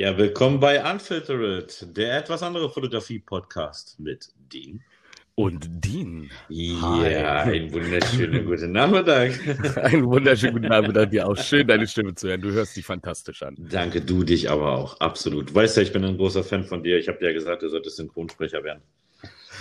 Ja, willkommen bei Unfiltered, der etwas andere Fotografie-Podcast mit Dean. Und Dean. Ja, ein wunderschönen guten Nachmittag. Einen wunderschönen guten Nachmittag dir auch. Schön, deine Stimme zu hören. Du hörst dich fantastisch an. Danke, du dich aber auch. Absolut. Weißt ja, ich bin ein großer Fan von dir. Ich habe dir ja gesagt, du solltest Synchronsprecher werden.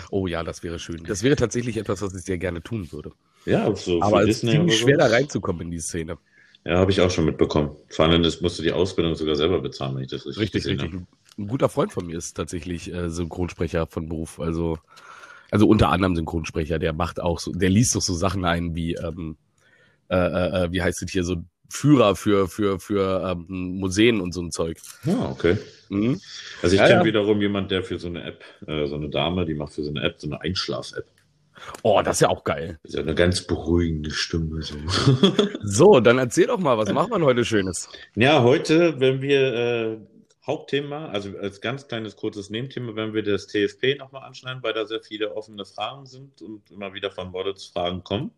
Oh ja, das wäre schön. Das wäre tatsächlich etwas, was ich sehr gerne tun würde. Ja, so Aber es ist ziemlich schwer, da reinzukommen in die Szene. Ja, habe ich auch schon mitbekommen. Vor allem, das musst du die Ausbildung sogar selber bezahlen, wenn ich das richtig Richtig, richtig. Ein guter Freund von mir ist tatsächlich äh, Synchronsprecher von Beruf. Also, also unter anderem Synchronsprecher. Der macht auch so, der liest doch so Sachen ein wie, ähm, äh, äh, äh, wie heißt es hier, so Führer für, für, für ähm, Museen und so ein Zeug. habe. Ah, okay. Mhm. Also ich Ja, kenne ja. wiederum jemand, der für so eine App, äh, so eine Dame, die macht für so eine App, so eine Einschlaf-App. Oh, das ist ja auch geil. Ist ja eine ganz beruhigende Stimme. So. So, dann erzähl doch mal, was macht man heute Schönes? ja, heute, wenn wir äh, Hauptthema, also als ganz kleines kurzes Nebenthema, wenn wir das TFP nochmal anschneiden, weil da sehr viele offene Fragen sind und immer wieder von Models Fragen kommen.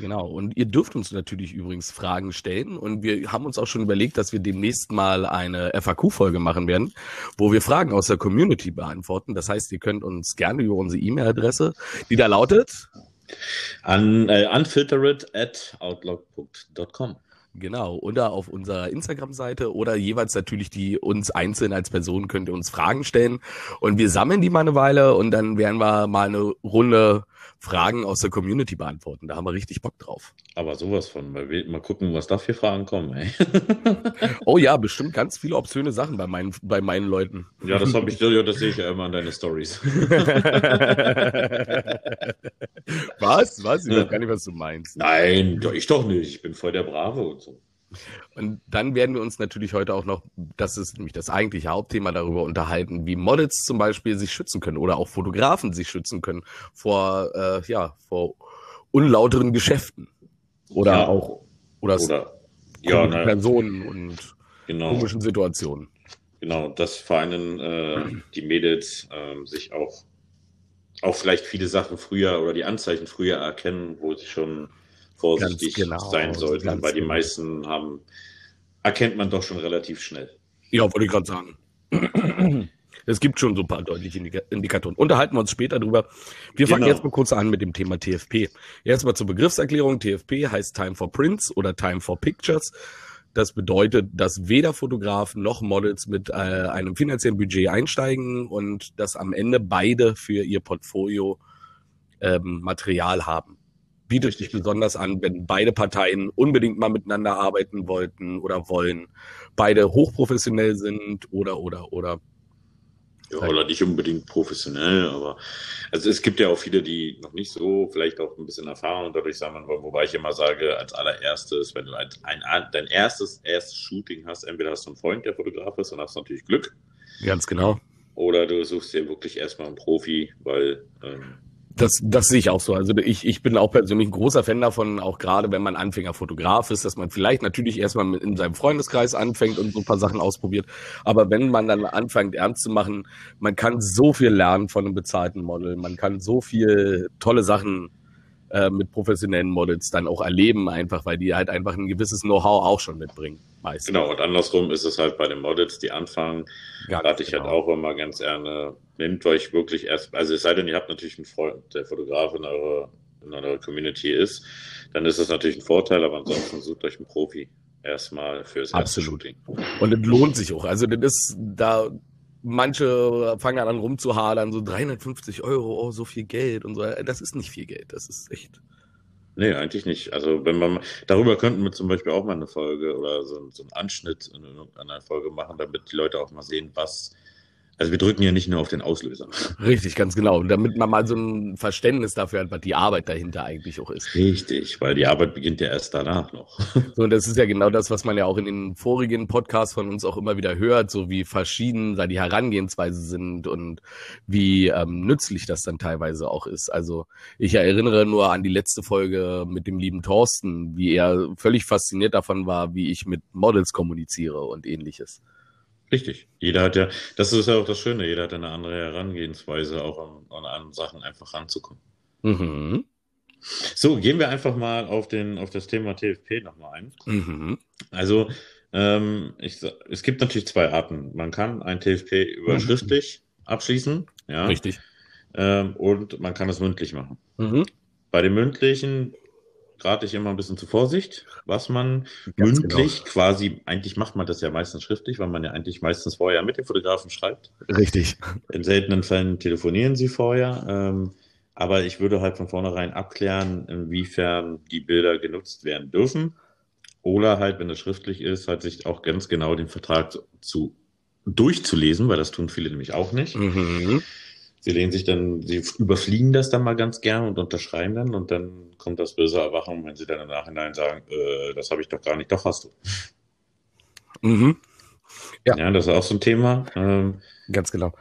Genau, und ihr dürft uns natürlich übrigens Fragen stellen. Und wir haben uns auch schon überlegt, dass wir demnächst mal eine FAQ-Folge machen werden, wo wir Fragen aus der Community beantworten. Das heißt, ihr könnt uns gerne über unsere E-Mail-Adresse, die da lautet, An äh, unfiltered at outlook.com. genau, oder auf unserer Instagram-Seite oder jeweils natürlich die uns einzeln als Person könnt ihr uns Fragen stellen. Und wir sammeln die mal eine Weile und dann werden wir mal eine Runde Fragen aus der Community beantworten. Da haben wir richtig Bock drauf. Aber sowas von, wir mal gucken, was da für Fragen kommen. Ey. Oh ja, bestimmt ganz viele obszöne Sachen bei meinen, bei meinen Leuten. ja, das habe ich, ja, das sehe ich ja immer an deine Stories. was? Was? Ich weiß gar nicht, was du meinst. Nein, ich doch nicht. Ich bin voll der Brave und so. Und dann werden wir uns natürlich heute auch noch, das ist nämlich das eigentliche Hauptthema, darüber unterhalten, wie Models zum Beispiel sich schützen können oder auch Fotografen sich schützen können vor, äh, ja, vor unlauteren Geschäften. Oder Ja. auch, oder, Oder, ja, ne, Personen und genau. komischen Situationen. Genau, dass vor allem äh, die Mädels ähm, sich auch, auch vielleicht viele Sachen früher oder die Anzeichen früher erkennen, wo sie schon vorsichtig genau, sein sollten, weil die genau. meisten haben, erkennt man doch schon relativ schnell. Ja, wollte ich gerade sagen. Es gibt schon so ein paar deutliche Indika Indikatoren. Unterhalten wir uns später drüber. Wir fangen Genau. jetzt mal kurz an mit dem Thema TFP. Erstmal zur Begriffserklärung. TFP heißt Time for Prints oder Time for Pictures. Das bedeutet, dass weder Fotografen noch Models mit äh, einem finanziellen Budget einsteigen und dass am Ende beide für ihr Portfolio ähm, Material haben. Bietet sich besonders an, wenn beide Parteien unbedingt mal miteinander arbeiten wollten oder wollen, beide hochprofessionell sind oder oder oder. Ja, oder nicht unbedingt professionell, aber also es gibt ja auch viele, die noch nicht so, vielleicht auch ein bisschen Erfahrung dadurch sammeln wollen, wobei ich immer sage, als allererstes, wenn du ein, ein, dein erstes, erstes Shooting hast, entweder hast du einen Freund, der Fotograf ist, dann hast du natürlich Glück, Ganz genau. oder du suchst dir wirklich erstmal einen Profi, weil ähm, Das, das sehe ich auch so. Also ich, ich bin auch persönlich ein großer Fan davon, auch gerade wenn man Anfängerfotograf ist, dass man vielleicht natürlich erstmal in seinem Freundeskreis anfängt und so ein paar Sachen ausprobiert. Aber wenn man dann anfängt, ernst zu machen, man kann so viel lernen von einem bezahlten Model. Man kann so viel tolle Sachen äh, mit professionellen Models dann auch erleben, einfach weil die halt einfach ein gewisses Know-how auch schon mitbringen. Meistens. genau, und andersrum ist es halt bei den Models, die anfangen, Ganz rate ich halt genau. auch immer ganz gerne, nehmt euch wirklich erst, also es sei denn, ihr habt natürlich einen Freund, der Fotograf in eurer, in eurer Community ist, dann ist das natürlich ein Vorteil, aber ansonsten sucht euch einen Profi erstmal fürs erste Absolut. Shooting. Und es lohnt sich auch. Also das ist da, manche fangen an rumzuhadern, so 350 Euro, oh, so viel Geld und so. Das ist nicht viel Geld. Das ist echt. Nee, eigentlich nicht. Also wenn man darüber könnten wir zum Beispiel auch mal eine Folge oder so, so einen Anschnitt in einer Folge machen, damit die Leute auch mal sehen, was. Also wir drücken ja nicht nur auf den Auslöser. Richtig, ganz genau. Und damit man mal so ein Verständnis dafür hat, was die Arbeit dahinter eigentlich auch ist. Richtig, weil die Arbeit beginnt ja erst danach noch. So, und das ist ja genau das, was man ja auch in den vorigen Podcasts von uns auch immer wieder hört, so wie verschieden da die Herangehensweise sind und wie ähm, nützlich das dann teilweise auch ist. Also ich erinnere nur an die letzte Folge mit dem lieben Thorsten, wie er völlig fasziniert davon war, wie ich mit Models kommuniziere und ähnliches. Richtig. Jeder hat ja, das ist ja auch das Schöne, jeder hat eine andere Herangehensweise, auch an, an, Sachen einfach ranzukommen. Mhm. So, gehen wir einfach mal auf, den, auf das Thema TFP nochmal ein. Mhm. Also, Ähm, ich, es gibt natürlich zwei Arten. Man kann ein TFP über mhm. schriftlich abschließen. Ja. Richtig. Ähm, und man kann es mündlich machen. Mhm. Bei dem mündlichen rate ich immer ein bisschen zu Vorsicht, was man Ganz mündlich genau. quasi, eigentlich macht man das ja meistens schriftlich, weil man ja eigentlich meistens vorher mit dem Fotografen schreibt. Richtig. In seltenen Fällen telefonieren sie vorher. Ähm, aber ich würde halt von vornherein abklären, inwiefern die Bilder genutzt werden dürfen. Oder halt, wenn es schriftlich ist, halt sich auch ganz genau den Vertrag zu durchzulesen, weil das tun viele nämlich auch nicht. Mhm. Sie lehnen sich dann, sie überfliegen das dann mal ganz gern und unterschreiben dann und dann kommt das böse Erwachen, wenn sie dann im Nachhinein sagen, äh, das habe ich doch gar nicht, doch hast du. Mhm. Ja. ja, das ist auch so ein Thema. Ähm, ganz genau.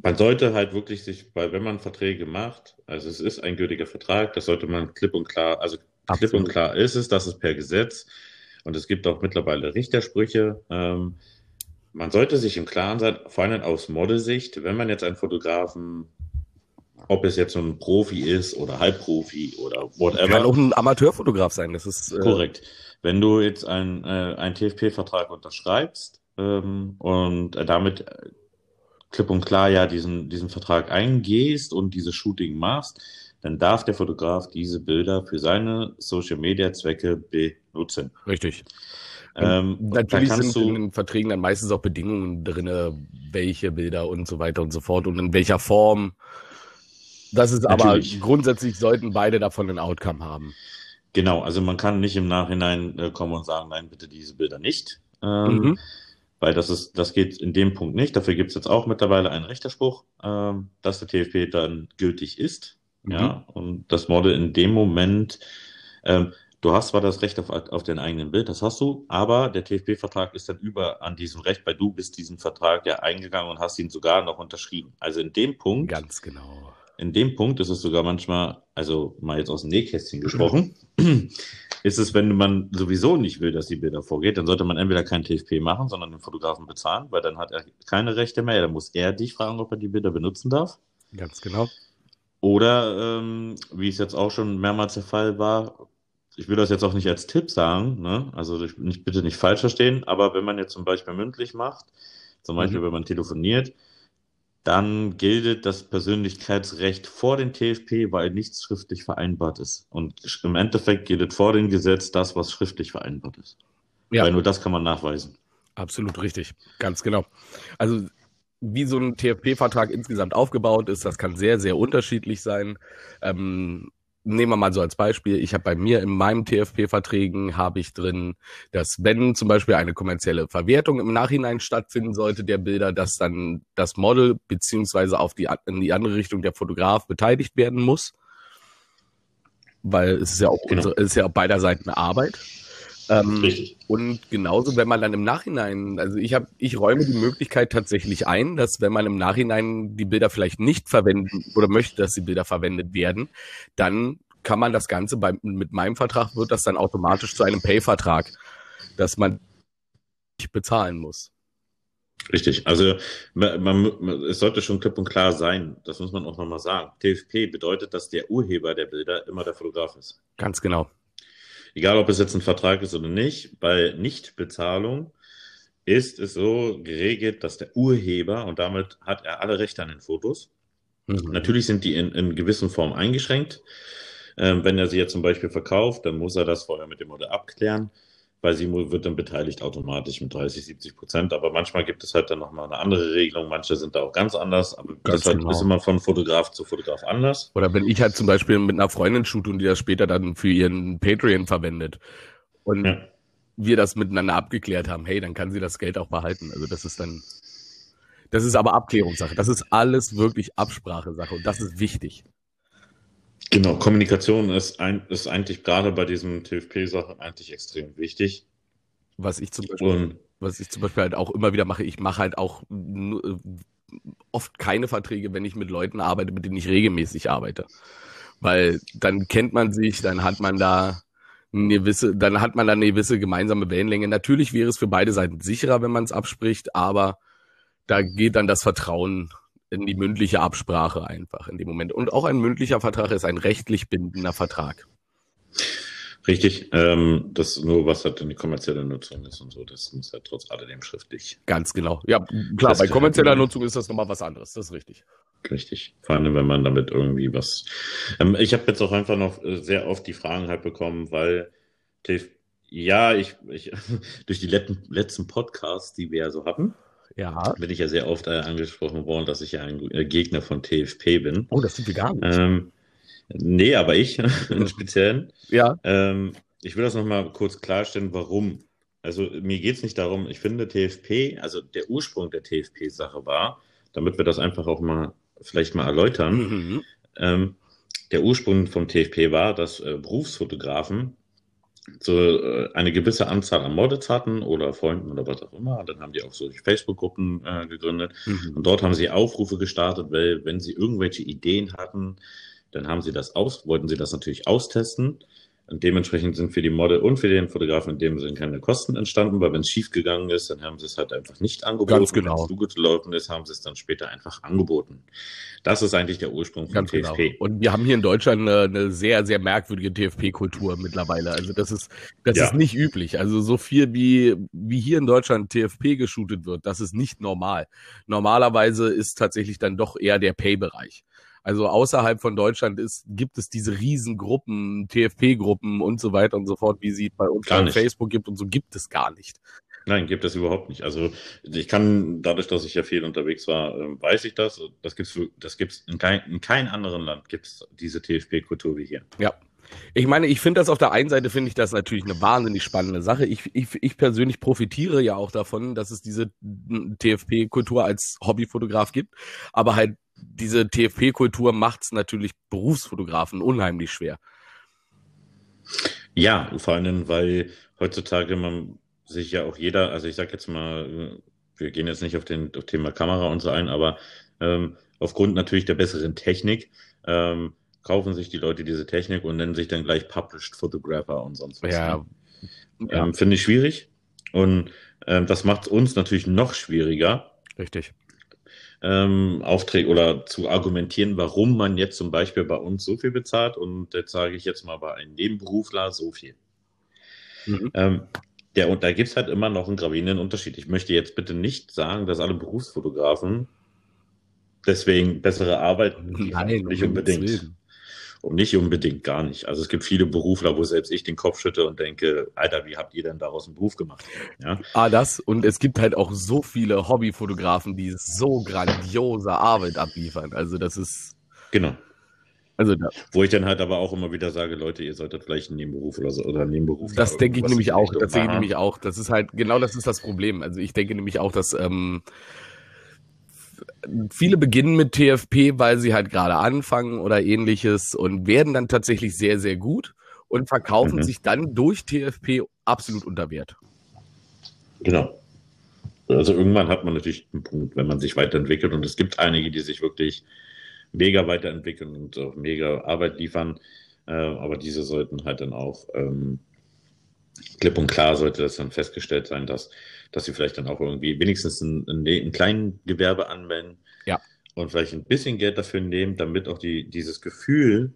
Man sollte halt wirklich sich, weil wenn man Verträge macht, also es ist ein gültiger Vertrag, das sollte man klipp und klar, also Absolut. klipp und klar ist es, das ist per Gesetz und es gibt auch mittlerweile Richtersprüche. Ähm, man sollte sich im Klaren sein, vor allem aus Modelsicht, wenn man jetzt einen Fotografen, ob es jetzt so ein Profi ist oder Halbprofi oder whatever. Kann auch ein Amateurfotograf sein, das ist. Äh korrekt. Wenn du jetzt einen, äh, einen TFP-Vertrag unterschreibst ähm, und äh, damit klipp und klar ja diesen, diesen Vertrag eingehst und dieses Shooting machst, dann darf der Fotograf diese Bilder für seine Social-Media-Zwecke benutzen. Richtig. Ähm, natürlich sind in den Verträgen dann meistens auch Bedingungen drin, welche Bilder und so weiter und so fort und in welcher Form. Das ist natürlich. aber grundsätzlich sollten beide davon ein Outcome haben. Genau, also man kann nicht im Nachhinein äh, kommen und sagen, nein, bitte diese Bilder nicht. Ähm, mhm. Weil das ist, das geht in dem Punkt nicht. Dafür gibt es jetzt auch mittlerweile einen Richterspruch, ähm, dass der TFP dann gültig ist. Mhm. Ja, und das Model in dem Moment, ähm, Du hast zwar das Recht auf, auf dein eigenen Bild, das hast du, aber der TFP-Vertrag ist dann über an diesem Recht, weil du bist diesen Vertrag ja eingegangen und hast ihn sogar noch unterschrieben. Also in dem Punkt. Ganz genau. In dem Punkt ist es sogar manchmal, also mal jetzt aus dem Nähkästchen gesprochen, ist es, wenn man sowieso nicht will, dass die Bilder vorgeht, dann sollte man entweder kein TFP machen, sondern den Fotografen bezahlen, weil dann hat er keine Rechte mehr. Dann muss er dich fragen, ob er die Bilder benutzen darf. Ganz genau. Oder, ähm, wie es jetzt auch schon mehrmals der Fall war, ich will das jetzt auch nicht als Tipp sagen, ne? also nicht, bitte nicht falsch verstehen, aber wenn man jetzt zum Beispiel mündlich macht, zum Beispiel mhm. wenn man telefoniert, dann gilt das Persönlichkeitsrecht vor dem TFP, weil nichts schriftlich vereinbart ist. Und im Endeffekt gilt vor dem Gesetz das, was schriftlich vereinbart ist. Ja. Weil nur das kann man nachweisen. Absolut richtig, ganz genau. Also wie so ein TFP-Vertrag insgesamt aufgebaut ist, das kann sehr, sehr unterschiedlich sein. Ähm, nehmen wir mal so als Beispiel, ich habe bei mir in meinem TFP-Verträgen habe ich drin, dass wenn zum Beispiel eine kommerzielle Verwertung im Nachhinein stattfinden sollte der Bilder, dass dann das Model beziehungsweise auf die in die andere Richtung der Fotograf beteiligt werden muss, weil es ist ja auch genau. unsere, es ist ja auf beider Seiten Arbeit. Ähm, und genauso, wenn man dann im Nachhinein, also ich habe, ich räume die Möglichkeit tatsächlich ein, dass wenn man im Nachhinein die Bilder vielleicht nicht verwenden oder möchte, dass die Bilder verwendet werden, dann kann man das Ganze bei, mit meinem Vertrag wird das dann automatisch zu einem Pay-Vertrag, dass man nicht bezahlen muss. Richtig, also man, man, es sollte schon klipp und klar sein, das muss man auch nochmal sagen. TFP bedeutet, dass der Urheber der Bilder immer der Fotograf ist. Ganz genau egal ob es jetzt ein Vertrag ist oder nicht, bei Nichtbezahlung ist es so geregelt, dass der Urheber, und damit hat er alle Rechte an den Fotos, mhm. natürlich sind die in, in gewissen Form eingeschränkt. Ähm, wenn er sie jetzt zum Beispiel verkauft, dann muss er das vorher mit dem Modell abklären bei Simo wird dann beteiligt automatisch mit 30, 70 Prozent. Aber manchmal gibt es halt dann nochmal eine andere Regelung. Manche sind da auch ganz anders. Aber ganz das halt genau. ist immer von Fotograf zu Fotograf anders. Oder wenn ich halt zum Beispiel mit einer Freundin shoot und die das später dann für ihren Patreon verwendet und ja. wir das miteinander abgeklärt haben, hey, dann kann sie das Geld auch behalten. Also das ist dann, das ist aber Abklärungssache. Das ist alles wirklich Absprachesache und das ist wichtig. Genau, Kommunikation ist, ein, ist eigentlich gerade bei diesem TFP-Sache eigentlich extrem wichtig. Was ich zum Beispiel, Und, was ich zum Beispiel halt auch immer wieder mache, ich mache halt auch oft keine Verträge, wenn ich mit Leuten arbeite, mit denen ich regelmäßig arbeite. Weil dann kennt man sich, dann hat man da eine gewisse, dann hat man da eine gewisse gemeinsame Wellenlänge. Natürlich wäre es für beide Seiten sicherer, wenn man es abspricht, aber da geht dann das Vertrauen die mündliche Absprache einfach in dem Moment. Und auch ein mündlicher Vertrag ist ein rechtlich bindender Vertrag. Richtig, ähm, das nur was halt eine kommerzielle Nutzung ist und so, das muss halt trotz alledem schriftlich. Ganz genau. Ja, klar, bei kommerzieller Nutzung ist das nochmal was anderes, das ist richtig. Richtig. Vor allem, wenn man damit irgendwie was. Ähm, ich habe jetzt auch einfach noch äh, sehr oft die Fragen halt bekommen, weil ja, ich, ich durch die letzten, letzten Podcasts, die wir ja so hatten, ja. bin ich ja sehr oft äh, angesprochen worden, dass ich ja ein äh, Gegner von TFP bin. Oh, das sind wir gar nicht. Ähm, nee, aber ich im Speziellen. Ja. Ähm, ich will das nochmal kurz klarstellen, warum. Also mir geht es nicht darum, ich finde TFP, also der Ursprung der TFP-Sache war, damit wir das einfach auch mal vielleicht mal erläutern. Mhm. Ähm, der Ursprung vom TFP war, dass äh, Berufsfotografen so äh, eine gewisse Anzahl an Models hatten oder Freunden oder was auch immer. Dann haben die auch so Facebook-Gruppen äh, gegründet. Mhm. Und dort haben sie Aufrufe gestartet, weil wenn sie irgendwelche Ideen hatten, dann haben sie das aus, wollten sie das natürlich austesten. Und dementsprechend sind für die Model und für den Fotografen in dem Sinne keine Kosten entstanden, weil wenn es schief gegangen ist, dann haben sie es halt einfach nicht angeboten. Ganz genau. Wenn es gut gelaufen ist, haben sie es dann später einfach angeboten. Das ist eigentlich der Ursprung von Ganz TFP. Genau. Und wir haben hier in Deutschland eine, eine sehr, sehr merkwürdige TFP-Kultur mittlerweile. Also das ist, das ja. ist nicht üblich. Also so viel wie, wie hier in Deutschland TFP geshootet wird, das ist nicht normal. Normalerweise ist tatsächlich dann doch eher der Pay-Bereich. Also außerhalb von Deutschland ist, gibt es diese Riesengruppen, TFP-Gruppen und so weiter und so fort, wie sie bei uns Gar. Facebook gibt und so gibt es gar nicht. Nein, gibt es überhaupt nicht. Also ich kann, dadurch, dass ich ja viel unterwegs war, ähm, weiß ich das. Das gibt's, das gibt's in kein, in keinem anderen Land gibt es diese TFP-Kultur wie hier. Ja. Ich meine, ich finde das auf der einen Seite finde ich das natürlich eine wahnsinnig spannende Sache. Ich, ich, ich persönlich profitiere ja auch davon, dass es diese TFP-Kultur als Hobbyfotograf gibt, aber halt diese TFP-Kultur macht es natürlich Berufsfotografen unheimlich schwer. Ja, vor allem, weil heutzutage man sich ja auch jeder, also ich sag jetzt mal, wir gehen jetzt nicht auf den auf Thema Kamera und so ein, aber ähm, aufgrund natürlich der besseren Technik ähm, kaufen sich die Leute diese Technik und nennen sich dann gleich Published Photographer und sonst was. Ja. Ne? ja. Ähm, Finde ich schwierig. Und ähm, das macht es uns natürlich noch schwieriger. Richtig ähm, Aufträge oder zu argumentieren, warum man jetzt zum Beispiel bei uns so viel bezahlt und jetzt sage ich jetzt mal bei einem Nebenberufler so viel. Mhm. Ähm, der, und da gibt es halt immer noch einen gravierenden Unterschied. Ich möchte jetzt bitte nicht sagen, dass alle Berufsfotografen deswegen bessere arbeiten. Nein, nicht unbedingt. Und nicht unbedingt gar nicht. Also es gibt viele Berufler, wo selbst ich den Kopf schütte und denke, Alter, wie habt ihr denn daraus einen Beruf gemacht? Ja. Ah, das. Und es gibt halt auch so viele Hobbyfotografen, die so grandiose Arbeit abliefern. Also das ist. Genau. Also da, Wo ich dann halt aber auch immer wieder sage, Leute, ihr solltet vielleicht einen Nebenberuf oder so oder einen Nebenberuf. Das denke ich nämlich auch. Das denke ich nämlich auch. Das ist halt, genau das ist das Problem. Also ich denke nämlich auch, dass ähm, viele beginnen mit TFP, weil sie halt gerade anfangen oder ähnliches und werden dann tatsächlich sehr, sehr gut und verkaufen mhm. sich dann durch TFP absolut unter Wert. Genau. Also irgendwann hat man natürlich einen Punkt, wenn man sich weiterentwickelt und es gibt einige, die sich wirklich mega weiterentwickeln und auch mega Arbeit liefern, äh, aber diese sollten halt dann auch ähm, klipp und klar sollte das dann festgestellt sein, dass dass sie vielleicht dann auch irgendwie wenigstens ein, ein, ein kleines Gewerbe anmelden. Ja. Und vielleicht ein bisschen Geld dafür nehmen, damit auch die, dieses Gefühl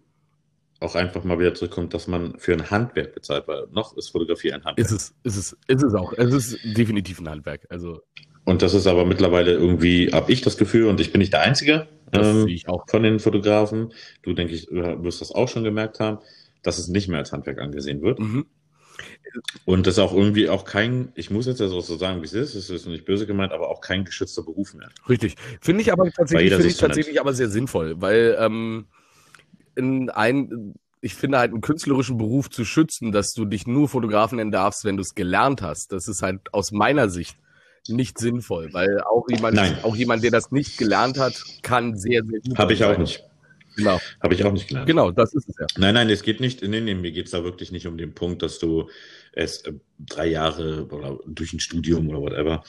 auch einfach mal wieder zurückkommt, dass man für ein Handwerk bezahlt, weil noch ist Fotografie ein Handwerk. Ist es, ist es, ist es auch. Es ist definitiv ein Handwerk. Also. Und das ist aber mittlerweile irgendwie, habe ich das Gefühl, und ich bin nicht der Einzige ähm, von den Fotografen. Du, denke ich, wirst das auch schon gemerkt haben, dass es nicht mehr als Handwerk angesehen wird. Mhm. Und das ist auch irgendwie auch kein, ich muss jetzt also so sagen, wie es ist, es ist nicht böse gemeint, aber auch kein geschützter Beruf mehr. Richtig. Finde ich aber tatsächlich, finde ich tatsächlich aber sehr sinnvoll, weil ähm, in ein, ich finde halt einen künstlerischen Beruf zu schützen, dass du dich nur Fotografen nennen darfst, wenn du es gelernt hast. Das ist halt aus meiner Sicht nicht sinnvoll, weil auch jemand, Nein. auch jemand, der das nicht gelernt hat, kann sehr, sehr gut. Habe ich auch nicht. Genau. Habe ich auch nicht gelernt. Genau, das ist es ja. Nein, nein, es geht nicht, nee, nee, mir geht es da wirklich nicht um den Punkt, dass du es äh, drei Jahre oder durch ein Studium oder whatever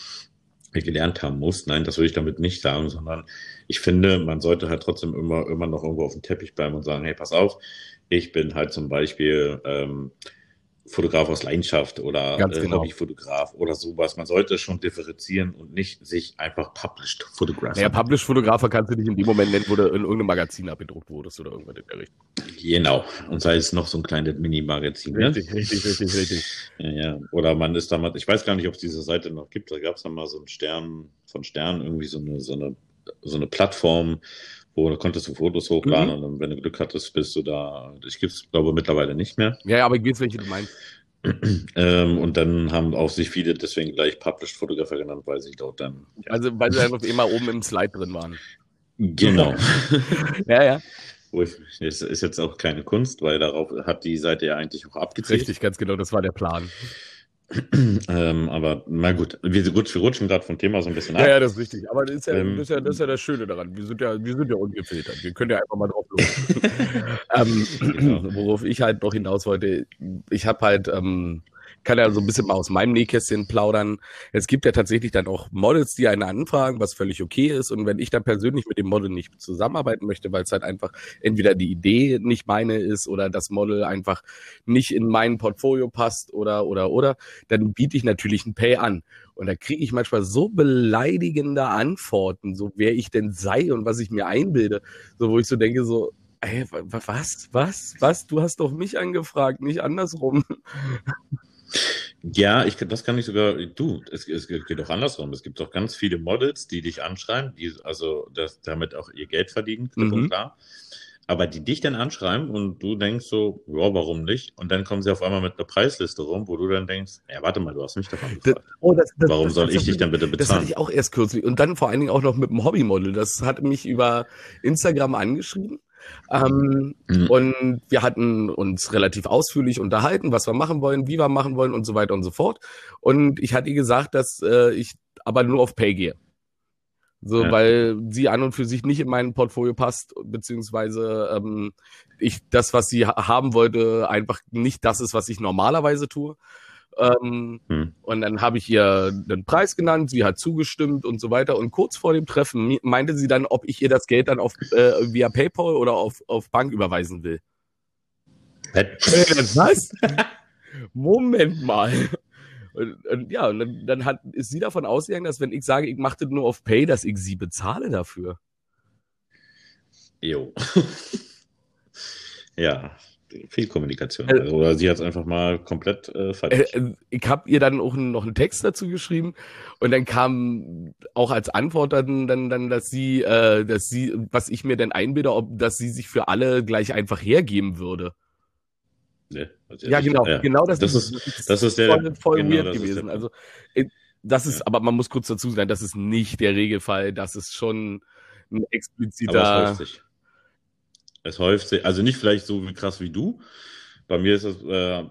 gelernt haben musst. Nein, das würde ich damit nicht sagen, sondern ich finde, man sollte halt trotzdem immer, immer noch irgendwo auf dem Teppich bleiben und sagen, hey, pass auf, ich bin halt zum Beispiel ähm, Fotograf aus Leidenschaft oder Ganz äh, genau. Hobbyfotograf oder sowas. Man sollte schon differenzieren und nicht sich einfach Published Photographer. Naja, Publish-Fotografer kannst du dich in dem Moment nennen, wo du in irgendeinem Magazin abgedruckt wurdest oder irgendwas in der Richtung. Genau. Und sei es noch so ein kleines Mini-Magazin. Ne? Richtig, richtig, richtig, richtig. Ja, ja. Oder man ist damals, ich weiß gar nicht, ob es diese Seite noch gibt, da gab es dann mal so einen Stern von Stern, irgendwie so eine, so eine, so eine Plattform, wo da konntest du Fotos hochladen Mhm. und dann, wenn du Glück hattest, bist du da. Ich gibt es, glaube mittlerweile nicht mehr. Ja, ja, aber ich weiß, welche du meinst. Ähm, und dann haben auch sich viele deswegen gleich Published Photographer genannt, weil sie dort dann. Also, weil sie einfach immer oben im Slide drin waren. Genau. Ja, ja. Das ist jetzt auch keine Kunst, weil darauf hat die Seite ja eigentlich auch abgezielt. Richtig, ganz genau, das war der Plan. Ähm, aber na gut, wir, gut, wir rutschen gerade vom Thema so ein bisschen ab. Ja, ja, das ist richtig. Aber das ist ja, Ähm, das ist ja, das ist ja das Schöne daran. Wir sind ja, wir sind ja ungefiltert. Wir können ja einfach mal drauf los. ähm, Genau. worauf ich halt noch hinaus wollte, ich habe halt, ähm, kann ja so ein bisschen mal aus meinem Nähkästchen plaudern. Es gibt ja tatsächlich dann auch Models, die einen anfragen, was völlig okay ist. Und wenn ich dann persönlich mit dem Model nicht zusammenarbeiten möchte, weil es halt einfach entweder die Idee nicht meine ist oder das Model einfach nicht in mein Portfolio passt oder, oder, oder, dann biete ich natürlich ein Pay an. Und da kriege ich manchmal so beleidigende Antworten, so wer ich denn sei und was ich mir einbilde, so wo ich so denke, so, ey, wa- wa- was, was, was, du hast doch mich angefragt, nicht andersrum. Ja, ich, das kann ich sogar, du, es, es geht doch andersrum. Es gibt doch ganz viele Models, die dich anschreiben, die also das, damit auch ihr Geld verdienen, klipp und Mhm. klar. Aber die dich dann anschreiben und du denkst so, ja, warum nicht? Und dann kommen sie auf einmal mit einer Preisliste rum, wo du dann denkst, ja, warte mal, du hast mich doch angefragt. Oh, das, das, Warum soll ich dich dann bitte Das hatte bezahlen? ich auch erst kürzlich. Und dann vor allen Dingen auch noch mit einem Hobbymodel. Das hat mich über Instagram angeschrieben. Ähm, Mhm. Und wir hatten uns relativ ausführlich unterhalten, was wir machen wollen, wie wir machen wollen und so weiter und so fort. Und ich hatte ihr gesagt, dass äh, ich aber nur auf Pay gehe. So, Ja. weil sie an und für sich nicht in mein Portfolio passt, beziehungsweise ähm, ich das, was sie ha haben wollte, einfach nicht das ist, was ich normalerweise tue. Ähm, Hm. und dann habe ich ihr den Preis genannt, sie hat zugestimmt und so weiter. Und kurz vor dem Treffen meinte sie dann, ob ich ihr das Geld dann auf, äh, via PayPal oder auf, auf Bank überweisen will. Was? Moment mal. Und, und ja, und dann, dann hat, ist sie davon ausgegangen, dass wenn ich sage, ich mache das nur auf Pay, dass ich sie bezahle dafür. Jo. ja, viel Kommunikation. Äh, Also, oder sie hat es einfach mal komplett äh, Äh, falsch. äh, ich habe ihr dann auch noch einen Text dazu geschrieben und dann kam auch als Antwort dann, dann, dann dass sie, äh, dass sie, was ich mir denn einbilde, ob, dass sie sich für alle gleich einfach hergeben würde. Ne? Also, Ja, genau, ja. genau das, Das ist- das ist der- voll, voll genau, weird ist gewesen. der Also äh, das ist, Ja. aber man muss kurz dazu sagen, das ist nicht der Regelfall, das ist schon ein Aber es expliziter. häuft sich. Es häuft sich, also nicht vielleicht so wie krass wie du. Bei mir ist es, äh,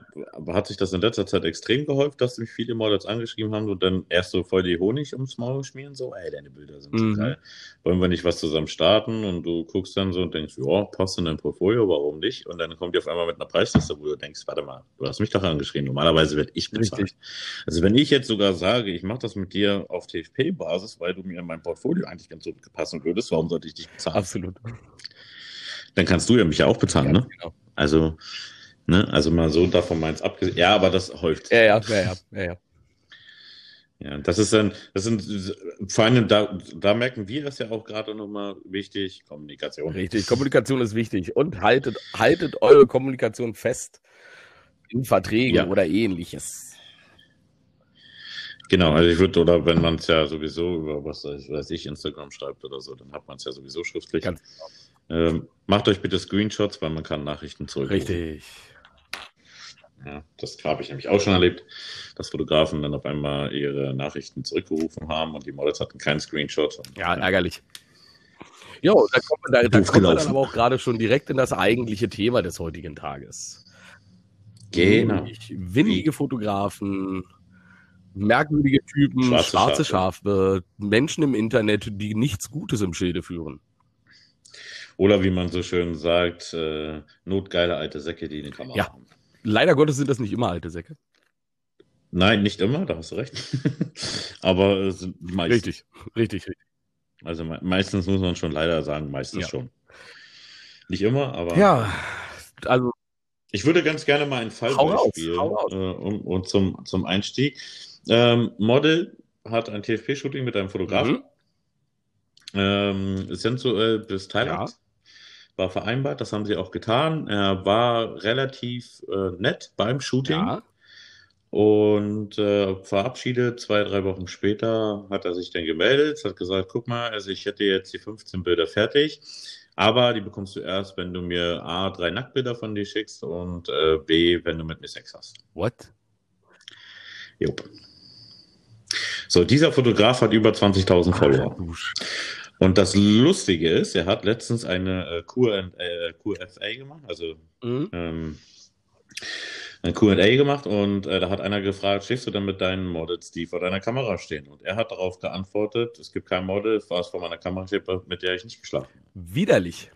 hat sich das in letzter Zeit extrem gehäuft, dass mich viele Models angeschrieben haben und dann erst so voll die Honig ums Maul schmieren, so, ey, deine Bilder sind Mhm. so geil. Wollen wir nicht was zusammen starten? Und du guckst dann so und denkst, ja, passt in dein Portfolio, warum nicht? Und dann kommt die auf einmal mit einer Preisliste, wo du denkst, warte mal, du hast mich doch angeschrieben. Normalerweise werde ich bezahlt. Richtig. Also wenn ich jetzt sogar sage, ich mache das mit dir auf TFP-Basis, weil du mir in mein Portfolio eigentlich ganz gut passen würdest, warum sollte ich dich bezahlen? Absolut. Dann kannst du ja mich ja auch bezahlen, Ganz ne? genau. Also, ne, also mal so davon meins abgesehen. Ja, aber das häuft. Ja, ja, ja, ja, ja, ja. Ja, das ist dann, das sind vor allem da, da merken wir das ja auch gerade nochmal wichtig, Kommunikation. Richtig, Kommunikation ist wichtig. Und haltet, haltet eure Kommunikation fest in Verträgen Ja. oder ähnliches. Genau, also ich würde, oder wenn man es ja sowieso über was weiß ich, Instagram schreibt oder so, dann hat man es ja sowieso schriftlich. Ganz Ähm, macht euch bitte Screenshots, weil man kann Nachrichten zurückrufen. Richtig. Ja, das habe ich nämlich auch schon erlebt, dass Fotografen dann auf einmal ihre Nachrichten zurückgerufen haben und die Models hatten keinen Screenshot. Ja, ärgerlich. Ja, da kommen wir, da, da kommen wir dann aber auch gerade schon direkt in das eigentliche Thema des heutigen Tages. Genau. Nämlich windige Fotografen, merkwürdige Typen, Schwarze schwarze, Schafe, Menschen im Internet, die nichts Gutes im Schilde führen. Oder wie man so schön sagt, äh, notgeile alte Säcke, die eine Kamera Ja. haben. Leider Gottes sind das nicht immer alte Säcke. Nein, nicht immer, da hast du recht. Aber es sind meistens. Richtig, richtig, richtig. Also me meistens muss man schon leider sagen, meistens Ja. schon. Nicht immer, aber Ja, also Ich würde ganz gerne mal einen Fall Hau spielen, äh, um, um zum, zum Einstieg. Ähm, Model hat ein TFP-Shooting mit einem Fotografen. Mhm. Ähm, sensuell bis Thailand. Ja. War vereinbart, das haben sie auch getan. Er war relativ äh, nett beim Shooting. Ja. Und äh, verabschiedet, zwei, drei Wochen später, hat er sich dann gemeldet, hat gesagt, guck mal, also ich hätte jetzt die 15 Bilder fertig, aber die bekommst du erst, wenn du mir A, drei Nacktbilder von dir schickst und äh, B, wenn du mit mir Sex hast. What? Jupp. So, dieser Fotograf hat über 20.000 Follower. Und das Lustige ist, er hat letztens eine äh, Q&A äh, QFA gemacht, also mhm. ähm, ein QA gemacht und äh, da hat einer gefragt, stehst du denn mit deinen Models, die vor deiner Kamera stehen? Und er hat darauf geantwortet, es gibt kein Model, was vor meiner Kamera steht, mit der ich nicht geschlafen habe. Widerlich.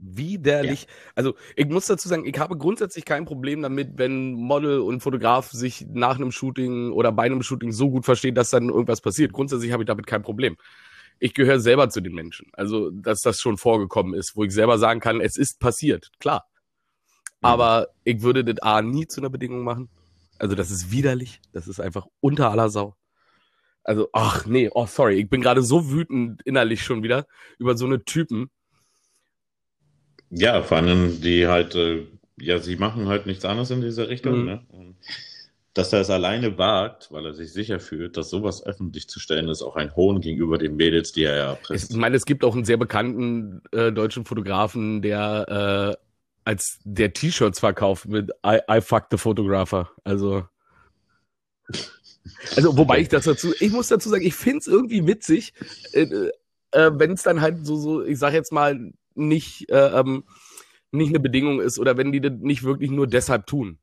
Widerlich. Ja. Also ich muss dazu sagen, ich habe grundsätzlich kein Problem damit, wenn Model und Fotograf sich nach einem Shooting oder bei einem Shooting so gut verstehen, dass dann irgendwas passiert. Grundsätzlich habe ich damit kein Problem. Ich gehöre selber zu den Menschen. Also, dass das schon vorgekommen ist, wo ich selber sagen kann, es ist passiert. Klar. Aber ich würde das A nie zu einer Bedingung machen. Also das ist widerlich. Das ist einfach unter aller Sau. Also, ach nee, oh sorry, ich bin gerade so wütend innerlich schon wieder über so eine Typen. Ja, vor allem die halt, äh, ja, sie machen halt nichts anderes in dieser Richtung. Mhm. Ne? Und dass er es alleine wagt, weil er sich sicher fühlt, dass sowas öffentlich zu stellen ist, auch ein Hohn gegenüber den Mädels, die er ja presst. Ich meine, es gibt auch einen sehr bekannten äh, deutschen Fotografen, der äh, als der T-Shirts verkauft mit I, I fuck the photographer. Also, also wobei ich das dazu, ich muss dazu sagen, ich finde es irgendwie witzig, äh, äh, wenn es dann halt so, so, ich sag jetzt mal, nicht, äh, ähm, nicht eine Bedingung ist oder wenn die das nicht wirklich nur deshalb tun.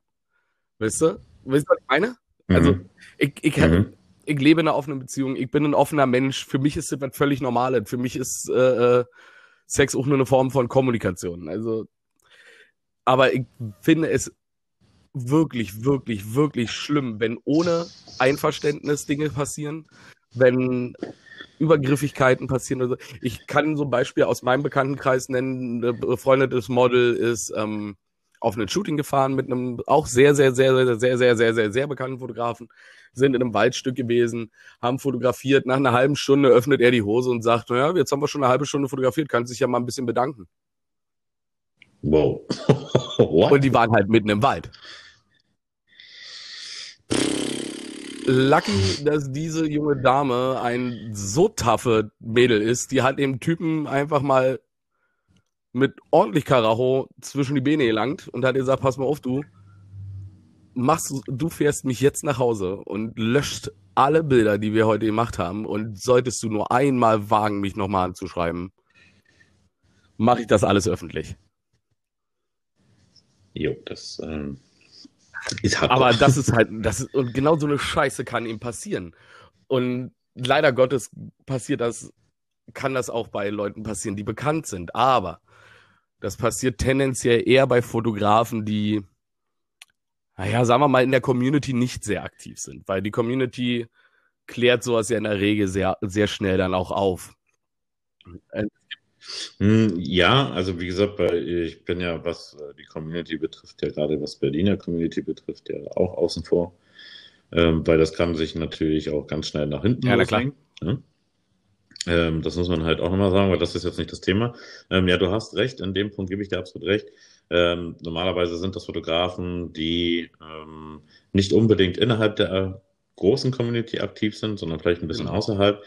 Weißt du? Weißt du, was ich meine? Mhm. Also, ich, ich, mhm. ich lebe in einer offenen Beziehung, ich bin ein offener Mensch, für mich ist das was völlig Normales, für mich ist äh, äh Sex auch nur eine Form von Kommunikation. Also aber ich finde es wirklich, wirklich, wirklich schlimm, wenn ohne Einverständnis Dinge passieren, wenn Übergriffigkeiten passieren. Also ich kann so ein Beispiel aus meinem Bekanntenkreis nennen. Eine befreundetes Model ist ähm, auf ein Shooting gefahren mit einem auch sehr, sehr, sehr, sehr, sehr, sehr, sehr, sehr, sehr bekannten Fotografen, sind in einem Waldstück gewesen, haben fotografiert. Nach einer halben Stunde öffnet er die Hose und sagt, naja, jetzt haben wir schon eine halbe Stunde fotografiert, kann sich ja mal ein bisschen bedanken. Wow. Und die waren halt mitten im Wald. Lucky, dass diese junge Dame ein so taffe Mädel ist, die hat dem Typen einfach mal mit ordentlich Karacho zwischen die Beine gelangt und hat gesagt, pass mal auf, du machst, du fährst mich jetzt nach Hause und löscht alle Bilder, die wir heute gemacht haben und solltest du nur einmal wagen, mich nochmal anzuschreiben, mache ich das alles öffentlich. Jo, das ähm, ist hart. Aber das ist halt, das ist, und genau so eine Scheiße kann ihm passieren. Und leider Gottes passiert das, kann das auch bei Leuten passieren, die bekannt sind. Aber das passiert tendenziell eher bei Fotografen, die, naja, sagen wir mal, in der Community nicht sehr aktiv sind, weil die Community klärt sowas ja in der Regel sehr, sehr schnell dann auch auf. Hm, ja, also wie gesagt, ich bin ja, was äh, die Community betrifft, ja gerade was Berliner Community betrifft, ja auch außen vor. Ähm, weil das kann sich natürlich auch ganz schnell nach hinten ja, loslegen. Ne? Ähm, das muss man halt auch nochmal sagen, weil das ist jetzt nicht das Thema. Ähm, ja, du hast recht, in dem Punkt gebe ich dir absolut recht. Ähm, normalerweise sind das Fotografen, die ähm, nicht unbedingt innerhalb der großen Community aktiv sind, sondern vielleicht ein bisschen genau. außerhalb.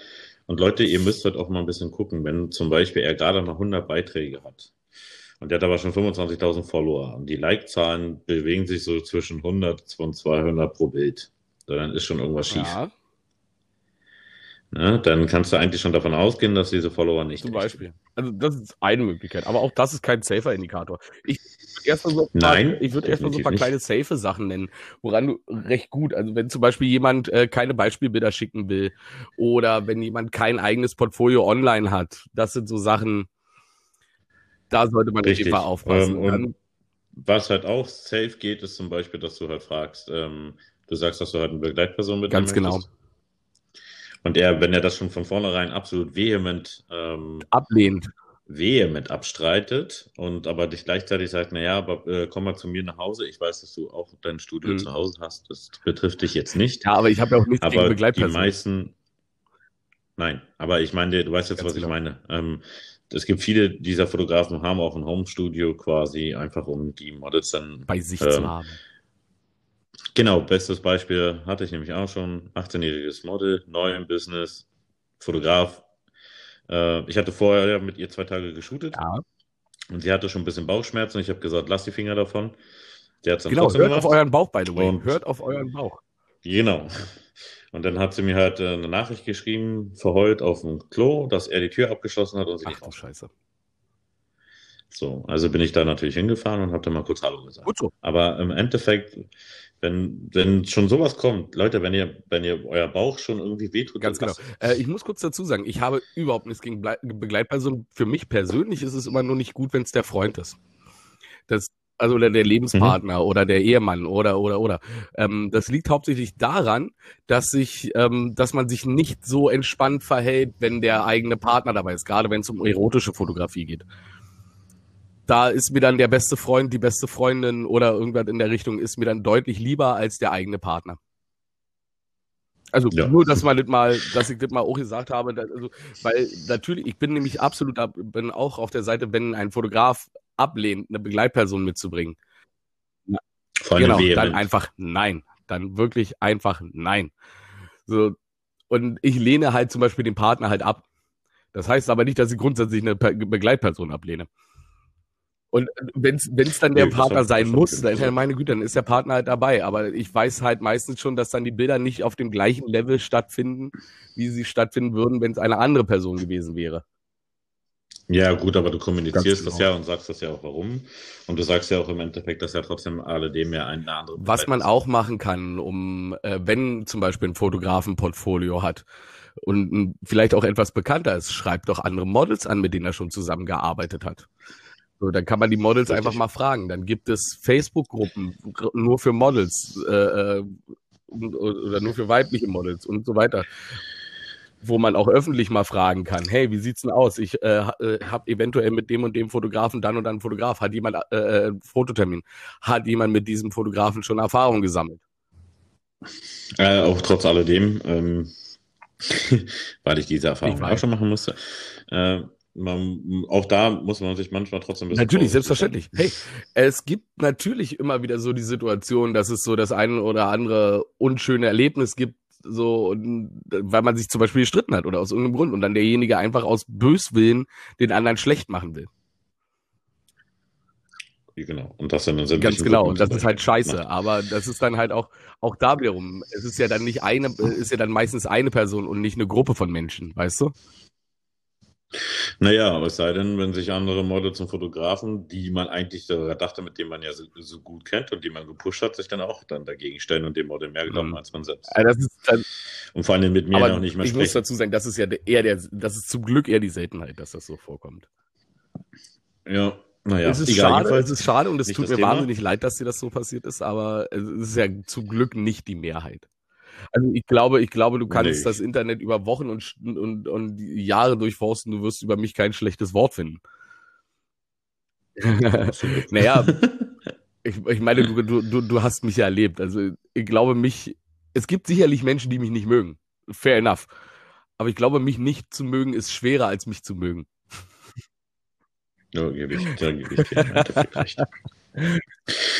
Und Leute, ihr müsst halt auch mal ein bisschen gucken, wenn zum Beispiel er gerade mal 100 Beiträge hat und der hat aber schon 25.000 Follower und die Like-Zahlen bewegen sich so zwischen 100 und 200 pro Bild. dann ist schon irgendwas schief. Ja. Ne, dann kannst du eigentlich schon davon ausgehen, dass diese Follower nicht. Zum Beispiel. Also das ist eine Möglichkeit, aber auch das ist kein safer Indikator. Ich würde erstmal so, Nein, ich würde erstmal so ein paar nicht. kleine safe Sachen nennen, woran du recht gut, also wenn zum Beispiel jemand äh, keine Beispielbilder schicken will oder wenn jemand kein eigenes Portfolio online hat, das sind so Sachen, da sollte man Richtig. auf aufpassen. Ähm, und was halt auch safe geht, ist zum Beispiel, dass du halt fragst, ähm, du sagst, dass du halt eine Begleitperson mit Ganz genau. Möchtest. Und er, wenn er das schon von vornherein absolut vehement ähm, ablehnt, vehement abstreitet und aber dich gleichzeitig sagt, naja, aber äh, komm mal zu mir nach Hause. Ich weiß, dass du auch dein Studio mhm. zu Hause hast. Das betrifft dich jetzt nicht. Ja, aber ich habe ja auch nichts aber gegen Begleitpersonen. Die meisten, nein, aber ich meine, du weißt jetzt, Ganz was genau. ich meine. Ähm, es gibt viele dieser Fotografen haben auch ein Home-Studio quasi, einfach um die Models dann bei sich ähm, zu haben. Genau, bestes Beispiel hatte ich nämlich auch schon. 18-jähriges Model, neu im Business, Fotograf, äh, ich hatte vorher mit ihr zwei Tage geshootet. Ja. Und sie hatte schon ein bisschen Bauchschmerzen. Ich habe gesagt, lass die Finger davon. Der hat's dann genau, hört gemacht. auf euren Bauch, by the way. Und hört auf euren Bauch. Genau. Und dann hat sie mir halt äh, eine Nachricht geschrieben, verheult auf dem Klo, dass er die Tür abgeschlossen hat und sie Ach, nicht du Scheiße. So, also bin ich da natürlich hingefahren und habe dann mal kurz Hallo gesagt. Gut so. Aber im Endeffekt wenn, wenn schon sowas kommt, Leute, wenn ihr, wenn ihr euer Bauch schon irgendwie wehtut. Ganz genau. Äh, ich muss kurz dazu sagen, ich habe überhaupt nichts gegen Ble Begleitpersonen. Für mich persönlich ist es immer nur nicht gut, wenn es der Freund ist. Das, also der, der Lebenspartner mhm. oder der Ehemann oder oder oder. Ähm, das liegt hauptsächlich daran, dass sich, ähm, dass man sich nicht so entspannt verhält, wenn der eigene Partner dabei ist, gerade wenn es um erotische Fotografie geht da ist mir dann der beste Freund, die beste Freundin oder irgendwas in der Richtung ist mir dann deutlich lieber als der eigene Partner. Also ja. nur, dass man das mal, dass ich das mal auch gesagt habe, dass, also, weil natürlich, ich bin nämlich absolut, bin auch auf der Seite, wenn ein Fotograf ablehnt, eine Begleitperson mitzubringen. Vor genau, dann einfach nein. Dann wirklich einfach nein. So, und ich lehne halt zum Beispiel den Partner halt ab. Das heißt aber nicht, dass ich grundsätzlich eine Begleitperson ablehne. Und wenn es dann der nee, Partner sein muss, dann, ja, meine Güte, dann ist der Partner halt dabei. Aber ich weiß halt meistens schon, dass dann die Bilder nicht auf dem gleichen Level stattfinden, wie sie stattfinden würden, wenn es eine andere Person gewesen wäre. Ja, gut, aber du kommunizierst genau. das ja und sagst das ja auch warum. Und du sagst ja auch im Endeffekt, dass ja trotzdem alledem ja eine andere. Was man auch machen kann, um, äh, wenn zum Beispiel ein Fotograf ein Portfolio hat und vielleicht auch etwas bekannter ist, schreibt doch andere Models an, mit denen er schon zusammengearbeitet hat. So, dann kann man die Models Richtig. einfach mal fragen. Dann gibt es Facebook-Gruppen nur für Models äh, äh oder nur für weibliche Models und so weiter, wo man auch öffentlich mal fragen kann: Hey, wie sieht's denn aus? Ich äh, äh habe eventuell mit dem und dem Fotografen dann und dann Fotograf. Hat jemand äh, äh, Fototermin? Hat jemand mit diesem Fotografen schon Erfahrung gesammelt? Äh, auch trotz alledem, ähm, weil ich diese Erfahrung ich auch schon machen musste. Äh, man, auch da muss man sich manchmal trotzdem ein bisschen. Natürlich, selbstverständlich. Hey, es gibt natürlich immer wieder so die Situation, dass es so das eine oder andere unschöne Erlebnis gibt, so, weil man sich zum Beispiel gestritten hat oder aus irgendeinem Grund und dann derjenige einfach aus Böswillen den anderen schlecht machen will. Genau. Und das dann in Ganz genau. Und das ist halt scheiße. Macht. Aber das ist dann halt auch, auch da wiederum. Es ist ja dann nicht eine, ist ja dann meistens eine Person und nicht eine Gruppe von Menschen, weißt du? Naja, aber es sei denn, wenn sich andere Models und Fotografen, die man eigentlich sogar dachte, mit denen man ja so, so, gut kennt und die man gepusht hat, sich dann auch dann dagegen stellen und dem Model mehr glauben mhm. als man selbst. Ja, dann, und vor allem mit mir noch nicht mehr ich sprechen. Ich muss dazu sagen, das ist ja eher der, das ist zum Glück eher die Seltenheit, dass das so vorkommt. Ja, naja. Es ist egal, schade, es ist schade und es tut mir Thema. wahnsinnig leid, dass dir das so passiert ist, aber es ist ja zum Glück nicht die Mehrheit. Also ich glaube, ich glaube, du kannst nee. das Internet über Wochen und, und, und Jahre durchforsten, du wirst über mich kein schlechtes Wort finden. naja, ich, ich meine, du, du, du hast mich ja erlebt. Also ich glaube, mich, es gibt sicherlich Menschen, die mich nicht mögen. Fair enough. Aber ich glaube, mich nicht zu mögen ist schwerer, als mich zu mögen. Ja, gebe ich, da gebe ich dir recht.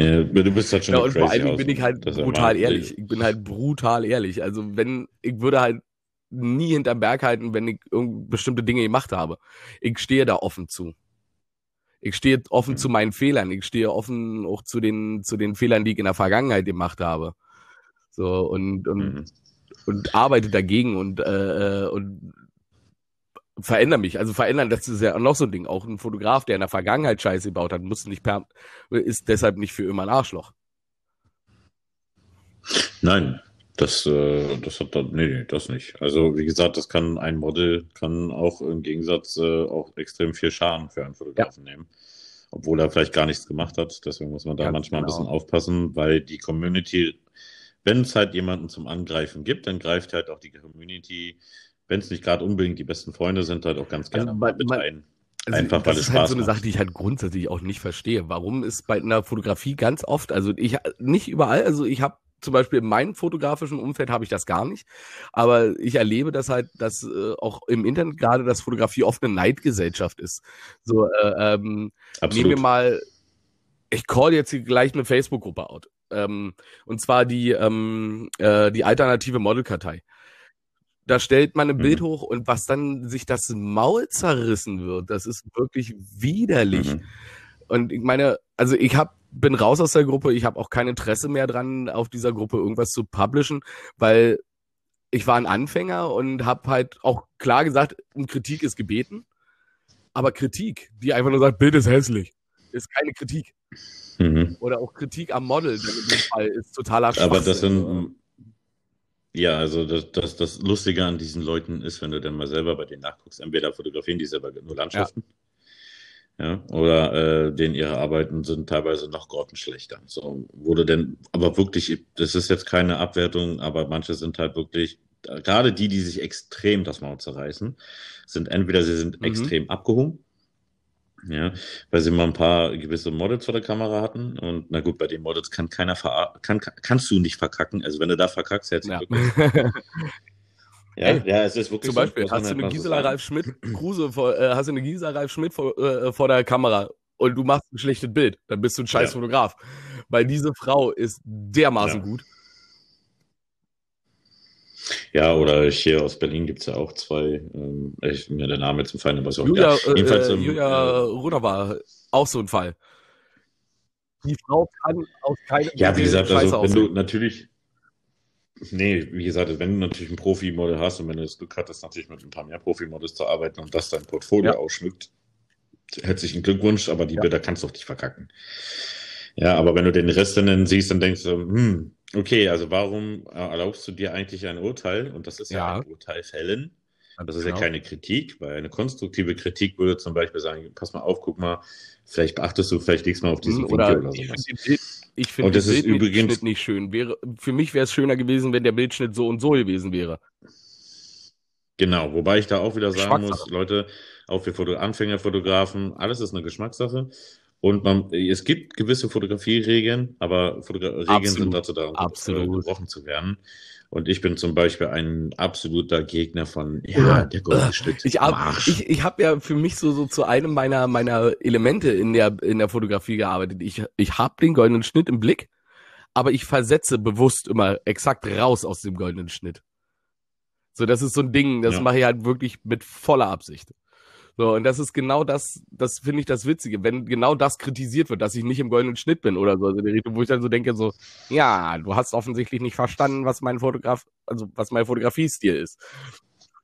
Ja, du bist halt schon. Ja, und vor allem bin ich halt brutal ehrlich. Ich bin halt brutal ehrlich. Also wenn, ich würde halt nie hinterm Berg halten, wenn ich bestimmte Dinge gemacht habe. Ich stehe da offen zu. Ich stehe offen mhm. zu meinen Fehlern. Ich stehe offen auch zu den, zu den Fehlern, die ich in der Vergangenheit gemacht habe. So, und, und, mhm. und arbeite dagegen und, äh, äh und verändere mich. Also verändern, das ist ja noch so ein Ding. Auch ein Fotograf, der in der Vergangenheit Scheiße gebaut hat, muss nicht per, ist deshalb nicht für immer ein Arschloch. Nein, das, äh, das hat dann, nee, nee, das nicht. Also wie gesagt, das kann ein Model kann auch im Gegensatz äh, auch extrem viel Schaden für einen Fotografen ja. nehmen. Obwohl er vielleicht gar nichts gemacht hat. Deswegen muss man da ja, manchmal genau. ein bisschen aufpassen, weil die Community, wenn es halt jemanden zum Angreifen gibt, dann greift halt auch die Community wenn es nicht gerade unbedingt die besten Freunde sind, halt auch ganz gerne also, man, mit ein. Also Einfach weil es ist halt so eine Sache, die ich halt grundsätzlich auch nicht verstehe. Warum ist bei einer Fotografie ganz oft, also ich nicht überall, also ich habe zum Beispiel in meinem fotografischen Umfeld habe ich das gar nicht, aber ich erlebe das halt, dass äh, auch im Internet gerade das Fotografie oft eine Neidgesellschaft ist. So, äh, ähm, nehmen wir mal, ich call jetzt gleich eine Facebook-Gruppe out. Ähm, und zwar die, ähm, äh, die alternative Modelkartei. Da stellt man ein mhm. Bild hoch und was dann sich das Maul zerrissen wird, das ist wirklich widerlich. Mhm. Und ich meine, also ich hab, bin raus aus der Gruppe, ich habe auch kein Interesse mehr dran, auf dieser Gruppe irgendwas zu publishen, weil ich war ein Anfänger und habe halt auch klar gesagt, um Kritik ist gebeten. Aber Kritik, die einfach nur sagt, Bild ist hässlich, ist keine Kritik. Mhm. Oder auch Kritik am Model, in dem Fall ist totaler Schwachsinn. Aber das sind, ja, also das, das, das Lustige an diesen Leuten ist, wenn du dann mal selber bei denen nachguckst, entweder fotografieren die selber nur Landschaften. Ja. Ja, oder äh, denen ihre Arbeiten sind teilweise noch grottenschlechter. So, wurde denn, aber wirklich, das ist jetzt keine Abwertung, aber manche sind halt wirklich, gerade die, die sich extrem das Maul zerreißen, sind entweder sie sind mhm. extrem abgehoben ja, weil sie mal ein paar gewisse Models vor der Kamera hatten. Und na gut, bei den Models kann keiner ver kann, kannst du nicht verkacken. Also wenn du da verkackst, herzlichen ja. Ja, Ey, ja, es ist wirklich Zum Beispiel, so, hast, du halt eine Gisela Ralf Schmidt, Kruse vor, äh, hast du eine Gisela Ralf Schmidt vor, äh, vor der Kamera und du machst ein schlechtes Bild, dann bist du ein scheiß ja. Fotograf. Weil diese Frau ist dermaßen ja. gut. Ja, oder hier aus Berlin gibt es ja auch zwei, ähm, ich, mir der Name jetzt entfallen, aber so. Julia, ja, jedenfalls, äh, ähm, Julia äh, Ruder war auch so ein Fall. Die Frau kann aus keinem Ja, wie gesagt, also wenn du natürlich, nee, wie gesagt, wenn du natürlich ein Profi-Model hast und wenn du das Glück hattest, natürlich mit ein paar mehr Profi-Models zu arbeiten und das dein Portfolio ja. ausschmückt, herzlichen Glückwunsch, aber die ja. Bilder kannst du doch nicht verkacken. Ja, aber wenn du den Rest dann siehst, dann denkst du, hm, Okay, also warum äh, erlaubst du dir eigentlich ein Urteil? Und das ist ja, ja ein Urteil fällen. Das ist genau. ja keine Kritik, weil eine konstruktive Kritik würde zum Beispiel sagen, pass mal auf, guck mal, vielleicht beachtest du vielleicht nächstes Mal auf diesen oder Video oder sowas. Ich finde den Bildschnitt übrigens nicht schön. Wäre, für mich wäre es schöner gewesen, wenn der Bildschnitt so und so gewesen wäre. Genau, wobei ich da auch wieder sagen muss, Leute, auch für Foto Anfängerfotografen, alles ist eine Geschmackssache. Und man, es gibt gewisse Fotografieregeln, aber Fotogra Regeln Absolut. sind dazu da, um Absolut. gebrochen zu werden. Und ich bin zum Beispiel ein absoluter Gegner von, ja, der goldene Schnitt. Ich habe ich, ich hab ja für mich so, so zu einem meiner, meiner Elemente in der, in der Fotografie gearbeitet. Ich, ich habe den goldenen Schnitt im Blick, aber ich versetze bewusst immer exakt raus aus dem goldenen Schnitt. So, das ist so ein Ding, das ja. mache ich halt wirklich mit voller Absicht. So, und das ist genau das, das finde ich das Witzige, wenn genau das kritisiert wird, dass ich nicht im goldenen Schnitt bin oder so, also Richtung, wo ich dann so denke, so, ja, du hast offensichtlich nicht verstanden, was mein Fotograf, also was mein Fotografiestil ist.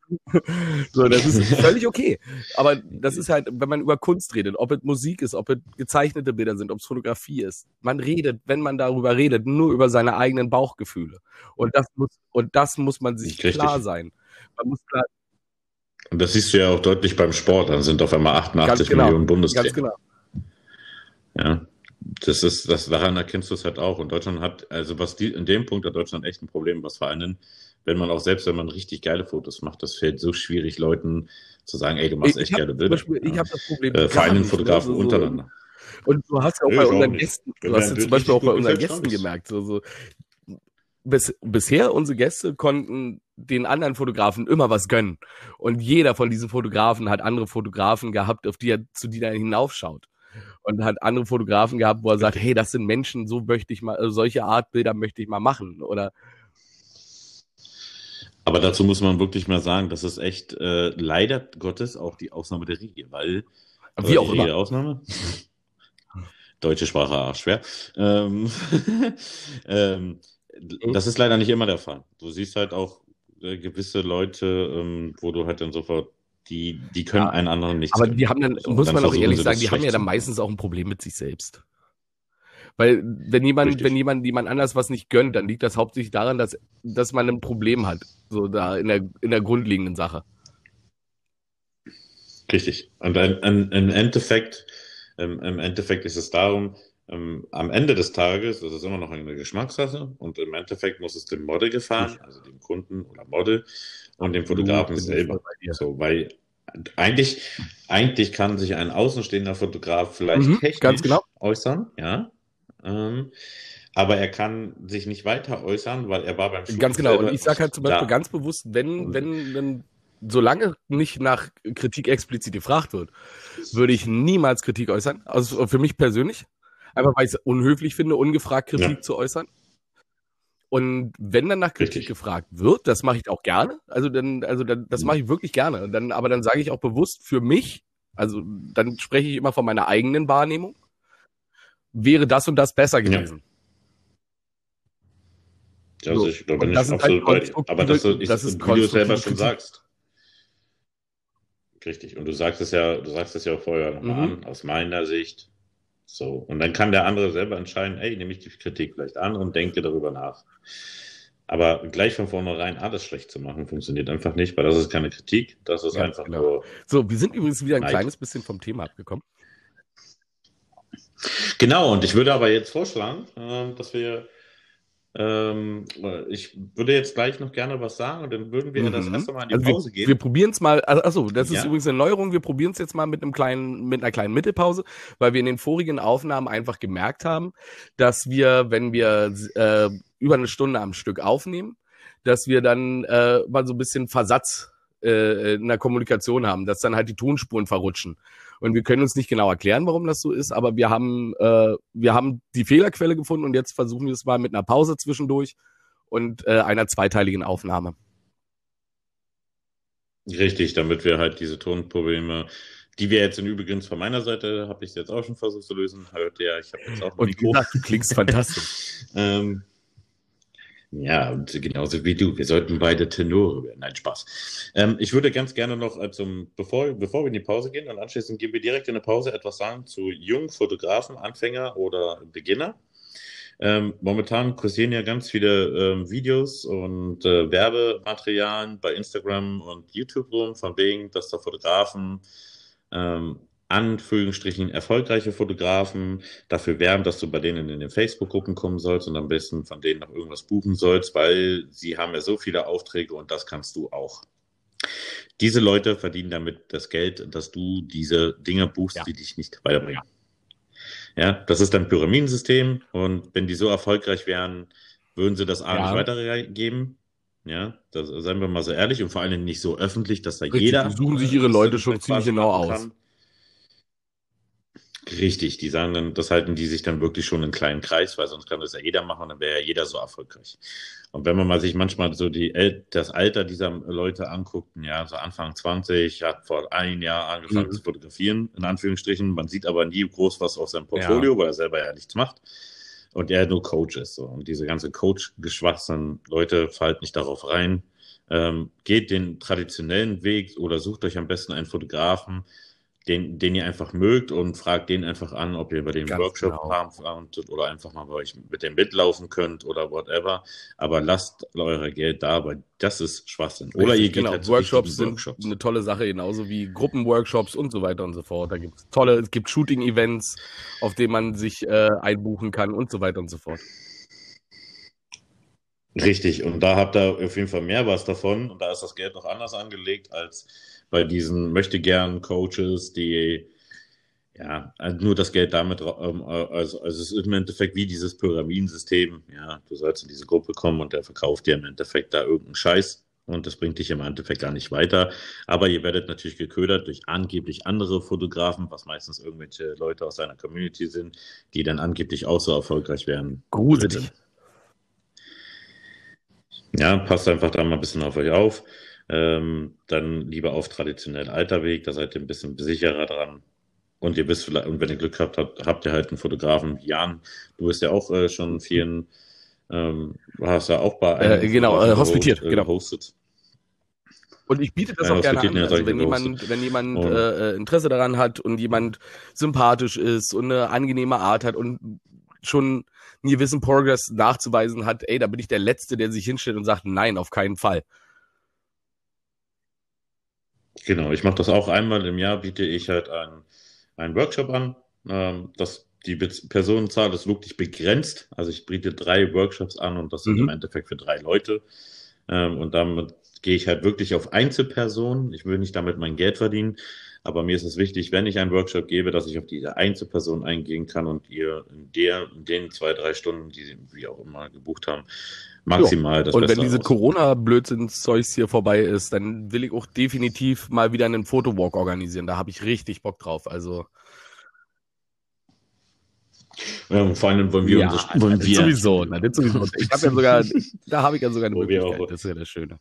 so, das ist völlig okay. Aber das ist halt, wenn man über Kunst redet, ob es Musik ist, ob es gezeichnete Bilder sind, ob es Fotografie ist. Man redet, wenn man darüber redet, nur über seine eigenen Bauchgefühle. Und das muss, und das muss man sich Richtig. klar sein. Man muss klar, und das siehst du ja auch deutlich beim Sport. Dann sind auf einmal 88 genau. Millionen Bundestrainer. Ganz genau. Ja, das ist, das, daran erkennst du es halt auch. Und Deutschland hat, also was die, in dem Punkt hat Deutschland echt ein Problem, was vor allem, wenn man auch selbst, wenn man richtig geile Fotos macht, das fällt so schwierig, Leuten zu sagen, ey, du machst echt geile Bilder. Beispiel, ich habe das Problem. Äh, vor allem Fotografen ne? so, untereinander. Und du hast ja auch bei unseren Gästen, du hast ja zum Beispiel auch bei unseren Gästen gemerkt, so, so bis, bisher unsere Gäste konnten den anderen Fotografen immer was gönnen. Und jeder von diesen Fotografen hat andere Fotografen gehabt, auf die er, zu die er hinaufschaut. Und hat andere Fotografen gehabt, wo er sagt, hey, das sind Menschen, so möchte ich mal, solche Art Bilder möchte ich mal machen. Oder aber dazu muss man wirklich mal sagen, das ist echt äh, leider Gottes auch die Ausnahme der Regel, weil wie auch immer. Ausnahme. Deutsche Sprache auch schwer. Ähm, ähm. Das ist leider nicht immer der Fall. Du siehst halt auch äh, gewisse Leute, ähm, wo du halt dann sofort, die, die können ja, einen anderen nicht. Aber die haben dann, muss dann man auch ehrlich sagen, die haben ja dann meistens auch ein Problem mit sich selbst. Weil wenn jemand, Richtig. wenn jemand jemand anders was nicht gönnt, dann liegt das hauptsächlich daran, dass, dass man ein Problem hat. So da in der, in der grundlegenden Sache. Richtig. Und im Endeffekt, im, im Endeffekt ist es darum, ähm, am Ende des Tages ist immer noch eine Geschmackssache und im Endeffekt muss es dem Model gefallen, also dem Kunden oder Model und dem Fotografen selber. So, weil eigentlich, eigentlich kann sich ein außenstehender Fotograf vielleicht Mhm, technisch ganz genau. äußern, ja. Ähm, aber er kann sich nicht weiter äußern, weil er war beim Shooting Ganz genau. Und ich sage halt zum Beispiel da. ganz bewusst, wenn, wenn, wenn, solange nicht nach Kritik explizit gefragt wird, würde ich niemals Kritik äußern. Also für mich persönlich. Einfach weil ich es unhöflich finde, ungefragt Kritik Ja. zu äußern. Und wenn dann nach Kritik Richtig. gefragt wird, das mache ich auch gerne. Also dann, also dann, das Mhm. mache ich wirklich gerne. Dann, aber dann sage ich auch bewusst für mich, also dann spreche ich immer von meiner eigenen Wahrnehmung, wäre das und das besser Ja. gewesen. Also So. ich, ich das ist absolut halt bei Aber das, ist, das ist wie du selber schon sagst. Richtig. Und du sagst es ja, du sagst es ja auch vorher nochmal Mhm. an, aus meiner Sicht. So. Und dann kann der andere selber entscheiden, ey, nehme ich die Kritik vielleicht an und denke darüber nach. Aber gleich von vornherein alles schlecht zu machen, funktioniert einfach nicht, weil das ist keine Kritik, das ist Ganz einfach genau. nur. So, wir sind übrigens wieder ein Neid. kleines bisschen vom Thema abgekommen. Genau, und ich würde aber jetzt vorschlagen, ähm, dass wir, ähm, ich würde jetzt gleich noch gerne was sagen und dann würden wir das Mhm. erste Mal in die Also Pause wir, gehen. wir probieren es mal, also achso, das ist Ja. übrigens eine Neuerung, wir probieren es jetzt mal mit einem kleinen, mit einer kleinen Mittelpause, weil wir in den vorigen Aufnahmen einfach gemerkt haben, dass wir, wenn wir äh, über eine Stunde am Stück aufnehmen, dass wir dann äh, mal so ein bisschen Versatz äh, in der Kommunikation haben, dass dann halt die Tonspuren verrutschen. Und wir können uns nicht genau erklären, warum das so ist, aber wir haben, äh, wir haben die Fehlerquelle gefunden und jetzt versuchen wir es mal mit einer Pause zwischendurch und äh, einer zweiteiligen Aufnahme. Richtig, damit wir halt diese Tonprobleme, die wir jetzt in übrigens von meiner Seite, habe ich jetzt auch schon versucht zu lösen, hört ihr, ich habe jetzt auch Und wie gesagt, du klingst fantastisch. ähm, ja, und genauso wie du. Wir sollten beide Tenore werden. Nein, Spaß. Ähm, ich würde ganz gerne noch, äh, zum, bevor, bevor wir in die Pause gehen und anschließend gehen wir direkt in eine Pause, etwas sagen zu jungen Fotografen, Anfänger oder Beginner. Ähm, momentan kursieren ja ganz viele ähm, Videos und äh, Werbematerialien bei Instagram und YouTube rum, von wegen, dass da Fotografen ähm, Anführungsstrichen erfolgreiche Fotografen dafür werben, dass du bei denen in den Facebook-Gruppen kommen sollst und am besten von denen noch irgendwas buchen sollst, weil sie haben ja so viele Aufträge und das kannst du auch. Diese Leute verdienen damit das Geld, dass du diese Dinge buchst, Ja. die dich nicht weiterbringen. Ja, das ist ein Pyramidensystem und wenn die so erfolgreich wären, würden sie das A Ja. nicht weitergeben. Ja, das, seien wir mal so ehrlich und vor allem nicht so öffentlich, dass da Richtig, jeder. die suchen sich ihre Leute schon ziemlich genau aus. kann. Richtig, die sagen dann, das halten die sich dann wirklich schon in kleinen Kreis, weil sonst kann das ja jeder machen und dann wäre ja jeder so erfolgreich. Und wenn man mal sich manchmal so die, El- das Alter dieser Leute anguckt, ja, so Anfang 20, hat vor ein Jahr angefangen Mhm. zu fotografieren, in Anführungsstrichen. Man sieht aber nie groß was auf seinem Portfolio, weil er selber ja nichts macht. Und er nur Coach ist. So. Und diese ganze Coach-Geschwachsen, Leute, fallt nicht darauf rein. Ähm, geht den traditionellen Weg oder sucht euch am besten einen Fotografen, den, den ihr einfach mögt und fragt den einfach an, ob ihr bei dem Ganz Workshop genau. haben oder einfach mal bei euch mit dem mitlaufen könnt oder whatever. Aber lasst euer Geld da, weil das ist Schwachsinn. Oder ihr geht genau. halt zu Workshops sind Workshops. eine tolle Sache, genauso wie Gruppenworkshops und so weiter und so fort. Da gibt es tolle, es gibt Shooting-Events, auf denen man sich äh, einbuchen kann und so weiter und so fort. Richtig, und da habt ihr auf jeden Fall mehr was davon und da ist das Geld noch anders angelegt als bei diesen möchtegern Coaches, die ja also nur das Geld damit, ähm, also, also es ist im Endeffekt wie dieses Pyramidensystem, ja, du sollst in diese Gruppe kommen und der verkauft dir im Endeffekt da irgendeinen Scheiß und das bringt dich im Endeffekt gar nicht weiter, aber ihr werdet natürlich geködert durch angeblich andere Fotografen, was meistens irgendwelche Leute aus seiner Community sind, die dann angeblich auch so erfolgreich werden. Gruselig. Ja, passt einfach da mal ein bisschen auf euch auf. Ähm, dann lieber auf traditionell alter Weg, da seid ihr ein bisschen sicherer dran. Und ihr wisst vielleicht, und wenn ihr Glück habt, habt, habt ihr halt einen Fotografen wie Jan. Du bist ja auch äh, schon vielen, ähm, hast ja auch bei Äh, einem genau, äh, hospitiert, gehost- äh, genau. gehostet. Und ich biete das Ja, auch gerne an. Also wenn jemand, wenn jemand äh, äh, Interesse daran hat und jemand sympathisch ist und eine angenehme Art hat und schon einen gewissen Progress nachzuweisen hat, ey, da bin ich der Letzte, der sich hinstellt und sagt, nein, auf keinen Fall. Genau, ich mache das auch einmal im Jahr, biete ich halt einen, einen Workshop an. Ähm, das, die Be Personenzahl ist wirklich begrenzt. Also ich biete drei Workshops an und das sind Mhm. im Endeffekt für drei Leute. Ähm, und damit gehe ich halt wirklich auf Einzelpersonen. Ich will nicht damit mein Geld verdienen, aber mir ist es wichtig, wenn ich einen Workshop gebe, dass ich auf diese Einzelperson eingehen kann und ihr in, der, in den zwei, drei Stunden, die sie wie auch immer gebucht haben, maximal das Und Beste wenn diese Corona-Blödsinns-Zeugs hier vorbei ist, dann will ich auch definitiv mal wieder einen Fotowalk organisieren. Da habe ich richtig Bock drauf. Also ja, und vor allem wollen wir ja, unsere, wollen wir. sowieso, na, das sowieso. Ich habe ja sogar, da habe ich ja sogar eine Möglichkeit. Das ist ja das Schöne.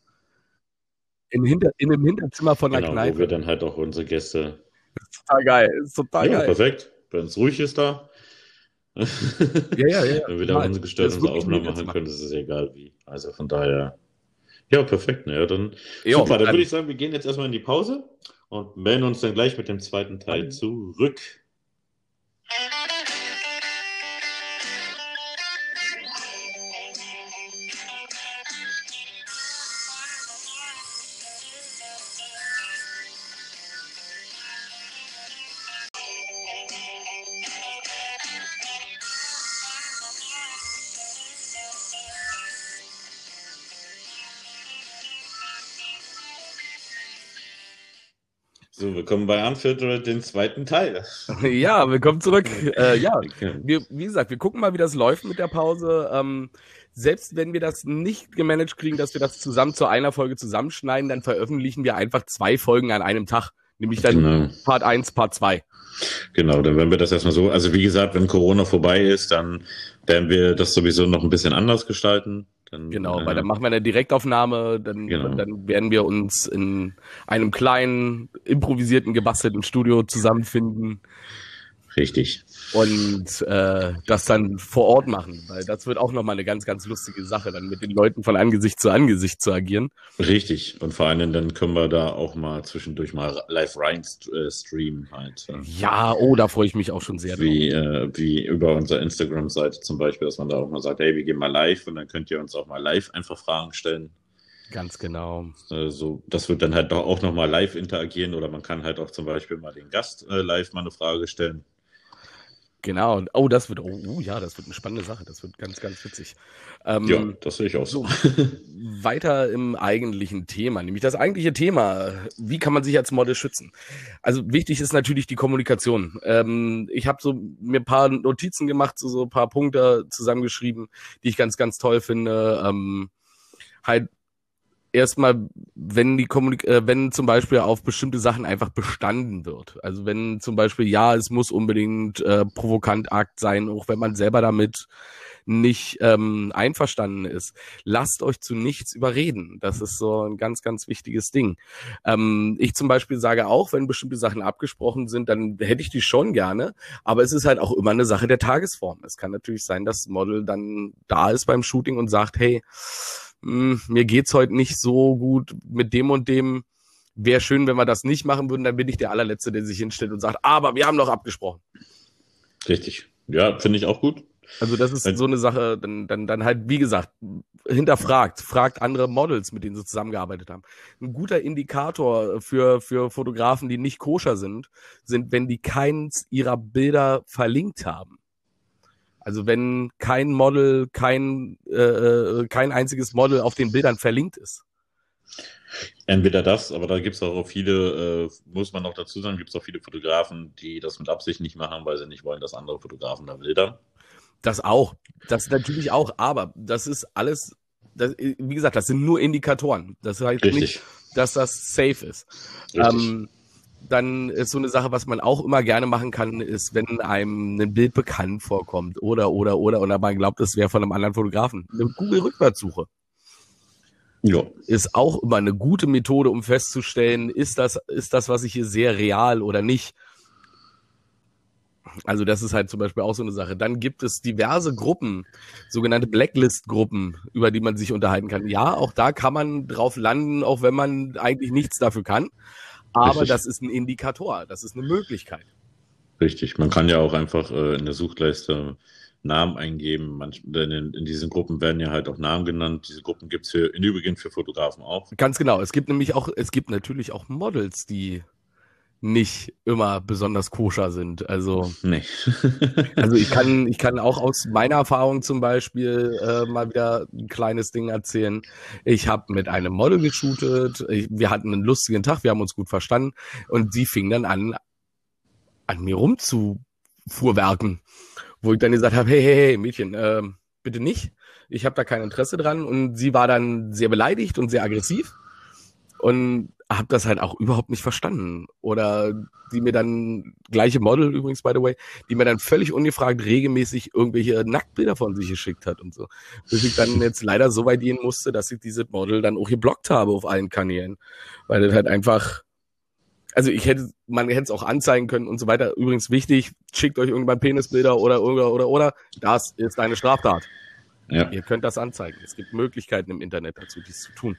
In, hinter, in einem Hinterzimmer von der genau, Kneipe. Wo wir dann halt auch unsere Gäste. Das ist total geil. Das ist total ja, geil. Perfekt. Wenn es ruhig ist da. ja, ja, ja. Wenn wir da unsere gestörte Aufnahme machen können, ist es egal wie. Also von daher. Ja, perfekt. Ne? Ja, dann, jo, super, dann würde ich sagen, wir gehen jetzt erstmal in die Pause und melden uns dann gleich mit dem zweiten Teil zurück. Willkommen bei Unfiltered, den zweiten Teil. Ja, willkommen zurück. Äh, ja, wir, wie gesagt, wir gucken mal, wie das läuft mit der Pause. Ähm, selbst wenn wir das nicht gemanagt kriegen, dass wir das zusammen zu einer Folge zusammenschneiden, dann veröffentlichen wir einfach zwei Folgen an einem Tag. Nämlich dann genau. Part 1, Part 2. Genau, dann werden wir das erstmal so. Also wie gesagt, wenn Corona vorbei ist, dann werden wir das sowieso noch ein bisschen anders gestalten. Dann, genau, äh, weil dann machen wir eine Direktaufnahme, dann, genau. dann werden wir uns in einem kleinen, improvisierten, gebastelten Studio zusammenfinden. Richtig. Und äh, das dann vor Ort machen, weil das wird auch nochmal eine ganz, ganz lustige Sache, dann mit den Leuten von Angesicht zu Angesicht zu agieren. Richtig. Und vor allem dann können wir da auch mal zwischendurch mal live rein äh, streamen halt. Ja, oh, da freue ich mich auch schon sehr wie. Äh, wie über unsere Instagram-Seite zum Beispiel, dass man da auch mal sagt, hey, wir gehen mal live und dann könnt ihr uns auch mal live einfach Fragen stellen. Ganz genau. Also, das wird dann halt auch nochmal live interagieren oder man kann halt auch zum Beispiel mal den Gast äh, live mal eine Frage stellen. Genau. Oh, das wird, oh, uh, ja, das wird eine spannende Sache. Das wird ganz, ganz witzig. Ähm, ja, das sehe ich auch so. weiter im eigentlichen Thema, nämlich das eigentliche Thema. Wie kann man sich als Model schützen? Also wichtig ist natürlich die Kommunikation. Ähm, ich habe so mir ein paar Notizen gemacht, so, so ein paar Punkte zusammengeschrieben, die ich ganz, ganz toll finde. Ähm, halt erstmal, wenn die Kommunik äh, wenn zum Beispiel auf bestimmte Sachen einfach bestanden wird. Also wenn zum Beispiel, ja, es muss unbedingt äh, provokant Akt sein, auch wenn man selber damit nicht ähm, einverstanden ist. Lasst euch zu nichts überreden. Das ist so ein ganz, ganz wichtiges Ding. Ähm, ich zum Beispiel sage auch, wenn bestimmte Sachen abgesprochen sind, dann hätte ich die schon gerne. Aber es ist halt auch immer eine Sache der Tagesform. Es kann natürlich sein, dass das Model dann da ist beim Shooting und sagt, hey, hm, mir geht's heute nicht so gut mit dem und dem. Wäre schön, wenn wir das nicht machen würden, dann bin ich der allerletzte, der sich hinstellt und sagt, aber wir haben doch abgesprochen. Richtig. Ja, finde ich auch gut. Also das ist so eine Sache, dann, dann, dann halt, wie gesagt, hinterfragt, fragt andere Models, mit denen sie zusammengearbeitet haben. Ein guter Indikator für, für Fotografen, die nicht koscher sind, sind, wenn die keins ihrer Bilder verlinkt haben. Also wenn kein Model, kein, äh, äh, kein einziges Model auf den Bildern verlinkt ist. Entweder das, aber da gibt es auch viele, äh, muss man noch dazu sagen, gibt es auch viele Fotografen, die das mit Absicht nicht machen, weil sie nicht wollen, dass andere Fotografen da Bilder. Das auch. Das natürlich auch, aber das ist alles, das, wie gesagt, das sind nur Indikatoren. Das heißt Richtig. nicht, dass das safe ist. Ähm, dann ist so eine Sache, was man auch immer gerne machen kann, ist, wenn einem ein Bild bekannt vorkommt oder, oder, oder, und man glaubt, es wäre von einem anderen Fotografen. Eine Google-Rückwärtssuche. Ja. Ist auch immer eine gute Methode, um festzustellen, ist das, ist das, was ich hier sehe, real oder nicht. Also das ist halt zum Beispiel auch so eine Sache. Dann gibt es diverse Gruppen, sogenannte Blacklist-Gruppen, über die man sich unterhalten kann. Ja, auch da kann man drauf landen, auch wenn man eigentlich nichts dafür kann. Aber Richtig. das ist ein Indikator, das ist eine Möglichkeit. Richtig, man kann ja auch einfach äh, in der Suchleiste Namen eingeben. Manch, in, in, diesen Gruppen werden ja halt auch Namen genannt. Diese Gruppen gibt es für, in Übrigen für Fotografen auch. Ganz genau. Es gibt nämlich auch, es gibt natürlich auch Models, die nicht immer besonders koscher sind. Also, Nee. also ich kann, ich kann auch aus meiner Erfahrung zum Beispiel äh, mal wieder ein kleines Ding erzählen. Ich habe mit einem Model geshootet. Ich, wir hatten einen lustigen Tag, wir haben uns gut verstanden und sie fing dann an, an mir rumzufuhrwerken, wo ich dann gesagt habe, hey, hey, hey, Mädchen, äh, bitte nicht. Ich habe da kein Interesse dran. Und sie war dann sehr beleidigt und sehr aggressiv und habe das halt auch überhaupt nicht verstanden. Oder die mir dann, gleiche Model übrigens, by the way, die mir dann völlig ungefragt regelmäßig irgendwelche Nacktbilder von sich geschickt hat und so. Bis ich dann jetzt leider so weit gehen musste, dass ich diese Model dann auch geblockt habe auf allen Kanälen. Weil das halt einfach, also ich hätte, man hätte es auch anzeigen können und so weiter. Übrigens wichtig, schickt euch irgendwann Penisbilder oder, oder, oder, oder. Das ist eine Straftat. Ja, Ihr könnt das anzeigen. Es gibt Möglichkeiten im Internet dazu, dies zu tun.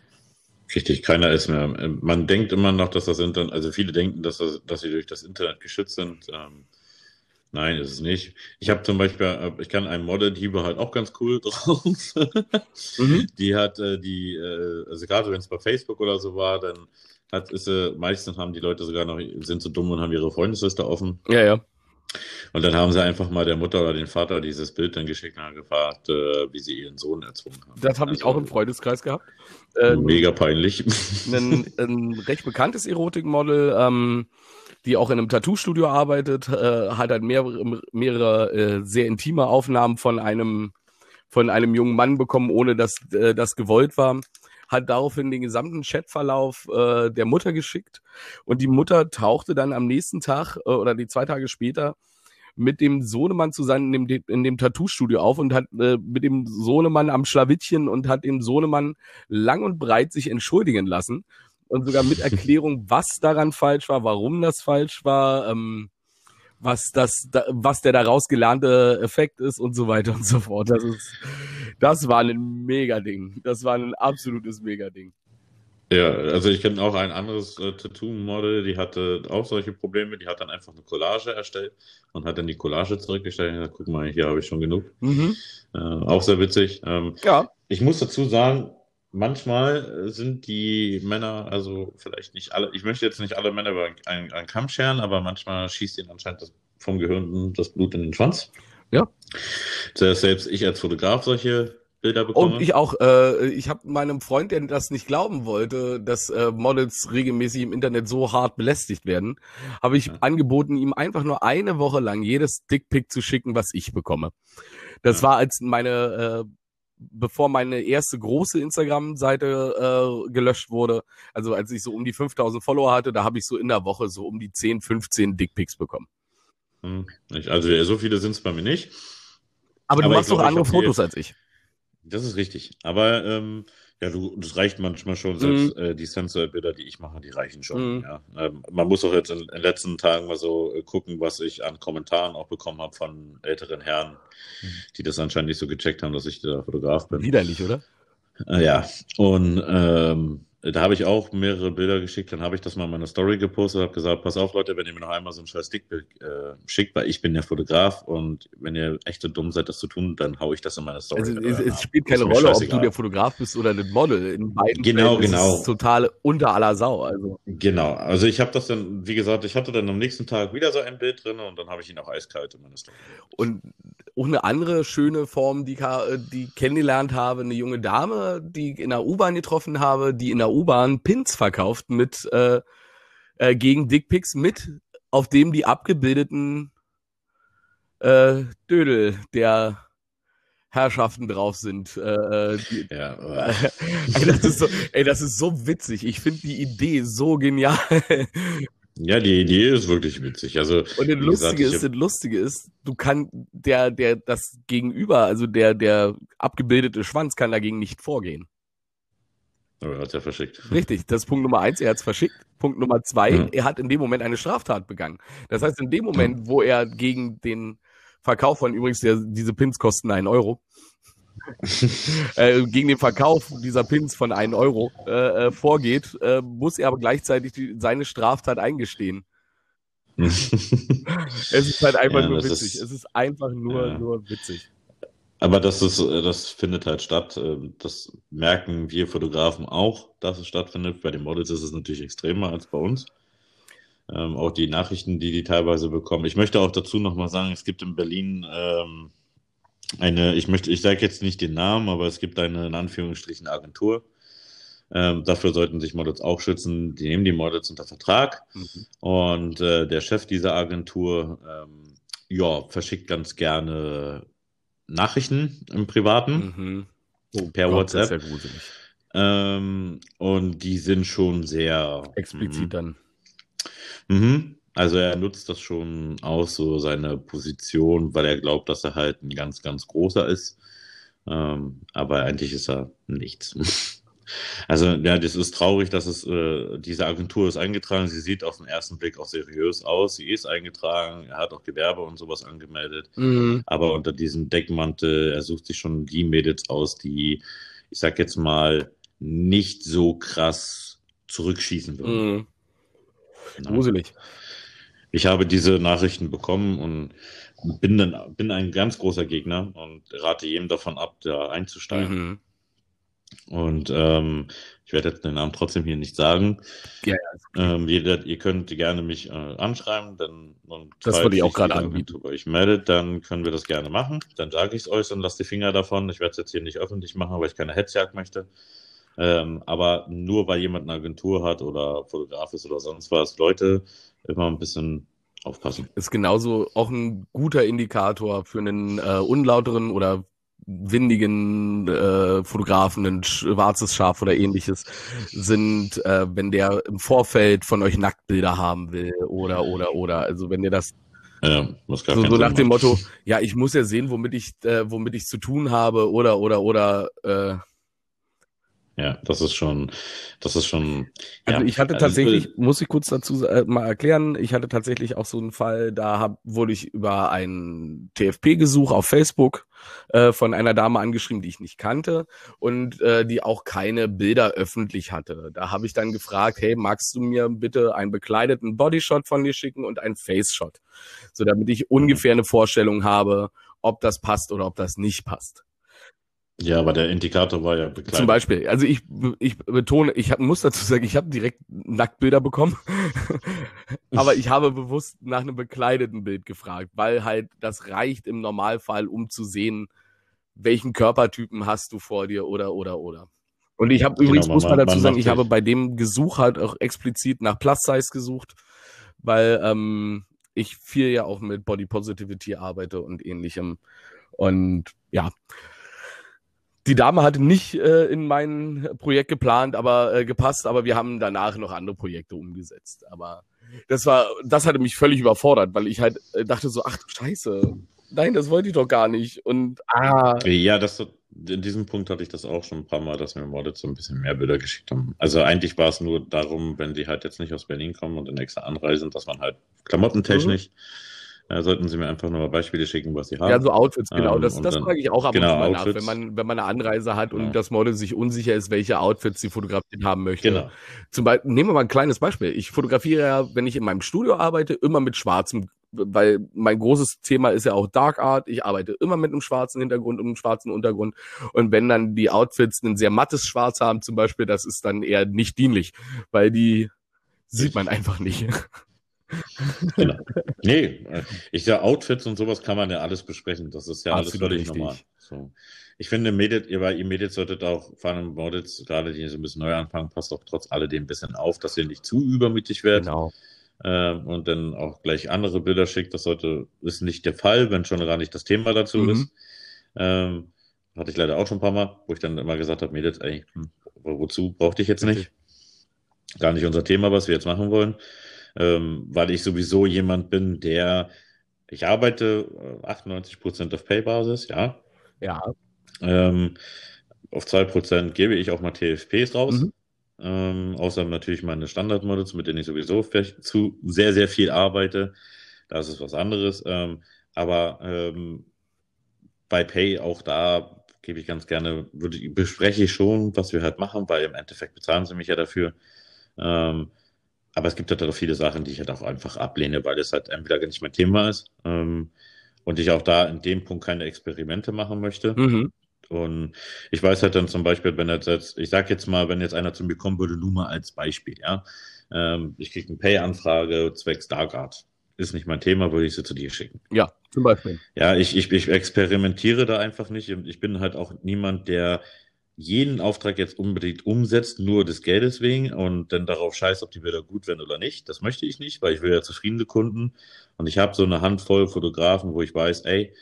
Richtig. Keiner ist mehr. Man denkt immer noch, dass das Internet, also viele denken, dass, das, dass sie durch das Internet geschützt sind. Ähm, nein, ist es nicht. Ich habe zum Beispiel, äh, ich kann ein Model, die war halt auch ganz cool drauf. Mhm. Die hat äh, die, äh, also gerade wenn es bei Facebook oder so war, dann hat ist sie, meistens haben die Leute sogar noch, sind so dumm und haben ihre Freundesliste offen. Ja, ja. Und dann haben sie einfach mal der Mutter oder den Vater dieses Bild dann geschickt und haben gefragt, äh, wie sie ihren Sohn erzwungen haben. Das habe ich Also, auch im Freundeskreis gehabt. Äh, Mega peinlich. ein, ein recht bekanntes Erotikmodel, ähm, die auch in einem Tattoo-Studio arbeitet, äh, hat halt mehrere, mehrere äh, sehr intime Aufnahmen von einem, von einem jungen Mann bekommen, ohne dass äh, das gewollt war. Hat daraufhin den gesamten Chatverlauf äh, der Mutter geschickt. Und die Mutter tauchte dann am nächsten Tag äh, oder die zwei Tage später mit dem Sohnemann zusammen in dem, in dem Tattoo-Studio auf und hat äh, mit dem Sohnemann am Schlawittchen und hat dem Sohnemann lang und breit sich entschuldigen lassen. Und sogar mit Erklärung, was daran falsch war, warum das falsch war, ähm, was das, da, was der daraus gelernte Effekt ist und so weiter und so fort. Das ist, das war ein Mega-Ding. Das war ein absolutes Mega-Ding. Ja, also ich kenne auch ein anderes äh, Tattoo-Model, die hatte auch solche Probleme. Die hat dann einfach eine Collage erstellt und hat dann die Collage zurückgestellt und gesagt, guck mal, hier habe ich schon genug. Mhm. Äh, auch sehr witzig. Ähm, Ja, ich muss dazu sagen, manchmal äh, sind die Männer, also vielleicht nicht alle, ich möchte jetzt nicht alle Männer über einen, einen Kamm scheren, aber manchmal schießt ihnen anscheinend das, vom Gehirn das Blut in den Schwanz. Ja. Selbst ich als Fotograf solche Bilder bekomme. und ich auch, äh, ich habe meinem Freund, der das nicht glauben wollte, dass äh, Models regelmäßig im Internet so hart belästigt werden, habe ich Ja. angeboten, ihm einfach nur eine Woche lang jedes Dickpick zu schicken, was ich bekomme. Das Ja. war als meine, äh, bevor meine erste große Instagram-Seite äh, gelöscht wurde, also als ich so um die 5000 Follower hatte, da habe ich so in der Woche so um die 10, 15 Dickpics bekommen. Hm. Also so viele sind es bei mir nicht. Aber, Aber du machst doch andere Fotos als ich. Das ist richtig. Aber ähm, ja, du, das reicht manchmal schon. Selbst äh, die Sensor-Bilder, die ich mache, die reichen schon. Mhm. Ja. Ähm, man muss auch jetzt in, in den letzten Tagen mal so äh, gucken, was ich an Kommentaren auch bekommen habe von älteren Herren, Mhm. die das anscheinend nicht so gecheckt haben, dass ich der Fotograf bin. Widerlich, oder? Äh, ja, und ähm, da habe ich auch mehrere Bilder geschickt, dann habe ich das mal in meiner Story gepostet, habe gesagt, pass auf Leute, wenn ihr mir noch einmal so ein scheiß Dickbild äh, schickt, weil ich bin der Fotograf und wenn ihr echt so dumm seid, das zu tun, dann hau ich das in meine Story. Also es, es spielt Ist keine Rolle, ob du der Fotograf bist oder ein Model. In beiden Genau, Fällen ist genau. es total unter aller Sau. Also Genau, also ich habe das dann, wie gesagt, ich hatte dann am nächsten Tag wieder so ein Bild drin und dann habe ich ihn auch eiskalt in meine Story. und auch eine andere schöne Form, die, ka- die ich kennengelernt habe, eine junge Dame, die ich in der U-Bahn getroffen habe, die in der U-Bahn Pins verkauft mit äh, äh, gegen Dickpics mit, auf dem die abgebildeten äh, Dödel der Herrschaften drauf sind. Äh, äh, die, Ja, ey, das ist so, ey, das ist so witzig. Ich finde die Idee so genial. Ja, die Idee ist wirklich witzig. Also, Und das gesagt, Lustige ich ist, hab- das Lustige ist, du kann der, der, das Gegenüber, also der, der abgebildete Schwanz kann dagegen nicht vorgehen. oh, er hat ja verschickt. Richtig, das ist Punkt Nummer eins, er hat es verschickt. Punkt Nummer zwei, Ja. er hat in dem Moment eine Straftat begangen. Das heißt, in dem Moment, wo er gegen den Verkauf von übrigens, der, diese Pins kosten einen Euro, äh, gegen den Verkauf dieser Pins von einen Euro äh, äh, vorgeht, äh, muss er aber gleichzeitig die, seine Straftat eingestehen. Es ist halt einfach Ja, nur witzig. ist- es ist einfach nur, Ja. nur witzig. Aber das ist, äh, das findet halt statt. Das merken wir Fotografen auch, dass es stattfindet. Bei den Models ist es natürlich extremer als bei uns. Ähm, auch die Nachrichten, die die teilweise bekommen. Ich möchte auch dazu nochmal sagen, es gibt in Berlin ähm, eine, ich möchte, ich sage jetzt nicht den Namen, aber es gibt eine in Anführungsstrichen Agentur. Ähm, dafür sollten sich Models auch schützen. Die nehmen die Models unter Vertrag. Mhm. Und äh, der Chef dieser Agentur, ähm, ja, verschickt ganz gerne Nachrichten im Privaten mhm. oh, per Gott, WhatsApp. Ähm, und die sind schon sehr explizit mh. dann. Mhm. Also er nutzt das schon aus, so seine Position, weil er glaubt, dass er halt ein ganz, ganz großer ist. Ähm, aber eigentlich ist er nichts. Also ja, das ist traurig, dass es äh, diese Agentur ist eingetragen. Sie sieht auf den ersten Blick auch seriös aus. Sie ist eingetragen. Er hat auch Gewerbe und sowas angemeldet. Mhm. Aber unter diesem Deckmantel, er sucht sich schon die Mädels aus, die, ich sag jetzt mal, nicht so krass zurückschießen würden. Mhm. Gruselig. Ich habe diese Nachrichten bekommen und bin, dann, bin ein ganz großer Gegner und rate jedem davon ab, da einzusteigen. Mhm. Und ähm, ich werde jetzt den Namen trotzdem hier nicht sagen. Ja, ja, ähm, jeder, ihr könnt gerne mich äh, anschreiben, dann und das würde ich auch gerade anbieten. euch meldet, dann können wir das gerne machen. Dann sage ich es euch und lasst die Finger davon. Ich werde es jetzt hier nicht öffentlich machen, weil ich keine Hetzjagd möchte. Ähm, aber nur weil jemand eine Agentur hat oder Fotograf ist oder sonst was, Leute, immer ein bisschen aufpassen. Ist genauso auch ein guter Indikator für einen äh, unlauteren oder windigen äh, Fotografen, ein schwarzes Schaf oder ähnliches sind, äh, wenn der im Vorfeld von euch Nacktbilder haben will oder oder oder. Also wenn ihr das ja, muss gar so, so nach dem Motto, ja, ich muss ja sehen, womit ich, äh, womit ich zu tun habe oder oder oder äh, ja, das ist schon, das ist schon. Also ich hatte also tatsächlich, also, muss ich kurz dazu äh, mal erklären, ich hatte tatsächlich auch so einen Fall, da hab, wurde ich über ein TFP-Gesuch auf Facebook äh, von einer Dame angeschrieben, die ich nicht kannte und äh, die auch keine Bilder öffentlich hatte. Da habe ich dann gefragt, hey, magst du mir bitte einen bekleideten Bodyshot von dir schicken und einen Face-Shot, so damit ich ungefähr eine Vorstellung habe, ob das passt oder ob das nicht passt. Ja, aber der Indikator war ja bekleidet. Zum Beispiel, also ich, ich betone, ich hab, muss dazu sagen, ich habe direkt Nacktbilder bekommen, aber ich habe bewusst nach einem bekleideten Bild gefragt, weil halt das reicht im Normalfall, um zu sehen, welchen Körpertypen hast du vor dir oder oder oder. Und ich habe genau, übrigens, muss man dazu sagen, ich habe bei dem Gesuch halt auch explizit nach Plus Size gesucht, weil ähm, ich viel ja auch mit Body Positivity arbeite und ähnlichem. Und ja, die Dame hatte nicht äh, in mein Projekt geplant, aber äh, gepasst, aber wir haben danach noch andere Projekte umgesetzt. Aber das war, das hatte mich völlig überfordert, weil ich halt äh, dachte so, ach du Scheiße, nein, das wollte ich doch gar nicht. Und ah. Ja, das in diesem Punkt hatte ich das auch schon ein paar Mal, dass mir Models so ein bisschen mehr Bilder geschickt haben. Also eigentlich war es nur darum, wenn die halt jetzt nicht aus Berlin kommen und in extra anreisen, dass man halt klamottentechnisch mhm ja, sollten Sie mir einfach nur mal Beispiele schicken, was Sie haben. Ja, so Outfits, genau. Ähm, das, das dann, frage ich auch ab genau, und zu mal nach, wenn man, wenn man eine Anreise hat und ja. das Model sich unsicher ist, welche Outfits sie fotografiert haben möchte. Genau. Zum Beispiel, nehmen wir mal ein kleines Beispiel. Ich fotografiere ja, wenn ich in meinem Studio arbeite, immer mit schwarzem, weil mein großes Thema ist ja auch Dark Art. Ich arbeite immer mit einem schwarzen Hintergrund und einem schwarzen Untergrund. Und wenn dann die Outfits ein sehr mattes Schwarz haben, zum Beispiel, das ist dann eher nicht dienlich, weil die sieht man einfach nicht. Genau. Nee, ich sage Outfits und sowas kann man ja alles besprechen. Das ist ja Absolut alles völlig richtig. normal. So. Ich finde, Medit, ihr, ihr Medit solltet auch, vor allem Models, gerade die so ein bisschen neu anfangen, passt auch trotz alledem ein bisschen auf, dass ihr nicht zu übermütig werdet. Genau. Ähm, und dann auch gleich andere Bilder schickt. Das sollte, ist nicht der Fall, wenn schon gar nicht das Thema dazu mhm. ist. Ähm, hatte ich leider auch schon ein paar Mal, wo ich dann immer gesagt habe, Mädels, ey, hm, wozu brauchte ich jetzt nicht? Gar nicht unser Thema, was wir jetzt machen wollen ähm, weil ich sowieso jemand bin, der, ich arbeite 98% äh, auf Pay-Basis, ja. Ja. Ähm, auf 2% gebe ich auch mal TFPs raus. Mhm. Ähm, außer natürlich meine Standardmodels, mit denen ich sowieso zu sehr, sehr viel arbeite. Das ist was anderes. Ähm, aber ähm, bei Pay auch da gebe ich ganz gerne, würde, bespreche ich schon, was wir halt machen, weil im Endeffekt bezahlen sie mich ja dafür. Ähm, aber es gibt halt auch viele Sachen, die ich halt auch einfach ablehne, weil es halt entweder gar nicht mein Thema ist ähm, und ich auch da in dem Punkt keine Experimente machen möchte. Mhm. Und ich weiß halt dann zum Beispiel, wenn jetzt, ich sag jetzt mal, wenn jetzt einer zu mir kommen würde, nur mal als Beispiel, ja. Ähm, ich kriege eine Pay-Anfrage zwecks Darkart. Ist nicht mein Thema, würde ich sie zu dir schicken. Ja, zum Beispiel. Ja, ich, ich, ich experimentiere da einfach nicht. Ich bin halt auch niemand, der jeden Auftrag jetzt unbedingt umsetzt, nur des Geldes wegen und dann darauf scheißt, ob die Bilder gut werden oder nicht. Das möchte ich nicht, weil ich will ja zufriedene Kunden. Und ich habe so eine Handvoll Fotografen, wo ich weiß, ey,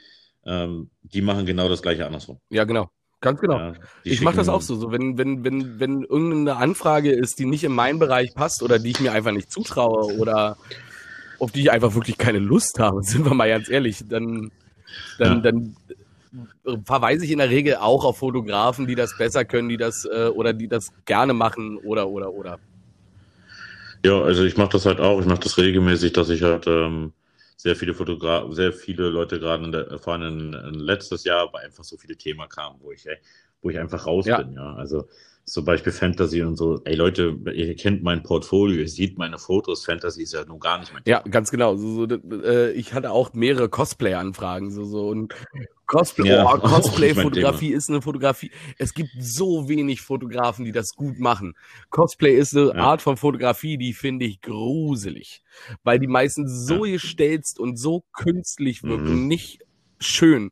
ähm, die machen genau das gleiche andersrum. Ja, genau. Ganz genau. Ja, ich mache das auch so. so wenn, wenn, wenn, wenn irgendeine Anfrage ist, die nicht in meinen Bereich passt oder die ich mir einfach nicht zutraue oder auf die ich einfach wirklich keine Lust habe, sind wir mal ganz ehrlich, dann, dann, ja. dann verweise ich in der Regel auch auf Fotografen, die das besser können, die das äh, oder die das gerne machen oder oder oder. Ja, also ich mache das halt auch. Ich mache das regelmäßig, dass ich halt ähm, sehr viele Fotografen, sehr viele Leute gerade in der, vor allem in, in letztes Jahr, weil einfach so viele Themen kamen, wo ich, ey, wo ich einfach raus ja. bin. Ja, also zum Beispiel Fantasy und so. Ey Leute, ihr kennt mein Portfolio, ihr seht meine Fotos. Fantasy ist ja nun gar nicht mein Thema. Ja, ganz genau. So, so, äh, ich hatte auch mehrere Cosplay-Anfragen. So, so und Cosplay, ja, oh, Cosplay-Fotografie ist eine Fotografie. Es gibt so wenig Fotografen, die das gut machen. Cosplay ist eine ja. Art von Fotografie, die finde ich gruselig, weil die meisten so ja. gestelzt und so künstlich wirken, mhm. nicht schön.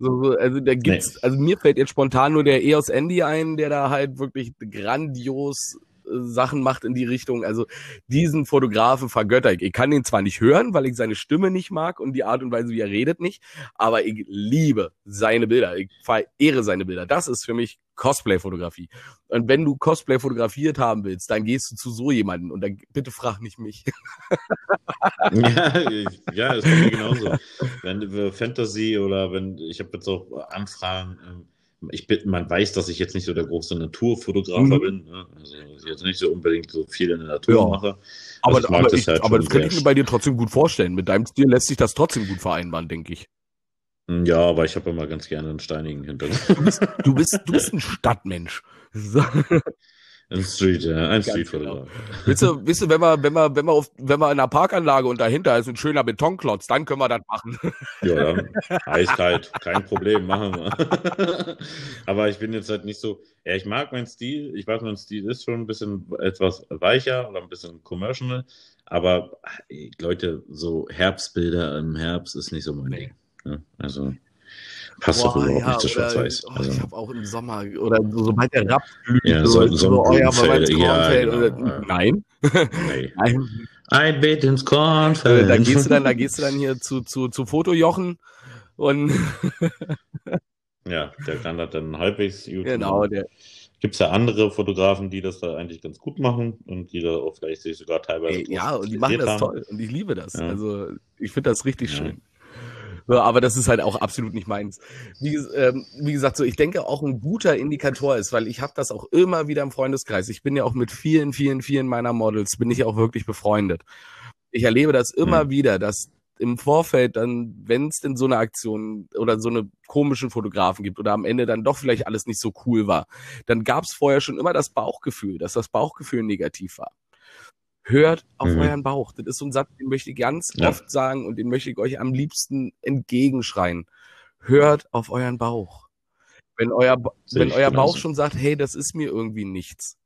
So, also da gibt's, nee. also mir fällt jetzt spontan nur der EOS Andy ein, der da halt wirklich grandios Sachen macht in die Richtung. Also diesen Fotografen vergötter ich. Ich kann ihn zwar nicht hören, weil ich seine Stimme nicht mag und die Art und Weise, wie er redet, nicht, aber ich liebe seine Bilder. Ich verehre seine Bilder. Das ist für mich Cosplay-Fotografie. Und wenn du Cosplay fotografiert haben willst, dann gehst du zu so jemanden und dann bitte frag nicht mich. ja, ja, das ist mir genauso. Wenn Fantasy oder wenn ich habe jetzt auch Anfragen, ähm, ich bin, man weiß, dass ich jetzt nicht so der große Naturfotografer mhm. bin, ne? also ich jetzt nicht so unbedingt so viel in der Natur ja. mache. Aber, also aber, das, halt aber das könnte ich mir bei dir trotzdem gut vorstellen. Mit deinem Stil lässt sich das trotzdem gut vereinbaren, denke ich. Hm, ja, aber ich habe immer ganz gerne einen steinigen Hintergrund. Du bist, du bist, du bist ein Stadtmensch. Ein Street, ja, ein Streetfotograf. Genau. Weißt du, weißt du, wenn wir, wenn wir, wenn wir auf, wenn wir in einer Parkanlage und dahinter ist ein schöner Betonklotz, dann können wir das machen. Ja, ja. eiskalt, kein Problem, machen wir. Aber ich bin jetzt halt nicht so, ja, ich mag meinen Stil, ich weiß, mein Stil ist schon ein bisschen etwas weicher oder ein bisschen commercial, aber Leute, so Herbstbilder im Herbst ist nicht so mein nee. Ding. Ja, also. Passt doch überhaupt ja, nicht zu Schwarz-Weiß. Oh, also. Ich habe auch im Sommer, oder sobald der Raps blüht, ja, so, so, so oh, ja, ja, genau, oder, Nein. Nee. Nein. Ein Bett ins Kornfeld. Da gehst du dann, da gehst du dann hier zu, zu, zu Fotojochen und Ja, der kann das dann halbwegs gut Genau, der. Gibt es ja andere Fotografen, die das da eigentlich ganz gut machen und die da auch vielleicht sich sogar teilweise. Ey, ja, und die machen das haben. toll und ich liebe das. Ja. Also ich finde das richtig schön. Ja, aber das ist halt auch absolut nicht meins. Wie, ähm, wie gesagt, so ich denke auch ein guter Indikator ist, weil ich habe das auch immer wieder im Freundeskreis. Ich bin ja auch mit vielen, vielen, vielen meiner Models bin ich auch wirklich befreundet. Ich erlebe das immer mhm. wieder, dass im Vorfeld dann, wenn es denn so eine Aktion oder so eine komischen Fotografen gibt oder am Ende dann doch vielleicht alles nicht so cool war, dann gab es vorher schon immer das Bauchgefühl, dass das Bauchgefühl negativ war. Hört auf mhm. euren Bauch. Das ist so ein Satz, den möchte ich ganz ja. oft sagen und den möchte ich euch am liebsten entgegenschreien. Hört auf euren Bauch. Wenn euer, wenn euer Bauch schon sagt, hey, das ist mir irgendwie nichts,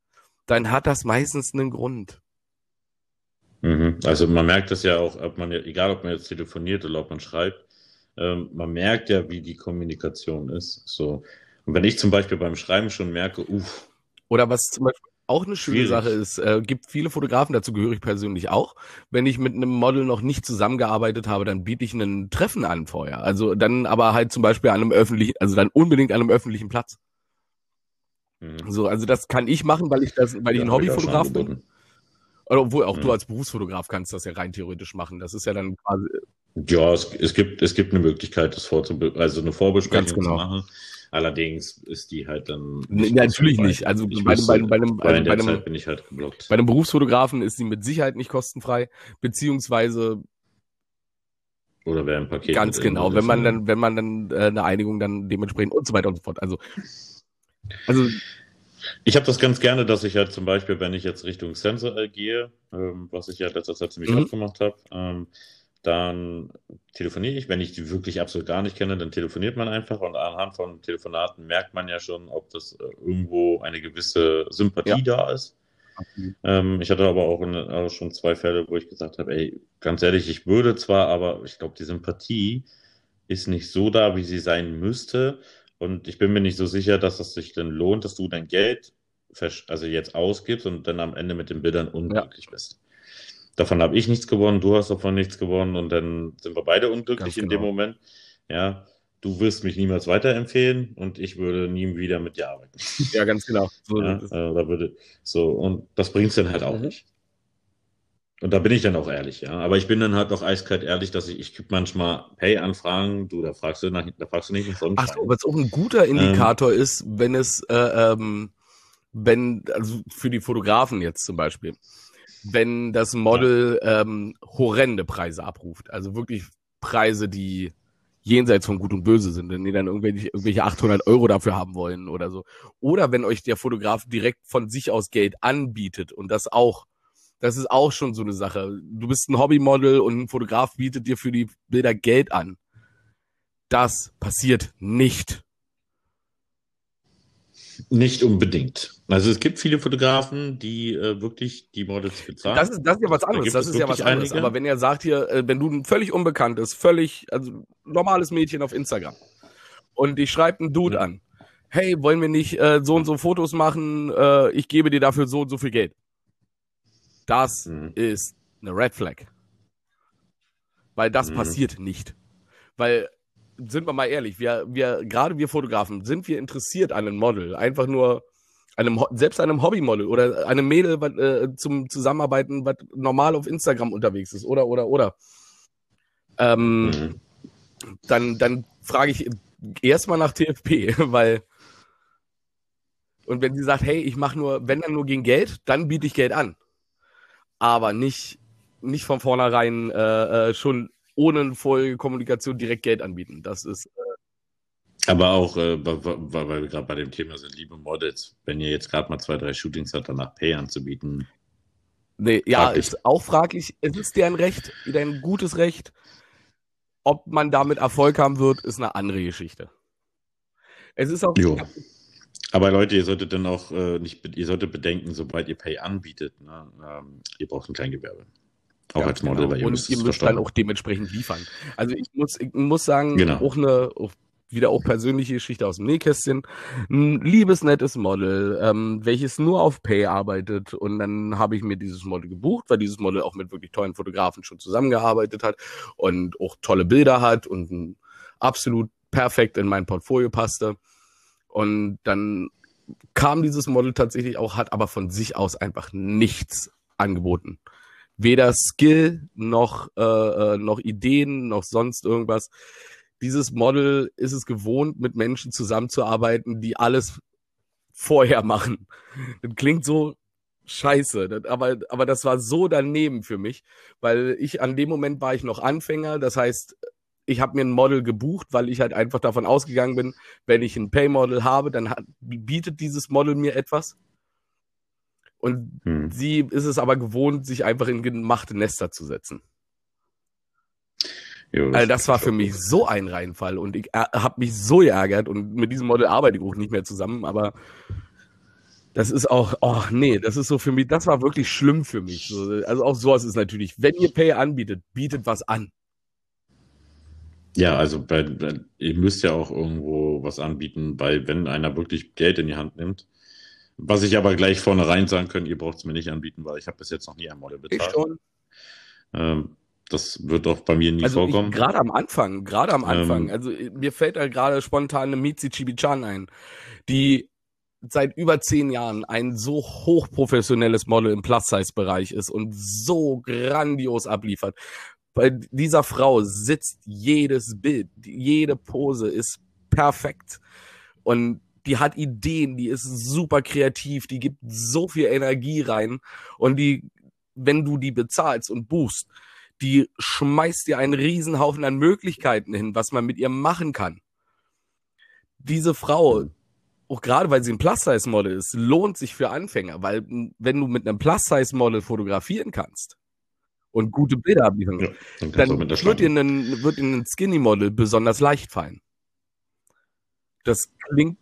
dann hat das meistens einen Grund. Mhm. Also man merkt das ja auch, ob man, egal ob man jetzt telefoniert oder ob man schreibt, ähm, man merkt ja, wie die Kommunikation ist. So. Und wenn ich zum Beispiel beim Schreiben schon merke, uff. Oder was zum Beispiel auch eine schöne Schwierig. Sache ist, äh, gibt viele Fotografen, dazu gehöre ich persönlich auch. Wenn ich mit einem Model noch nicht zusammengearbeitet habe, dann biete ich einen Treffen an vorher. Also dann aber halt zum Beispiel an einem öffentlichen, also dann unbedingt an einem öffentlichen Platz. Mhm. So, also das kann ich machen, weil ich das, weil ich ein Hobbyfotograf bin. Oder obwohl auch mhm. du als Berufsfotograf kannst das ja rein theoretisch machen. Das ist ja dann quasi. Ja, es, es gibt, es gibt eine Möglichkeit, das vorzubereiten, also eine Vorbesprechung genau. zu machen. Allerdings ist die halt dann. Nicht natürlich nicht. Also bei, bei, bei, bei, einem, bei, bei einem, bin ich halt geblockt. Bei einem Berufsfotografen ist sie mit Sicherheit nicht kostenfrei, beziehungsweise oder wer ein Paket. Ganz genau, wenn man dann, wenn man dann äh, eine Einigung dann dementsprechend und so weiter und so fort. Also, also ich habe das ganz gerne, dass ich halt zum Beispiel, wenn ich jetzt Richtung Sensor gehe, ähm, was ich ja letzter Zeit ziemlich mhm. oft gemacht habe, ähm, dann telefoniere ich. Wenn ich die wirklich absolut gar nicht kenne, dann telefoniert man einfach und anhand von Telefonaten merkt man ja schon, ob das äh, irgendwo eine gewisse Sympathie ja. da ist. Okay. Ähm, ich hatte aber auch, in, auch, schon zwei Fälle, wo ich gesagt habe, ey, ganz ehrlich, ich würde zwar, aber ich glaube, die Sympathie ist nicht so da, wie sie sein müsste. Und ich bin mir nicht so sicher, dass es sich denn lohnt, dass du dein Geld also jetzt ausgibst und dann am Ende mit den Bildern unglücklich ja. bist. Davon habe ich nichts gewonnen, du hast davon nichts gewonnen und dann sind wir beide unglücklich genau. in dem genau. Moment. Ja, du wirst mich niemals weiterempfehlen und ich würde nie wieder mit dir arbeiten. Ja, ganz genau. So, ja, äh, da würde, so und das bringt es dann halt auch mhm. nicht. Und da bin ich dann auch ehrlich, ja. Aber ich bin dann halt auch eiskalt ehrlich, dass ich, ich kriege manchmal Pay-Anfragen, du, da fragst du nach, da fragst du nicht nach Sonnenschein. Ach so, was auch ein guter Indikator ähm, ist, wenn es, äh, ähm, wenn, also für die Fotografen jetzt zum Beispiel, wenn das Model ähm, horrende Preise abruft. Also wirklich Preise, die jenseits von Gut und Böse sind, wenn die dann irgendwelche, irgendwelche 800 Euro dafür haben wollen oder so. Oder wenn euch der Fotograf direkt von sich aus Geld anbietet und das auch, das ist auch schon so eine Sache. Du bist ein Hobbymodel und ein Fotograf bietet dir für die Bilder Geld an. Das passiert nicht. Nicht unbedingt. Also es gibt viele Fotografen, die äh, wirklich die Models bezahlen. Das ist, das ist ja was anderes. Da das ist ja was anderes. Einige. Aber wenn ihr sagt hier, äh, wenn du ein völlig unbekanntes, völlig, also normales Mädchen auf Instagram und die schreibt einen Dude ja. an, hey, wollen wir nicht äh, so und so Fotos machen, äh, ich gebe dir dafür so und so viel Geld. Das mhm. ist eine Red Flag. Weil das mhm. passiert nicht. Weil sind wir mal ehrlich, wir, wir, gerade wir Fotografen, sind wir interessiert an einem Model? Einfach nur einem, selbst einem Hobbymodel oder einem Mädel was, äh, zum Zusammenarbeiten, was normal auf Instagram unterwegs ist, oder, oder, oder. Ähm, mhm. Dann, dann frage ich erstmal nach TFP, weil und wenn sie sagt, hey, ich mache nur, wenn dann nur gegen Geld, dann biete ich Geld an. Aber nicht, nicht von vornherein äh, äh, schon ohne Folgekommunikation direkt Geld anbieten. Das ist. Äh aber auch, äh, weil, wir gerade bei dem Thema sind, liebe Models, wenn ihr jetzt gerade mal zwei, drei Shootings habt, danach Pay anzubieten. Nee, ja, ist auch fraglich. Es ist deren Recht, deren gutes Recht. Ob man damit Erfolg haben wird, ist eine andere Geschichte. Es ist auch. Jo. Aber Leute, ihr solltet dann auch äh, nicht, ihr solltet bedenken, sobald ihr Pay anbietet, ne, ähm, ihr braucht ein Kleingewerbe. Auch ja, als Model, genau. ihr Und ihr müsst dann auch dementsprechend liefern. Also ich muss, ich muss sagen, genau. auch eine, auch wieder auch persönliche Geschichte aus dem Nähkästchen. Ein liebes, nettes Model, ähm, welches nur auf Pay arbeitet. Und dann habe ich mir dieses Model gebucht, weil dieses Model auch mit wirklich tollen Fotografen schon zusammengearbeitet hat und auch tolle Bilder hat und absolut perfekt in mein Portfolio passte. Und dann kam dieses Model tatsächlich auch, hat aber von sich aus einfach nichts angeboten weder Skill noch, äh, äh, noch Ideen noch sonst irgendwas. Dieses Model ist es gewohnt, mit Menschen zusammenzuarbeiten, die alles vorher machen. Das klingt so scheiße, das, aber, aber das war so daneben für mich, weil ich an dem Moment war ich noch Anfänger, das heißt, ich habe mir ein Model gebucht, weil ich halt einfach davon ausgegangen bin, wenn ich ein Pay-Model habe, dann hat, bietet dieses Model mir etwas. Und hm. sie ist es aber gewohnt, sich einfach in gemachte Nester zu setzen. Jo, das also das war für mich so ein Reinfall und ich äh, habe mich so geärgert und mit diesem Model arbeite ich auch nicht mehr zusammen, aber das ist auch, oh nee, das ist so für mich, das war wirklich schlimm für mich. Also auch sowas ist natürlich, wenn ihr Pay anbietet, bietet was an. Ja, also bei, bei, ihr müsst ja auch irgendwo was anbieten, weil wenn einer wirklich Geld in die Hand nimmt, was ich aber gleich vornherein sagen können, ihr braucht es mir nicht anbieten, weil ich habe bis jetzt noch nie ein Model bezahlt. Ich schon. Ähm, das wird doch bei mir nie also vorkommen. Gerade am Anfang, gerade am Anfang. Ähm, also mir fällt da gerade spontan eine Mizi Chibichan ein, die seit über zehn Jahren ein so hochprofessionelles Model im Plus-Size-Bereich ist und so grandios abliefert. Bei dieser Frau sitzt jedes Bild, jede Pose ist perfekt. Und die hat Ideen, die ist super kreativ, die gibt so viel Energie rein und die, wenn du die bezahlst und buchst, die schmeißt dir einen Riesenhaufen an Möglichkeiten hin, was man mit ihr machen kann. Diese Frau, auch gerade weil sie ein Plus-Size-Model ist, lohnt sich für Anfänger, weil wenn du mit einem Plus-Size-Model fotografieren kannst und gute Bilder abliefern ja, dann, dann wird ihnen, ein, wird ihnen ein Skinny Model besonders leicht fallen. Das klingt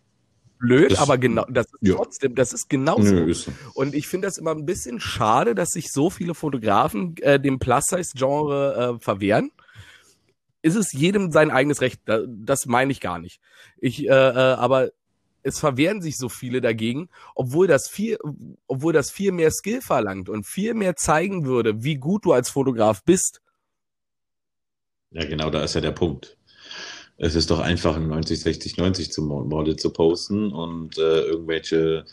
blöd, das, aber genau, das ist ja. trotzdem, das ist genauso. Nö, ist so. Und ich finde das immer ein bisschen schade, dass sich so viele Fotografen äh, dem Plus-Size-Genre äh, verwehren. Ist es jedem sein eigenes Recht? Das meine ich gar nicht. Ich, äh, äh, aber es verwehren sich so viele dagegen, obwohl das viel, obwohl das viel mehr Skill verlangt und viel mehr zeigen würde, wie gut du als Fotograf bist. Ja, genau, da ist ja der Punkt. Es ist doch einfach ein 90, 60, 90 zum Model zu posten und äh, irgendwelche.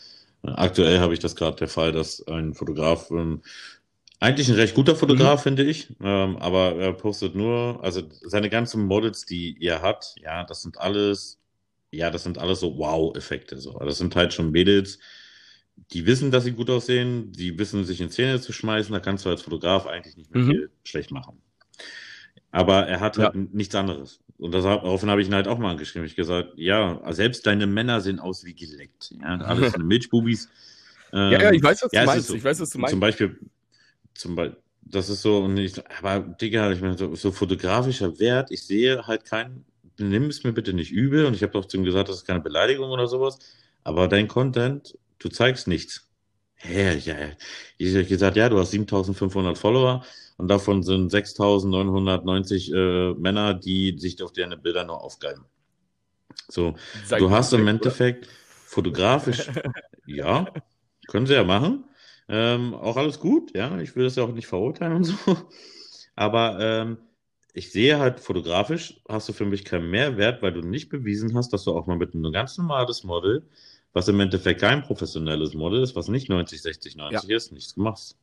Aktuell habe ich das gerade der Fall, dass ein Fotograf, ähm, eigentlich ein recht guter Fotograf, mhm. finde ich, ähm, aber er postet nur, also seine ganzen Models, die er hat, ja, das sind alles, ja, das sind alles so Wow-Effekte. So. Das sind halt schon Mädels, die wissen, dass sie gut aussehen, die wissen, sich in Szene zu schmeißen, da kannst du als Fotograf eigentlich nicht mehr mhm. viel schlecht machen. Aber er hat halt ja. nichts anderes. Und daraufhin habe ich ihn halt auch mal angeschrieben. Ich gesagt, ja, selbst deine Männer sehen aus wie geleckt. Ja, alles Milchbubis. Ähm, ja, ja, ich weiß, was ja, du meinst. So, ich weiß, was du meinst. Zum Beispiel, zum Beispiel, das ist so, und ich, aber Digga, ich meine, so, so fotografischer Wert, ich sehe halt keinen, nimm es mir bitte nicht übel. Und ich habe auch zu ihm gesagt, das ist keine Beleidigung oder sowas. Aber dein Content, du zeigst nichts. Hä, ja, ich habe gesagt, ja, du hast 7500 Follower und davon sind 6.990 äh, Männer, die sich auf deine Bilder nur aufgeilen. So, Sag du hast im Endeffekt oder? fotografisch, ja, können sie ja machen. Ähm, auch alles gut, ja, ich will das ja auch nicht verurteilen und so. Aber ähm, ich sehe halt fotografisch hast du für mich keinen Mehrwert, weil du nicht bewiesen hast, dass du auch mal mit einem ganz normales Model, was im Endeffekt kein professionelles Model ist, was nicht 90, 60, 90 ja. ist, nichts machst.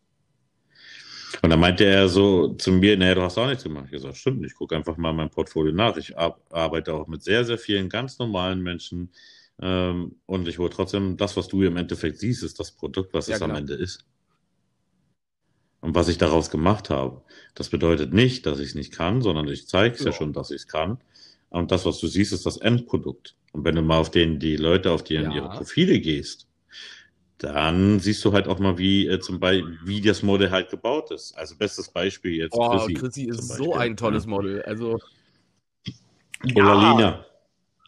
Und dann meinte er so zu mir, naja, du hast auch nichts gemacht. Ich gesagt, stimmt, ich gucke einfach mal mein Portfolio nach. Ich arbeite auch mit sehr, sehr vielen ganz normalen Menschen. Ähm, und ich hole trotzdem, das, was du im Endeffekt siehst, ist das Produkt, was ja, es genau. am Ende ist. Und was ich daraus gemacht habe. Das bedeutet nicht, dass ich es nicht kann, sondern ich zeige es ja. ja schon, dass ich es kann. Und das, was du siehst, ist das Endprodukt. Und wenn du mal auf den, die Leute, auf die ja. ihre Profile gehst, dann siehst du halt auch mal, wie äh, zum Beispiel, wie das Model halt gebaut ist. Also bestes Beispiel jetzt. Oh, Chrissy, Chrissy ist so ein tolles Model. Also. Oder ja. Lina.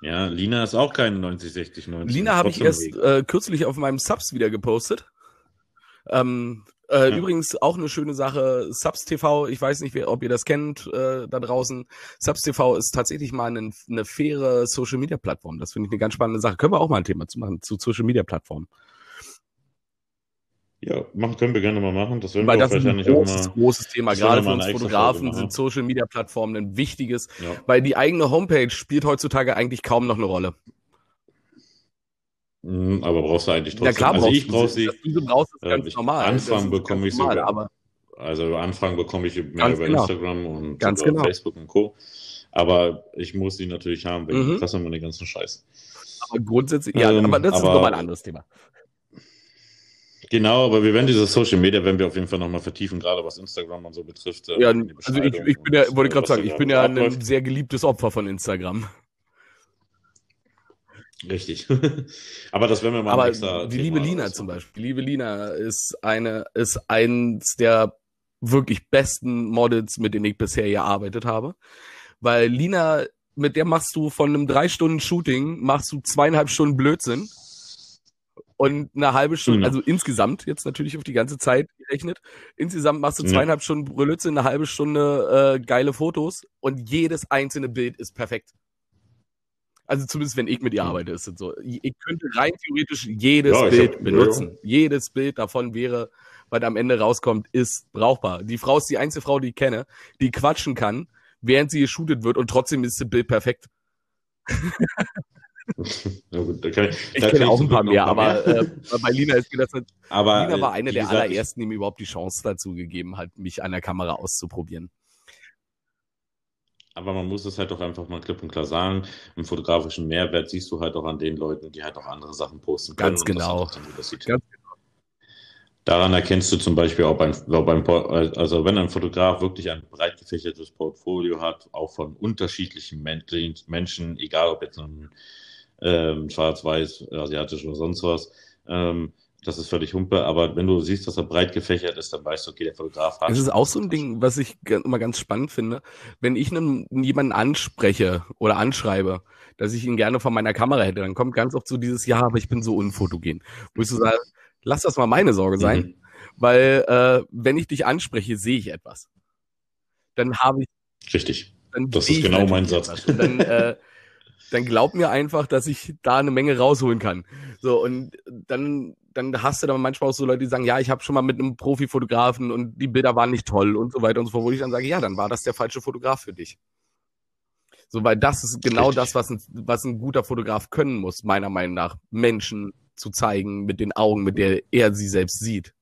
Ja, Lina ist auch keine 90, 60, 90. Lina habe ich erst äh, kürzlich auf meinem Subs wieder gepostet. Ähm, äh, ja. Übrigens auch eine schöne Sache, Subs TV, ich weiß nicht, ob ihr das kennt äh, da draußen. Subs TV ist tatsächlich mal eine, eine faire Social Media Plattform. Das finde ich eine ganz spannende Sache. Können wir auch mal ein Thema zu machen, zu Social Media Plattformen. Ja, machen können wir gerne mal machen. Das werden Weil wir das ist ein großes, mal, großes Thema. Gerade für uns Fotografen sind Social Media Plattformen ein wichtiges, ja. weil die eigene Homepage spielt heutzutage eigentlich kaum noch eine Rolle. Mhm, aber brauchst du eigentlich trotzdem. Ja klar, also ich brauche sie. du brauchst, ist ganz äh, normal. Anfang bekomme ich normal, sogar. Aber also Anfang bekomme ich mehr über genau. Instagram und ganz genau. Facebook und Co. Aber ich muss die natürlich haben wegen mhm. Presse und den ganzen Scheiß. Aber grundsätzlich, ja, ähm, aber das aber, ist nochmal ein anderes Thema. Genau, aber wir werden diese Social Media, werden wir auf jeden Fall nochmal vertiefen, gerade was Instagram und so betrifft. Äh, ja, also ich, ich bin ja, wollte gerade sagen, ich bin ja ein sehr geliebtes Opfer von Instagram. Richtig. aber das werden wir mal aber extra. Die liebe Lina zum Beispiel. Die liebe Lina ist eine, ist eins der wirklich besten Models, mit denen ich bisher gearbeitet habe. Weil Lina, mit der machst du von einem drei Stunden Shooting, machst du zweieinhalb Stunden Blödsinn und eine halbe Stunde, mhm. also insgesamt jetzt natürlich auf die ganze Zeit gerechnet, insgesamt machst du zweieinhalb ja. Stunden Brülitze, eine halbe Stunde äh, geile Fotos und jedes einzelne Bild ist perfekt. Also zumindest wenn ich mit ihr arbeite, ist es so. Ich könnte rein theoretisch jedes ja, Bild hab, benutzen. Ja. Jedes Bild davon wäre, was am Ende rauskommt, ist brauchbar. Die Frau ist die einzige Frau, die ich kenne, die quatschen kann, während sie geshootet wird und trotzdem ist das Bild perfekt. Na gut, da kann ich, ich kenne auch ein paar mehr, aber äh, bei Lina ist mir das halt, aber, Lina war eine der gesagt, allerersten, die mir überhaupt die Chance dazu gegeben hat, mich an der Kamera auszuprobieren. Aber man muss es halt auch einfach mal klipp und klar sagen, im fotografischen Mehrwert siehst du halt auch an den Leuten, die halt auch andere Sachen posten können. Ganz genau. Ganz genau. Daran erkennst du zum Beispiel auch beim, beim, also wenn ein Fotograf wirklich ein breit gefächertes Portfolio hat, auch von unterschiedlichen Menschen, egal ob jetzt ein ähm, schwarz-weiß, asiatisch oder sonst was, ähm, das ist völlig humpe, aber wenn du siehst, dass er breit gefächert ist, dann weißt du, okay, der Fotograf hat. Das ist auch so ein Ding, was ich immer ganz spannend finde. Wenn ich einen, jemanden anspreche oder anschreibe, dass ich ihn gerne von meiner Kamera hätte, dann kommt ganz oft so dieses, ja, aber ich bin so unfotogen. Wo ich so sage, lass das mal meine Sorge sein, mhm. weil äh, wenn ich dich anspreche, sehe ich etwas. Dann habe ich. Richtig. das ist genau mein Satz. Dann, äh, dann glaub mir einfach, dass ich da eine Menge rausholen kann. So, und dann, dann hast du dann manchmal auch so Leute, die sagen, ja, ich habe schon mal mit einem Profifotografen und die Bilder waren nicht toll und so weiter und so fort, wo ich dann sage, ja, dann war das der falsche Fotograf für dich. So, weil das ist genau das, was ein, was ein guter Fotograf können muss, meiner Meinung nach, Menschen zu zeigen mit den Augen, mit der er sie selbst sieht.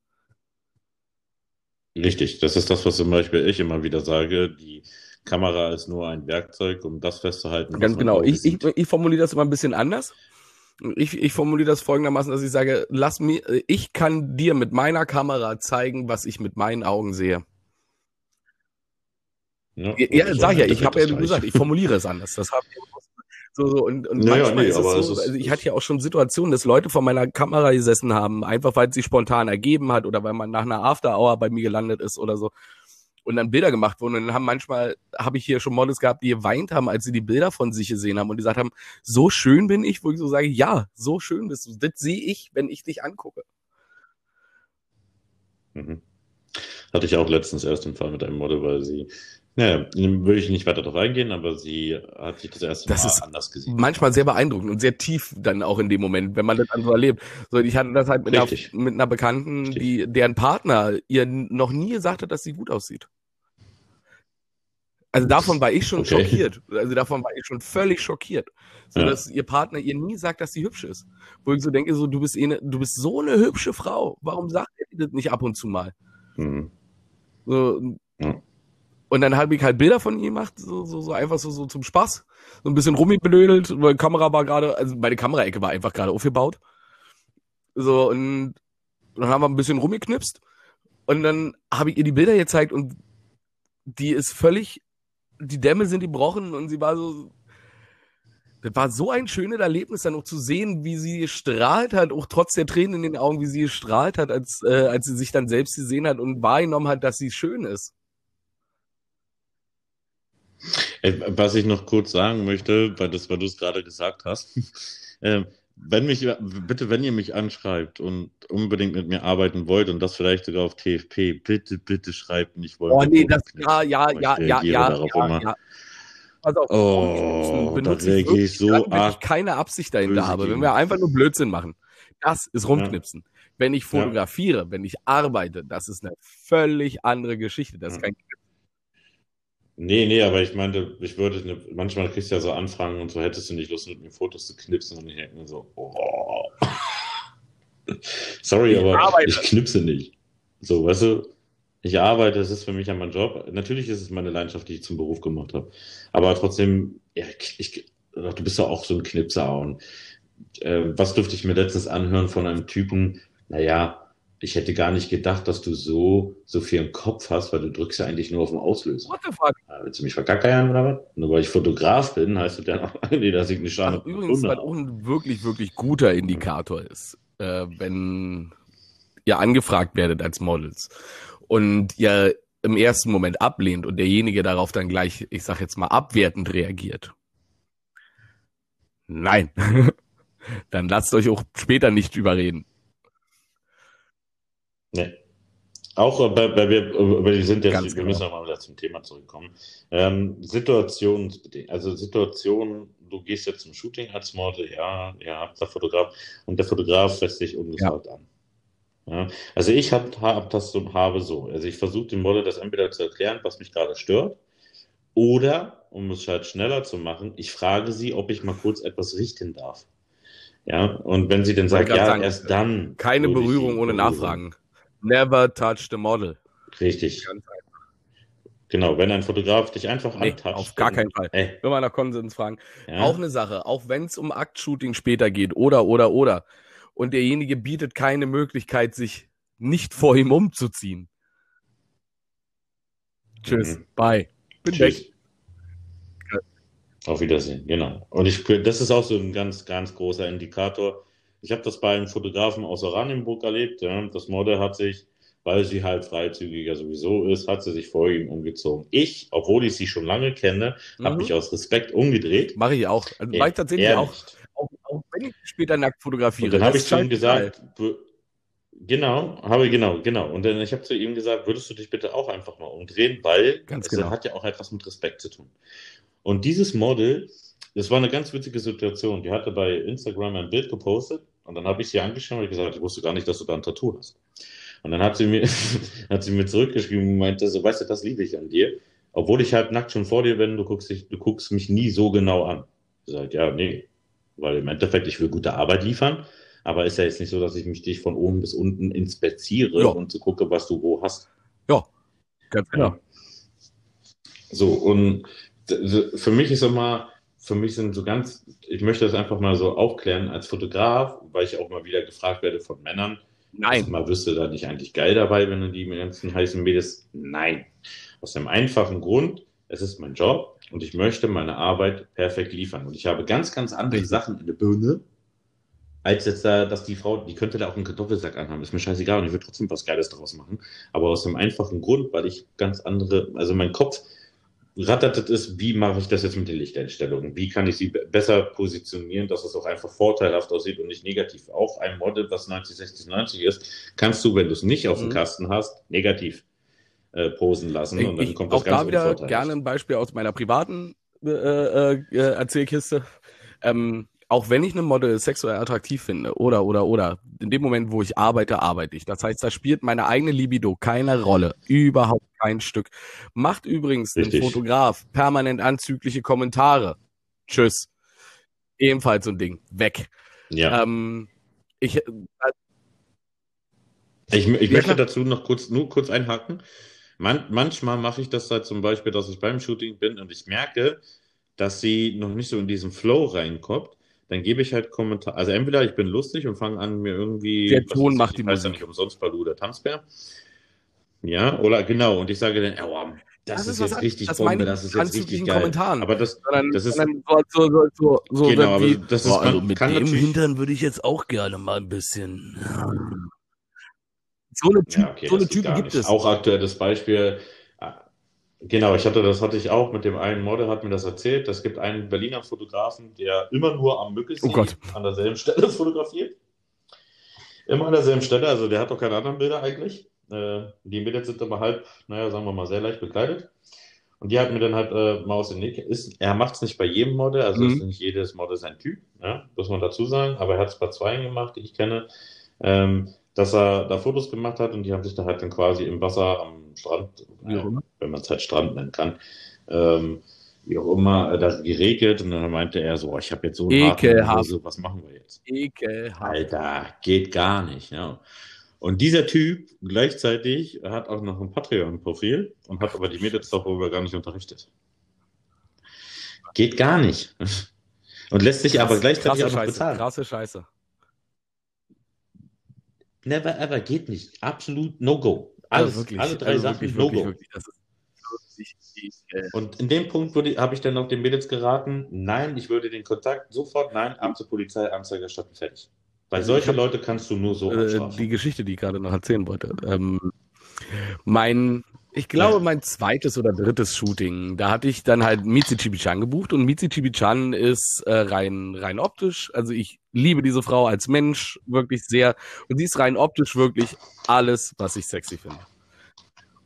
Richtig, das ist das, was zum Beispiel ich immer wieder sage. Die Kamera ist nur ein Werkzeug, um das festzuhalten. Ganz genau. Ich, ich, ich formuliere das immer ein bisschen anders. Ich, ich formuliere das folgendermaßen, dass ich sage, lass mir, ich kann dir mit meiner Kamera zeigen, was ich mit meinen Augen sehe. Ja, ja sag ja, ich habe ja gesagt, ich formuliere es anders. Das habe ich so, so, und, und naja, manchmal nee, ist es so, ist, also ich hatte ja auch schon Situationen, dass Leute vor meiner Kamera gesessen haben, einfach weil es sich spontan ergeben hat oder weil man nach einer After Hour bei mir gelandet ist oder so und dann Bilder gemacht wurden. Und dann haben manchmal, habe ich hier schon Models gehabt, die geweint haben, als sie die Bilder von sich gesehen haben und die gesagt haben, so schön bin ich, wo ich so sage, ja, so schön bist du. Das sehe ich, wenn ich dich angucke. Mhm. Hatte ich auch letztens erst im Fall mit einem Model, weil sie naja, würde ich nicht weiter darauf eingehen, aber sie hat sich das erste das Mal ist anders gesehen. Manchmal sehr beeindruckend und sehr tief dann auch in dem Moment, wenn man das dann so erlebt. So, ich hatte das halt mit, einer, mit einer, Bekannten, Richtig. die, deren Partner ihr noch nie gesagt hat, dass sie gut aussieht. Also davon war ich schon okay. schockiert. Also davon war ich schon völlig schockiert. So, ja. dass ihr Partner ihr nie sagt, dass sie hübsch ist. Wo ich so denke, so, du bist, eh ne, du bist so eine hübsche Frau. Warum sagt ihr das nicht ab und zu mal? Mhm. So, ja. Und dann habe ich halt Bilder von ihm gemacht, so, so, so einfach so, so zum Spaß. So ein bisschen rumgebelödelt, weil Kamera war gerade, also meine Kameraecke war einfach gerade aufgebaut. So, und dann haben wir ein bisschen rumgeknipst. Und dann habe ich ihr die Bilder gezeigt und die ist völlig, die Dämme sind gebrochen und sie war so, das war so ein schönes Erlebnis, dann auch zu sehen, wie sie gestrahlt hat, auch trotz der Tränen in den Augen, wie sie gestrahlt hat, als, äh, als sie sich dann selbst gesehen hat und wahrgenommen hat, dass sie schön ist. Äh, was ich noch kurz sagen möchte, weil, das, weil du es gerade gesagt hast, äh, wenn mich, bitte, wenn ihr mich anschreibt und unbedingt mit mir arbeiten wollt und das vielleicht sogar auf TFP, bitte, bitte schreibt nicht wollen. Oh nee, das, ja, ja, ja, ja, ja, ja, ja. Also oh, reagiere ich so dann, wenn ich keine Absicht dahinter habe, wenn wir einfach nur Blödsinn machen. Das ist rumknipsen. Ja. Wenn ich fotografiere, wenn ich arbeite, das ist eine völlig andere Geschichte. Das ist kein Nee, nee, aber ich meinte, ich würde, ne, manchmal kriegst du ja so Anfragen und so, hättest du nicht Lust, mit mir Fotos zu knipsen und ich denke mir so, oh. Sorry, ich aber arbeite. ich knipse nicht. So, weißt du, ich arbeite, es ist für mich ja mein Job. Natürlich ist es meine Leidenschaft, die ich zum Beruf gemacht habe. Aber trotzdem, ja, ich, du bist ja auch so ein Knipser und äh, was durfte ich mir letztens anhören von einem Typen, naja, ich hätte gar nicht gedacht, dass du so, so viel im Kopf hast, weil du drückst ja eigentlich nur auf den Auslöser. What the fuck? Ja, willst du mich verkackern oder was? Nur weil ich Fotograf bin, heißt das ja noch, nee, dass ich eine Schale Übrigens, was auch ein wirklich, wirklich guter Indikator ist, äh, wenn ihr angefragt werdet als Models und ihr im ersten Moment ablehnt und derjenige darauf dann gleich, ich sag jetzt mal, abwertend reagiert. Nein. dann lasst euch auch später nicht überreden. Nee. Auch bei, bei wir, wir sind jetzt, Ganz wir genau. müssen nochmal wieder zum Thema zurückkommen. Ähm, Situationsbedingt, also Situation, du gehst jetzt zum Shooting als Model, ja, habt da Fotograf und der Fotograf lässt sich ungefragt ja. an. Ja, also ich habe hab das so, habe so, also ich versuche dem Model das entweder zu erklären, was mich gerade stört, oder, um es halt schneller zu machen, ich frage sie, ob ich mal kurz etwas richten darf. Ja, und wenn sie dann sagt, ja, sagen, erst dann. Keine Berührung ohne Nachfragen. Never touch the model. Richtig. Genau, wenn ein Fotograf dich einfach nee, antascht. Auf gar keinen Fall. Ey. Wenn wir nach Konsens fragen. Ja. Auch eine Sache, auch wenn es um Aktshooting später geht oder, oder, oder. Und derjenige bietet keine Möglichkeit, sich nicht vor ihm umzuziehen. Tschüss, mhm. bye. Bin Tschüss. weg. Auf Wiedersehen, genau. Und ich, das ist auch so ein ganz, ganz großer Indikator ich habe das bei einem Fotografen aus Oranienburg erlebt. Ja. Das Model hat sich, weil sie halt freizügiger sowieso ist, hat sie sich vor ihm umgezogen. Ich, obwohl ich sie schon lange kenne, mhm. habe mich aus Respekt umgedreht. Mache ich auch. Also, Mache ich tatsächlich auch, auch, auch. wenn ich später nackt fotografiere. Und dann habe ich zu ihm gesagt, Genau, habe genau, genau. Und dann ich habe zu ihm gesagt, würdest du dich bitte auch einfach mal umdrehen, weil ganz genau. es hat ja auch etwas mit Respekt zu tun. Und dieses Model, das war eine ganz witzige Situation. Die hatte bei Instagram ein Bild gepostet und dann habe ich sie angeschaut und gesagt, ich wusste gar nicht, dass du da ein Tattoo hast. Und dann hat sie mir, hat sie mir zurückgeschrieben und meinte, so, weißt du, das liebe ich an dir. Obwohl ich halt nackt schon vor dir bin, du guckst, dich, du guckst mich nie so genau an. Ich sage, ja, nee, weil im Endeffekt, ich will gute Arbeit liefern aber ist ja jetzt nicht so, dass ich mich dich von oben bis unten inspiziere ja. und zu gucke, was du wo hast. Ja, ganz genau. So, und für mich ist immer, für mich sind so ganz, ich möchte das einfach mal so aufklären als Fotograf, weil ich auch mal wieder gefragt werde von Männern. Nein. Mal wüsste da nicht eigentlich geil dabei, wenn du die ganzen heißen Mädels. Nein. Aus dem einfachen Grund, es ist mein Job und ich möchte meine Arbeit perfekt liefern. Und ich habe ganz, ganz andere Sachen in der Birne, als jetzt da, dass die Frau, die könnte da auch einen Kartoffelsack anhaben, ist mir scheißegal und ich würde trotzdem was Geiles daraus machen. Aber aus dem einfachen Grund, weil ich ganz andere, also mein Kopf rattert es, wie mache ich das jetzt mit den Lichteinstellungen? Wie kann ich sie besser positionieren, dass es auch einfach vorteilhaft aussieht und nicht negativ? Auch ein Model, was 90, 60, 90 ist, kannst du, wenn du es nicht auf dem mhm. Kasten hast, negativ äh, posen lassen und dann kommt das auch ganz da wieder gerne ein Beispiel aus meiner privaten äh, äh, äh Erzählkiste. Ähm, auch wenn ich eine Model sexuell attraktiv finde, oder, oder, oder, in dem Moment, wo ich arbeite, arbeite ich. Das heißt, da spielt meine eigene Libido keine Rolle. Überhaupt kein Stück. Macht übrigens Richtig. ein Fotograf permanent anzügliche Kommentare. Tschüss. Ebenfalls so ein Ding. Weg. Ja. Ähm, ich, äh, ich, ich möchte dazu noch kurz, nur kurz einhaken. Man, manchmal mache ich das halt zum Beispiel, dass ich beim Shooting bin und ich merke, dass sie noch nicht so in diesen Flow reinkommt dann gebe ich halt Kommentar. Also entweder ich bin lustig und fange an, mir irgendwie. Der Ton macht ich, die Musik. Ja nicht umsonst Balu oder Tanzbär. Ja, oder genau. Und ich sage dann, oh, das, das ist, jetzt richtig das Bombe, das ist jetzt richtig geil. Kommentaren. Aber das, sondern, das ist so, so, so, so genau, aber das ist, boah, also mit dem Hintern würde ich jetzt auch gerne mal ein bisschen. So eine, Typ, ja, okay, so eine Typen gibt es. Auch aktuelles Beispiel. Genau, ich hatte, das hatte ich auch mit dem einen Model, hat mir das erzählt. Es gibt einen Berliner Fotografen, der immer nur am Mückelsee oh an derselben Stelle fotografiert. Immer an derselben Stelle, also der hat auch keine anderen Bilder eigentlich. Äh, die Mädels sind aber halb, naja, sagen wir mal, sehr leicht bekleidet. Und die hat mir dann halt äh, mal aus dem Nick. Ist, er macht es nicht bei jedem Model, also mhm. ist nicht jedes Model sein Typ, ja, muss man dazu sagen, aber er hat es bei zwei gemacht, die ich kenne. Ähm, dass er da Fotos gemacht hat und die haben sich da halt dann quasi im Wasser am Strand, ja, wenn man es halt Strand nennen kann, ähm, wie auch immer, äh, da geregelt und dann meinte er so, ich habe jetzt so einen Ekelhaft. Hase, was machen wir jetzt? Ekelhaft. Alter, geht gar nicht, ja. Und dieser Typ gleichzeitig hat auch noch ein Patreon-Profil und hat aber die Mädels darüber gar nicht unterrichtet. Geht gar nicht. Und lässt sich Krass, aber gleichzeitig auch noch Scheiße, bezahlen. Krasse Scheiße. Never ever geht nicht. Absolut no go. Alles, also wirklich, alle drei also Sachen no go. Wirklich, und in dem Punkt habe ich dann noch den Mädels geraten, nein, ich würde den Kontakt sofort, nein, ab zur Polizei, Anzeige erstatten, fertig. Weil solche hab, Leute kannst du nur so äh, Die Geschichte, die ich gerade noch erzählen wollte. Ähm, mein ich glaube, mein zweites oder drittes Shooting, da hatte ich dann halt Mitzi Chibichan gebucht und Mitzi Chibichan ist äh, rein, rein optisch. Also ich liebe diese Frau als Mensch wirklich sehr und sie ist rein optisch wirklich alles, was ich sexy finde.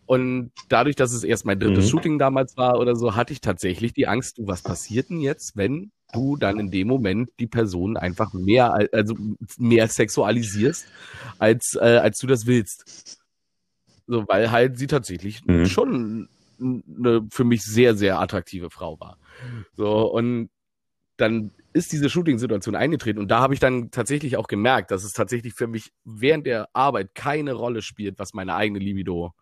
Und dadurch, dass es erst mein drittes mhm. Shooting damals war oder so, hatte ich tatsächlich die Angst, du, was passiert denn jetzt, wenn du dann in dem Moment die Person einfach mehr, also mehr sexualisierst, als, äh, als du das willst. So, weil halt sie tatsächlich mhm. schon eine für mich sehr, sehr attraktive Frau war. So, und dann ist diese Shooting-Situation eingetreten und da habe ich dann tatsächlich auch gemerkt, dass es tatsächlich für mich während der Arbeit keine Rolle spielt, was meine eigene Libido,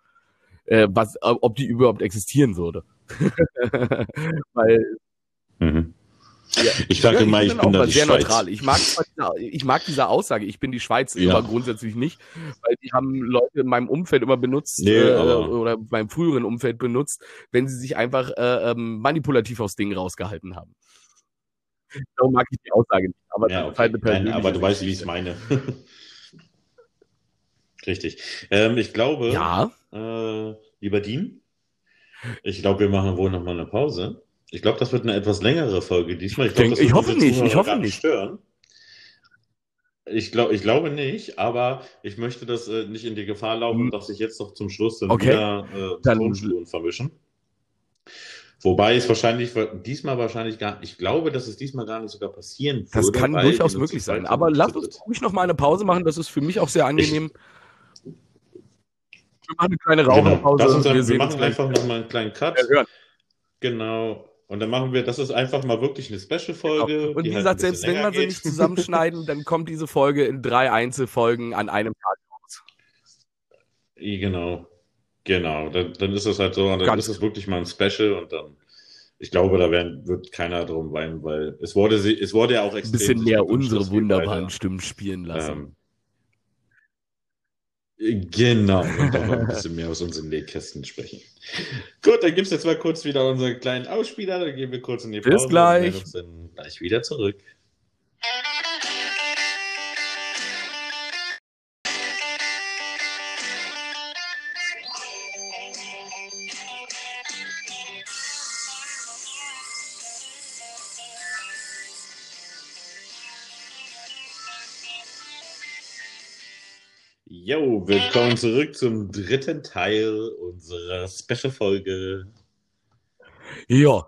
äh, was, ob die überhaupt existieren würde. Weil mhm. Ja, ich sage immer, ich bin, bin da die sehr Schweiz. neutral. Ich mag, ich mag diese Aussage, ich bin die Schweiz ja. immer grundsätzlich nicht, weil die haben Leute in meinem Umfeld immer benutzt nee, äh, oder in meinem früheren Umfeld benutzt, wenn sie sich einfach äh, ähm, manipulativ aus Dingen rausgehalten haben. Darum mag ich die Aussage nicht. Aber, ja, okay. halt Nein, aber du weißt, wie ich es meine. Richtig. Ähm, ich glaube, ja. äh, lieber Dean, ich glaube, wir machen wohl nochmal eine Pause. Ich glaube, das wird eine etwas längere Folge diesmal. Ich, glaub, ich hoffe nicht. Ich hoffe nicht. Stören. Ich, glaub, ich glaube nicht, aber ich möchte das äh, nicht in die Gefahr laufen, hm. dass ich jetzt noch zum Schluss dann okay. wieder äh, dann, Tonspuren vermischen. Wobei es wahrscheinlich diesmal wahrscheinlich gar ich glaube, dass es diesmal gar nicht sogar passieren würde. Das kann durchaus möglich sein. Aber lass uns ruhig noch mal eine Pause machen. Das ist für mich auch sehr angenehm. Ich, wir machen eine kleine Raucherpause. Genau. Uns, wir, wir machen einfach noch mal einen kleinen Cut. Ja, genau. Und dann machen wir, das ist einfach mal wirklich eine Special-Folge. Genau. Und wie halt gesagt, selbst wenn wir sie nicht zusammenschneiden, dann kommt diese Folge in drei Einzelfolgen an einem Tag raus. Genau. Genau. Dann, dann ist es halt so, dann Ganz ist es wirklich mal ein Special und dann, ich glaube, da werden, wird keiner drum weinen, weil es wurde, es wurde ja auch extrem. Ein bisschen mehr unsere wunderbaren Stimmen spielen lassen. Ähm, Genau, und doch ein bisschen mehr aus unseren Nähkästen sprechen. Gut, dann gibt es jetzt mal kurz wieder unseren kleinen Ausspieler, dann gehen wir kurz in die Pause. Bis gleich. Und dann gleich wieder zurück. Jo, willkommen zurück zum dritten Teil unserer Special-Folge. Ja,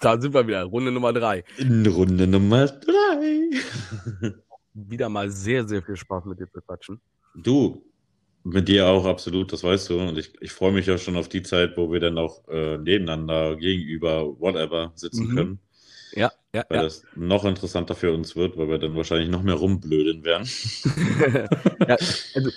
da sind wir wieder. Runde Nummer drei. In Runde Nummer drei. wieder mal sehr, sehr viel Spaß mit dir zu quatschen. Du, mit dir auch absolut, das weißt du. Und ich, ich freue mich ja schon auf die Zeit, wo wir dann auch äh, nebeneinander, gegenüber, whatever sitzen mhm. können. Ja, ja, weil ja. das noch interessanter für uns wird, weil wir dann wahrscheinlich noch mehr rumblöden werden. ja, also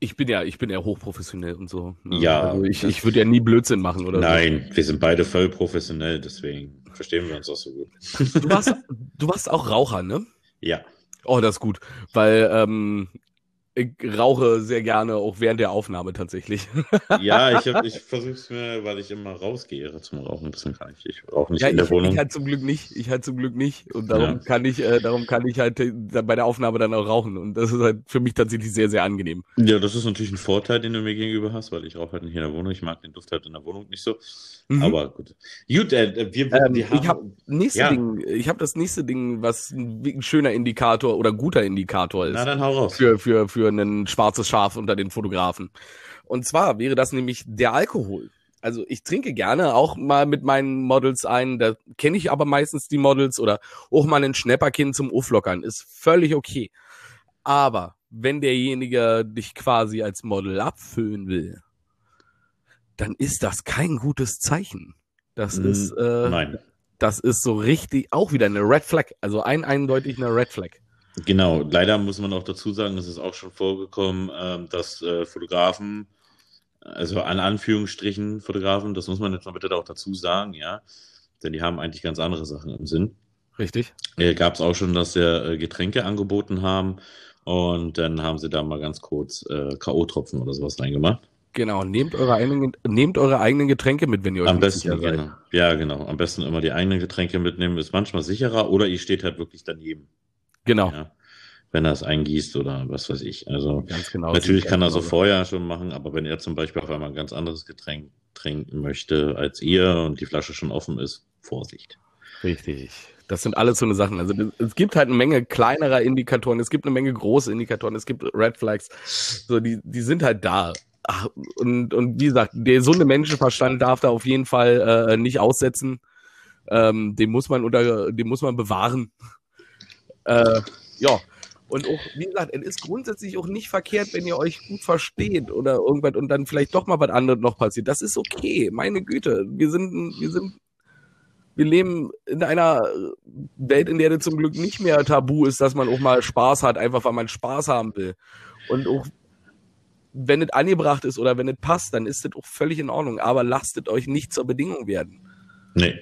ich bin ja, ich bin ja hochprofessionell und so. Ne? Ja. Also ich, ich würde ja nie Blödsinn machen oder Nein, so. wir sind beide voll professionell, deswegen verstehen wir uns auch so gut. Du warst, du warst auch Raucher, ne? Ja. Oh, das ist gut, weil ähm, ich rauche sehr gerne, auch während der Aufnahme tatsächlich. Ja, ich, ich versuche es mir, weil ich immer rausgehe zum Rauchen. Deswegen kann ich, ich rauche nicht ja, in der ich, Wohnung. Ich halt zum Glück nicht. Ich halt zum Glück nicht. Und darum ja. kann ich, äh, darum kann ich halt äh, bei der Aufnahme dann auch rauchen. Und das ist halt für mich tatsächlich sehr, sehr angenehm. Ja, das ist natürlich ein Vorteil, den du mir gegenüber hast, weil ich rauche halt nicht in der Wohnung. Ich mag den Duft halt in der Wohnung nicht so. Mhm. Aber gut. Gut, äh, wir, ähm, wir haben, ich habe nächste ja. Ding, ich habe das nächste Ding, was ein schöner Indikator oder guter Indikator ist. Na, dann hau raus. Für, für, für ein schwarzes Schaf unter den Fotografen. Und zwar wäre das nämlich der Alkohol. Also ich trinke gerne auch mal mit meinen Models ein, da kenne ich aber meistens die Models oder auch mal ein Schnäpperkind zum Auflockern, ist völlig okay. Aber wenn derjenige dich quasi als Model abfüllen will, dann ist das kein gutes Zeichen. Das mm, ist, äh, nein. das ist so richtig, auch wieder eine Red Flag, also ein eindeutig eine Red Flag. Genau, leider muss man auch dazu sagen, es ist auch schon vorgekommen, ähm, dass äh, Fotografen, also an Anführungsstrichen Fotografen, das muss man jetzt mal bitte auch dazu sagen, ja, denn die haben eigentlich ganz andere Sachen im Sinn. Richtig. Äh, Gab es auch schon, dass sie äh, Getränke angeboten haben und dann haben sie da mal ganz kurz äh, K.O.-Tropfen oder sowas reingemacht. Genau, nehmt eure eigenen, nehmt eure eigenen Getränke mit, wenn ihr euch am besten, sicher seid. Genau. Ja, genau. Am besten immer die eigenen Getränke mitnehmen, ist manchmal sicherer oder ihr steht halt wirklich daneben. Genau. Ja, wenn er es eingießt oder was weiß ich. Also genau natürlich kann er so vorher schon machen, aber wenn er zum Beispiel auf einmal ein ganz anderes Getränk trinken möchte als ihr und die Flasche schon offen ist, Vorsicht. Richtig. Das sind alles so eine Sachen. Also es gibt halt eine Menge kleinerer Indikatoren, es gibt eine Menge große Indikatoren, es gibt Red Flags. So, die, die sind halt da. Ach, und, und wie gesagt, der gesunde Menschenverstand darf da auf jeden Fall äh, nicht aussetzen. Ähm, den muss man unter, den muss man bewahren. Äh, ja. Und auch, wie gesagt, es ist grundsätzlich auch nicht verkehrt, wenn ihr euch gut versteht oder irgendwas und dann vielleicht doch mal was anderes noch passiert. Das ist okay. Meine Güte. Wir sind, wir sind, wir leben in einer Welt, in der das zum Glück nicht mehr tabu ist, dass man auch mal Spaß hat, einfach weil man Spaß haben will. Und auch, wenn es angebracht ist oder wenn es passt, dann ist das auch völlig in Ordnung. Aber lasst euch nicht zur Bedingung werden. Nee.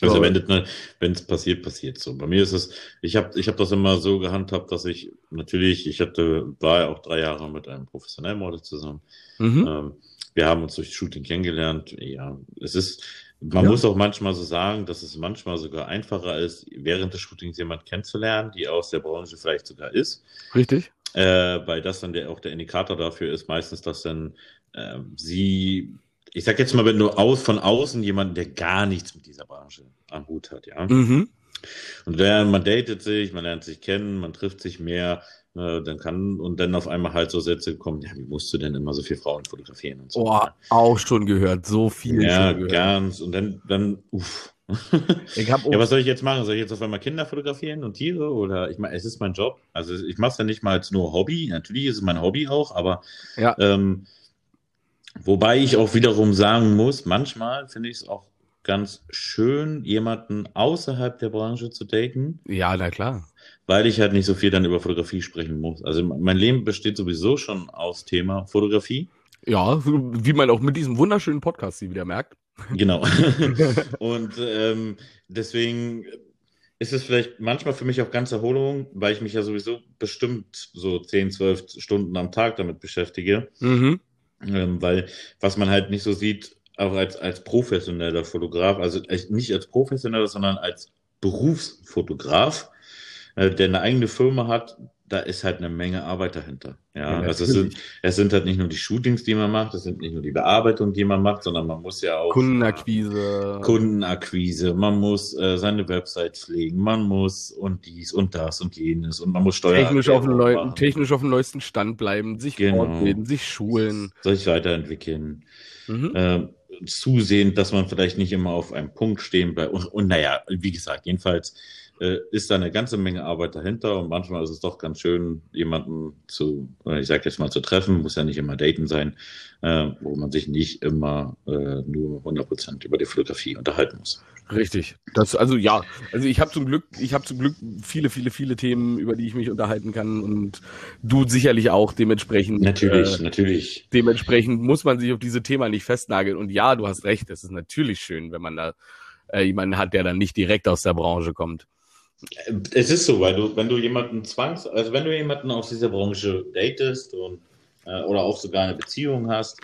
Also wenn es passiert, passiert so. Bei mir ist es, ich habe ich hab das immer so gehandhabt, dass ich natürlich, ich hatte, war ja auch drei Jahre mit einem professionellen Model zusammen. Mhm. Ähm, wir haben uns durch Shooting kennengelernt. Ja, es ist, Man ja. muss auch manchmal so sagen, dass es manchmal sogar einfacher ist, während des Shootings jemand kennenzulernen, die aus der Branche vielleicht sogar ist. Richtig. Äh, weil das dann der, auch der Indikator dafür ist, meistens, dass dann äh, sie, ich sag jetzt mal, wenn du aus, von außen jemanden, der gar nichts mit dieser Branche am Hut hat, ja. Mhm. Und dann, man datet sich, man lernt sich kennen, man trifft sich mehr, äh, dann kann und dann auf einmal halt so Sätze kommen, ja, wie musst du denn immer so viele Frauen fotografieren und so. Oh, auch schon gehört, so viel. Ja, ganz. Und dann, dann, uff. Ja, was soll ich jetzt machen? Soll ich jetzt auf einmal Kinder fotografieren und Tiere? Oder ich meine, es ist mein Job. Also ich mache es ja nicht mal als nur Hobby. Natürlich ist es mein Hobby auch, aber ja. ähm, wobei ich auch wiederum sagen muss, manchmal finde ich es auch ganz schön, jemanden außerhalb der Branche zu daten. Ja, na klar weil ich halt nicht so viel dann über Fotografie sprechen muss. Also mein Leben besteht sowieso schon aus Thema Fotografie. Ja, wie man auch mit diesem wunderschönen Podcast sie wieder merkt. Genau. und ähm, deswegen ist es vielleicht manchmal für mich auch ganz Erholung, weil ich mich ja sowieso bestimmt so 10, 12 Stunden am Tag damit beschäftige. Mhm. Ähm, weil was man halt nicht so sieht, auch als, als professioneller Fotograf, also nicht als professioneller, sondern als Berufsfotograf, äh, der eine eigene Firma hat, da ist halt eine Menge Arbeit dahinter. Ja, ja also es sind, es sind halt nicht nur die Shootings, die man macht, es sind nicht nur die Bearbeitung, die man macht, sondern man muss ja auch Kundenakquise, Kundenakquise, man muss äh, seine Website pflegen, man muss und dies und das und jenes und man muss Steuern technisch auf, dem technisch auf dem neuesten Stand bleiben, sich genau. fortbilden, sich schulen, sich weiterentwickeln. Mhm. Äh, zusehen, dass man vielleicht nicht immer auf einem Punkt stehen bleibt. Und, und naja, wie gesagt, jedenfalls äh, ist da eine ganze Menge Arbeit dahinter und manchmal ist es doch ganz schön, jemanden zu, ich sage jetzt mal zu treffen, muss ja nicht immer daten sein, äh, wo man sich nicht immer äh, nur 100% über die Fotografie unterhalten muss. Richtig. Das, also ja, also ich habe zum Glück, ich habe zum Glück viele, viele, viele Themen, über die ich mich unterhalten kann und du sicherlich auch dementsprechend. Natürlich, äh, natürlich. Dementsprechend muss man sich auf diese Thema nicht festnageln. Und ja, du hast recht, es ist natürlich schön, wenn man da äh, jemanden hat, der dann nicht direkt aus der Branche kommt. Es ist so, weil du, wenn du jemanden zwangs, also wenn du jemanden aus dieser Branche datest und äh, oder auch sogar eine Beziehung hast,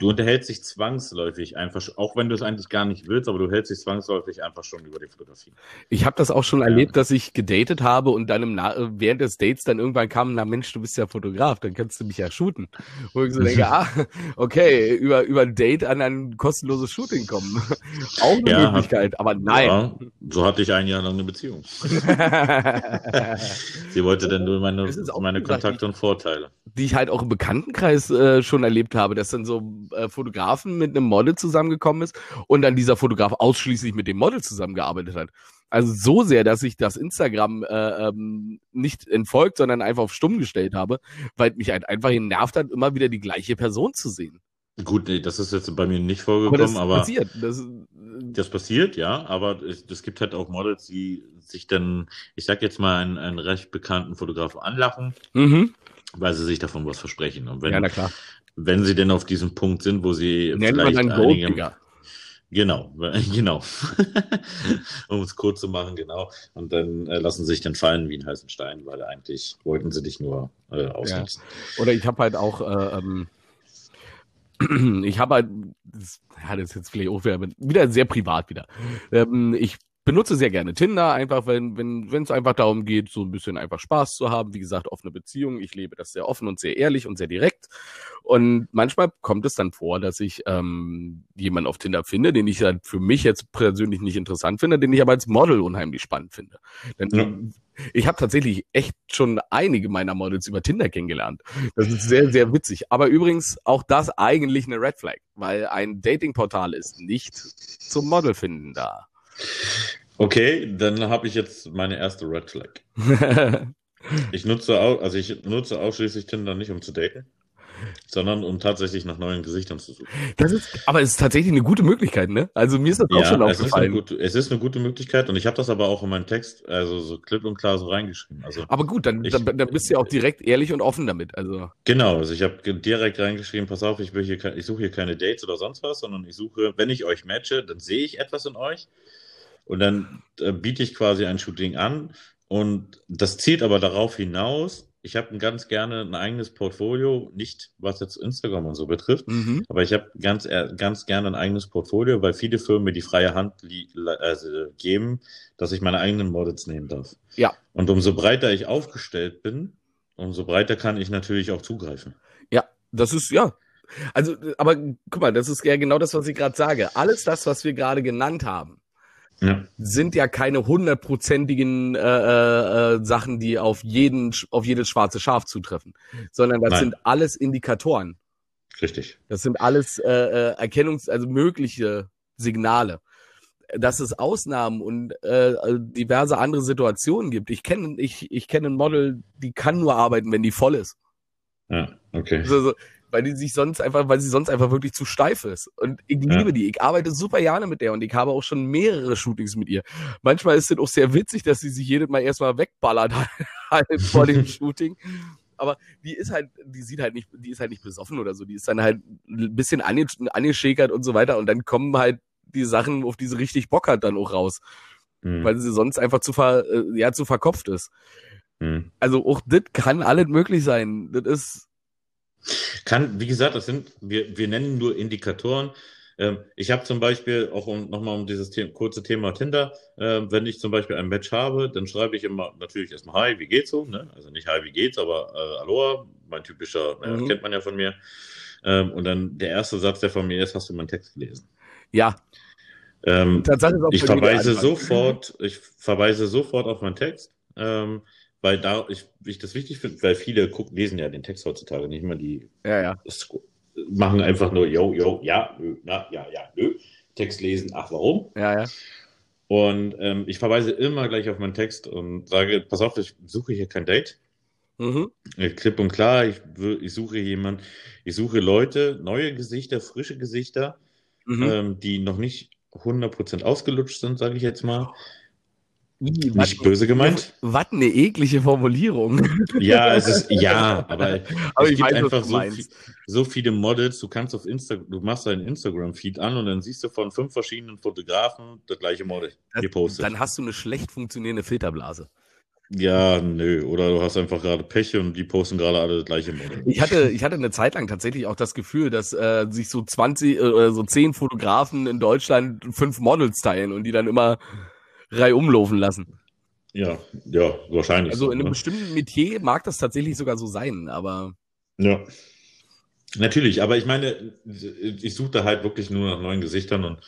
Du unterhältst dich zwangsläufig einfach, auch wenn du es eigentlich gar nicht willst, aber du hältst dich zwangsläufig einfach schon über die Fotografie. Ich habe das auch schon ja. erlebt, dass ich gedatet habe und dann im Na während des Dates dann irgendwann kam, na Mensch, du bist ja Fotograf, dann kannst du mich ja shooten. Wo ich so denke, ah, okay, über, über ein Date an ein kostenloses Shooting kommen. auch eine ja, Möglichkeit, aber nein. Ja, so hatte ich ein Jahr lang eine Beziehung. Sie wollte dann nur meine, meine Kontakte und Vorteile. Die ich halt auch im Bekanntenkreis äh, schon erlebt habe, dass dann so äh, Fotografen mit einem Model zusammengekommen ist und dann dieser Fotograf ausschließlich mit dem Model zusammengearbeitet hat. Also so sehr, dass ich das Instagram äh, ähm, nicht entfolgt, sondern einfach auf stumm gestellt habe, weil mich halt einfach genervt hat, immer wieder die gleiche Person zu sehen. Gut, nee, das ist jetzt bei mir nicht vorgekommen, aber das passiert. Das, das passiert, ja, aber es, es, gibt halt auch Models, die sich dann, ich sag jetzt mal, einen, einen recht bekannten Fotografen anlachen, mhm. weil sie sich davon was versprechen. Und wenn, ja, na klar. Wenn sie denn auf diesem Punkt sind, wo sie Nennt vielleicht man dann einige, Genau, genau. um es kurz zu machen, genau. Und dann äh, lassen sie sich dann fallen wie ein heißen Stein, weil eigentlich wollten sie dich nur äh, ausnutzen. Ja. Oder ich habe halt auch, äh, ähm, ich habe halt, das, ja, das ist jetzt vielleicht auch wieder, wieder sehr privat wieder. Ähm, ich benutze sehr gerne Tinder, einfach wenn wenn wenn es einfach darum geht, so ein bisschen einfach Spaß zu haben. Wie gesagt, offene Beziehungen. Ich lebe das sehr offen und sehr ehrlich und sehr direkt. Und manchmal kommt es dann vor, dass ich ähm, jemanden auf Tinder finde, den ich halt für mich jetzt persönlich nicht interessant finde, den ich aber als Model unheimlich spannend finde. Denn ja. ich habe tatsächlich echt schon einige meiner Models über Tinder kennengelernt. Das ist sehr, sehr witzig. Aber übrigens auch das eigentlich eine Red Flag, weil ein Datingportal ist nicht zum Model finden da. Okay, dann habe ich jetzt meine erste Red Flag. ich nutze auch, also ich nutze ausschließlich Tinder nicht, um zu daten sondern um tatsächlich nach neuen Gesichtern zu suchen. Das ist, aber es ist tatsächlich eine gute Möglichkeit, ne? Also mir ist das auch ja, schon aufgefallen. Es ist, gute, es ist eine gute Möglichkeit und ich habe das aber auch in meinen Text, also so klipp und klar so reingeschrieben. Also aber gut, dann, ich, dann, dann bist du ja auch direkt ehrlich und offen damit. Also genau, also ich habe direkt reingeschrieben, pass auf, ich, will hier, ich suche hier keine Dates oder sonst was, sondern ich suche, wenn ich euch matche, dann sehe ich etwas in euch und dann äh, biete ich quasi ein Shooting an. Und das zielt aber darauf hinaus, ich habe ganz gerne ein eigenes Portfolio, nicht was jetzt Instagram und so betrifft, mhm. aber ich habe ganz, ganz gerne ein eigenes Portfolio, weil viele Firmen mir die freie Hand also geben, dass ich meine eigenen Models nehmen darf. Ja. Und umso breiter ich aufgestellt bin, umso breiter kann ich natürlich auch zugreifen. Ja, das ist, ja. Also, aber guck mal, das ist ja genau das, was ich gerade sage. Alles das, was wir gerade genannt haben, ja. sind ja keine hundertprozentigen äh, äh, äh, Sachen, die auf jeden, auf jedes schwarze Schaf zutreffen, sondern das Nein. sind alles Indikatoren. Richtig. Das sind alles äh, äh, Erkennungs-, also mögliche Signale. Dass es Ausnahmen und äh, diverse andere Situationen gibt. Ich kenne ich, ich kenne ein Model, die kann nur arbeiten, wenn die voll ist. Ja, okay. Also, weil die sich sonst einfach, weil sie sonst einfach wirklich zu steif ist. Und ich liebe ja. die. Ich arbeite super gerne mit der und ich habe auch schon mehrere Shootings mit ihr. Manchmal ist es auch sehr witzig, dass sie sich jedes Mal erstmal wegballert halt vor dem Shooting. Aber die ist halt, die sieht halt nicht, die ist halt nicht besoffen oder so. Die ist dann halt ein bisschen ange angeschäkert und so weiter. Und dann kommen halt die Sachen, auf die sie richtig Bock hat, dann auch raus. Mhm. Weil sie sonst einfach zu, ver, äh, ja, zu verkopft ist. Mhm. Also auch das kann alles möglich sein. Das ist, kann, wie gesagt, das sind, wir, wir nennen nur Indikatoren. Ähm, ich habe zum Beispiel, auch um, nochmal um dieses Thema, kurze Thema Tinder, äh, wenn ich zum Beispiel ein Match habe, dann schreibe ich immer natürlich erstmal Hi, wie geht's so? Ne? Also nicht Hi, wie geht's, aber äh, Aloha, mein typischer, mhm. äh, kennt man ja von mir. Ähm, und dann der erste Satz, der von mir ist, hast du meinen Text gelesen? Ja. Ähm, ich verweise sofort, ich verweise sofort auf meinen Text. Ähm, weil da ich, ich das wichtig finde, weil viele gucken, lesen ja den Text heutzutage nicht mehr, die ja, ja. machen einfach nur, yo, yo, ja, nö, na, ja, ja, nö. Text lesen, ach, warum? Ja, ja. Und ähm, ich verweise immer gleich auf meinen Text und sage, pass auf, ich suche hier kein Date. Mhm. Klipp und klar, ich, ich suche jemanden, ich suche Leute, neue Gesichter, frische Gesichter, mhm. ähm, die noch nicht 100% ausgelutscht sind, sage ich jetzt mal. Nicht was, böse gemeint? Was eine eklige Formulierung. Ja, es ist, ja, aber, aber es gibt weiß, einfach so, viel, so, viele Models. Du kannst auf Instagram, du machst deinen Instagram-Feed an und dann siehst du von fünf verschiedenen Fotografen das gleiche Model gepostet. Dann hast du eine schlecht funktionierende Filterblase. Ja, nö. Oder du hast einfach gerade Pech und die posten gerade alle das gleiche Model. Ich hatte, ich hatte eine Zeit lang tatsächlich auch das Gefühl, dass äh, sich so 20 äh, oder so 10 Fotografen in Deutschland fünf Models teilen und die dann immer Reihe umlaufen lassen. Ja, ja, wahrscheinlich. Also so, in einem ne? bestimmten Metier mag das tatsächlich sogar so sein, aber. Ja. Natürlich, aber ich meine, ich suche da halt wirklich nur nach neuen Gesichtern und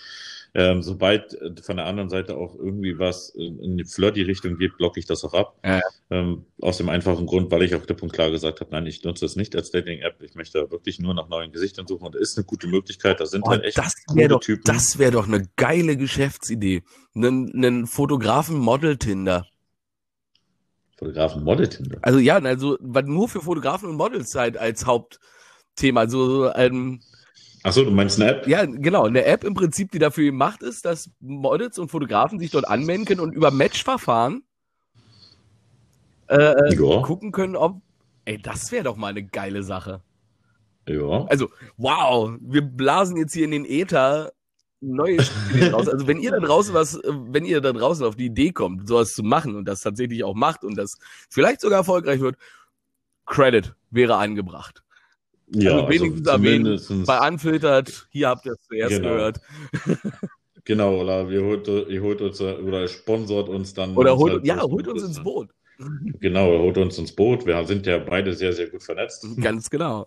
ähm, sobald äh, von der anderen Seite auch irgendwie was in die Flirty-Richtung geht, blocke ich das auch ab. Ja. Ähm, aus dem einfachen Grund, weil ich auch klipp und klar gesagt habe, nein, ich nutze es nicht als Dating-App. Ich möchte wirklich nur nach neuen Gesichtern suchen und ist eine gute Möglichkeit. Da sind oh, halt echt das coole doch, Typen. Das wäre doch eine geile Geschäftsidee. Einen, einen Fotografen-Model-Tinder. Fotografen-Model-Tinder? Also ja, also nur für Fotografen und Models halt als Hauptthema. Also ähm, Achso, du meinst eine App? Ja, genau. Eine App im Prinzip, die dafür gemacht ist, dass Models und Fotografen sich dort anmelden können und über Matchverfahren äh, äh ja. gucken können, ob. Ey, das wäre doch mal eine geile Sache. Ja. Also, wow, wir blasen jetzt hier in den Äther neue Spiele raus. Also wenn ihr da draußen was, wenn ihr da draußen auf die Idee kommt, sowas zu machen und das tatsächlich auch macht und das vielleicht sogar erfolgreich wird, Credit wäre angebracht. Ja, also wenigstens also erwähnen, bei Unfiltered, hier habt ihr es zuerst genau. gehört. genau, oder ihr holt, ihr holt uns oder sponsort uns dann. Oder holt, halt ja, holt uns ins Boot. Genau, holt uns ins Boot. Wir sind ja beide sehr, sehr gut vernetzt. Ganz genau.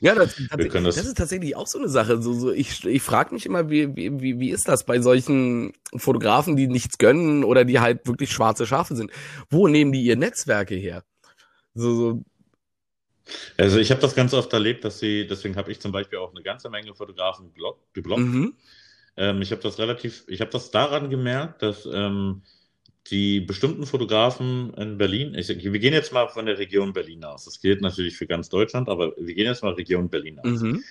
Ja, das, das, das ist tatsächlich auch so eine Sache. So, so, ich ich frage mich immer, wie, wie, wie ist das bei solchen Fotografen, die nichts gönnen oder die halt wirklich schwarze Schafe sind? Wo nehmen die ihr Netzwerke her? So, so also ich habe das ganz oft erlebt, dass sie, deswegen habe ich zum Beispiel auch eine ganze Menge Fotografen geblockt. Mhm. Ähm, ich habe das relativ, ich habe das daran gemerkt, dass ähm, die bestimmten Fotografen in Berlin, ich, wir gehen jetzt mal von der Region Berlin aus. Das gilt natürlich für ganz Deutschland, aber wir gehen jetzt mal Region Berlin aus. Mhm.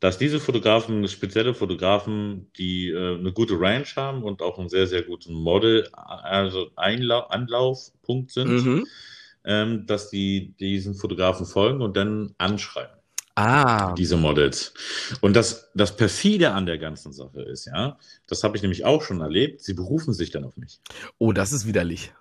Dass diese Fotografen, spezielle Fotografen, die äh, eine gute Range haben und auch einen sehr, sehr guten Model, also Einla Anlaufpunkt sind, mhm ähm, dass die diesen Fotografen folgen und dann anschreiben. Ah. Diese Models. Und das, das perfide an der ganzen Sache ist, ja, das habe ich nämlich auch schon erlebt, sie berufen sich dann auf mich. Oh, das ist widerlich.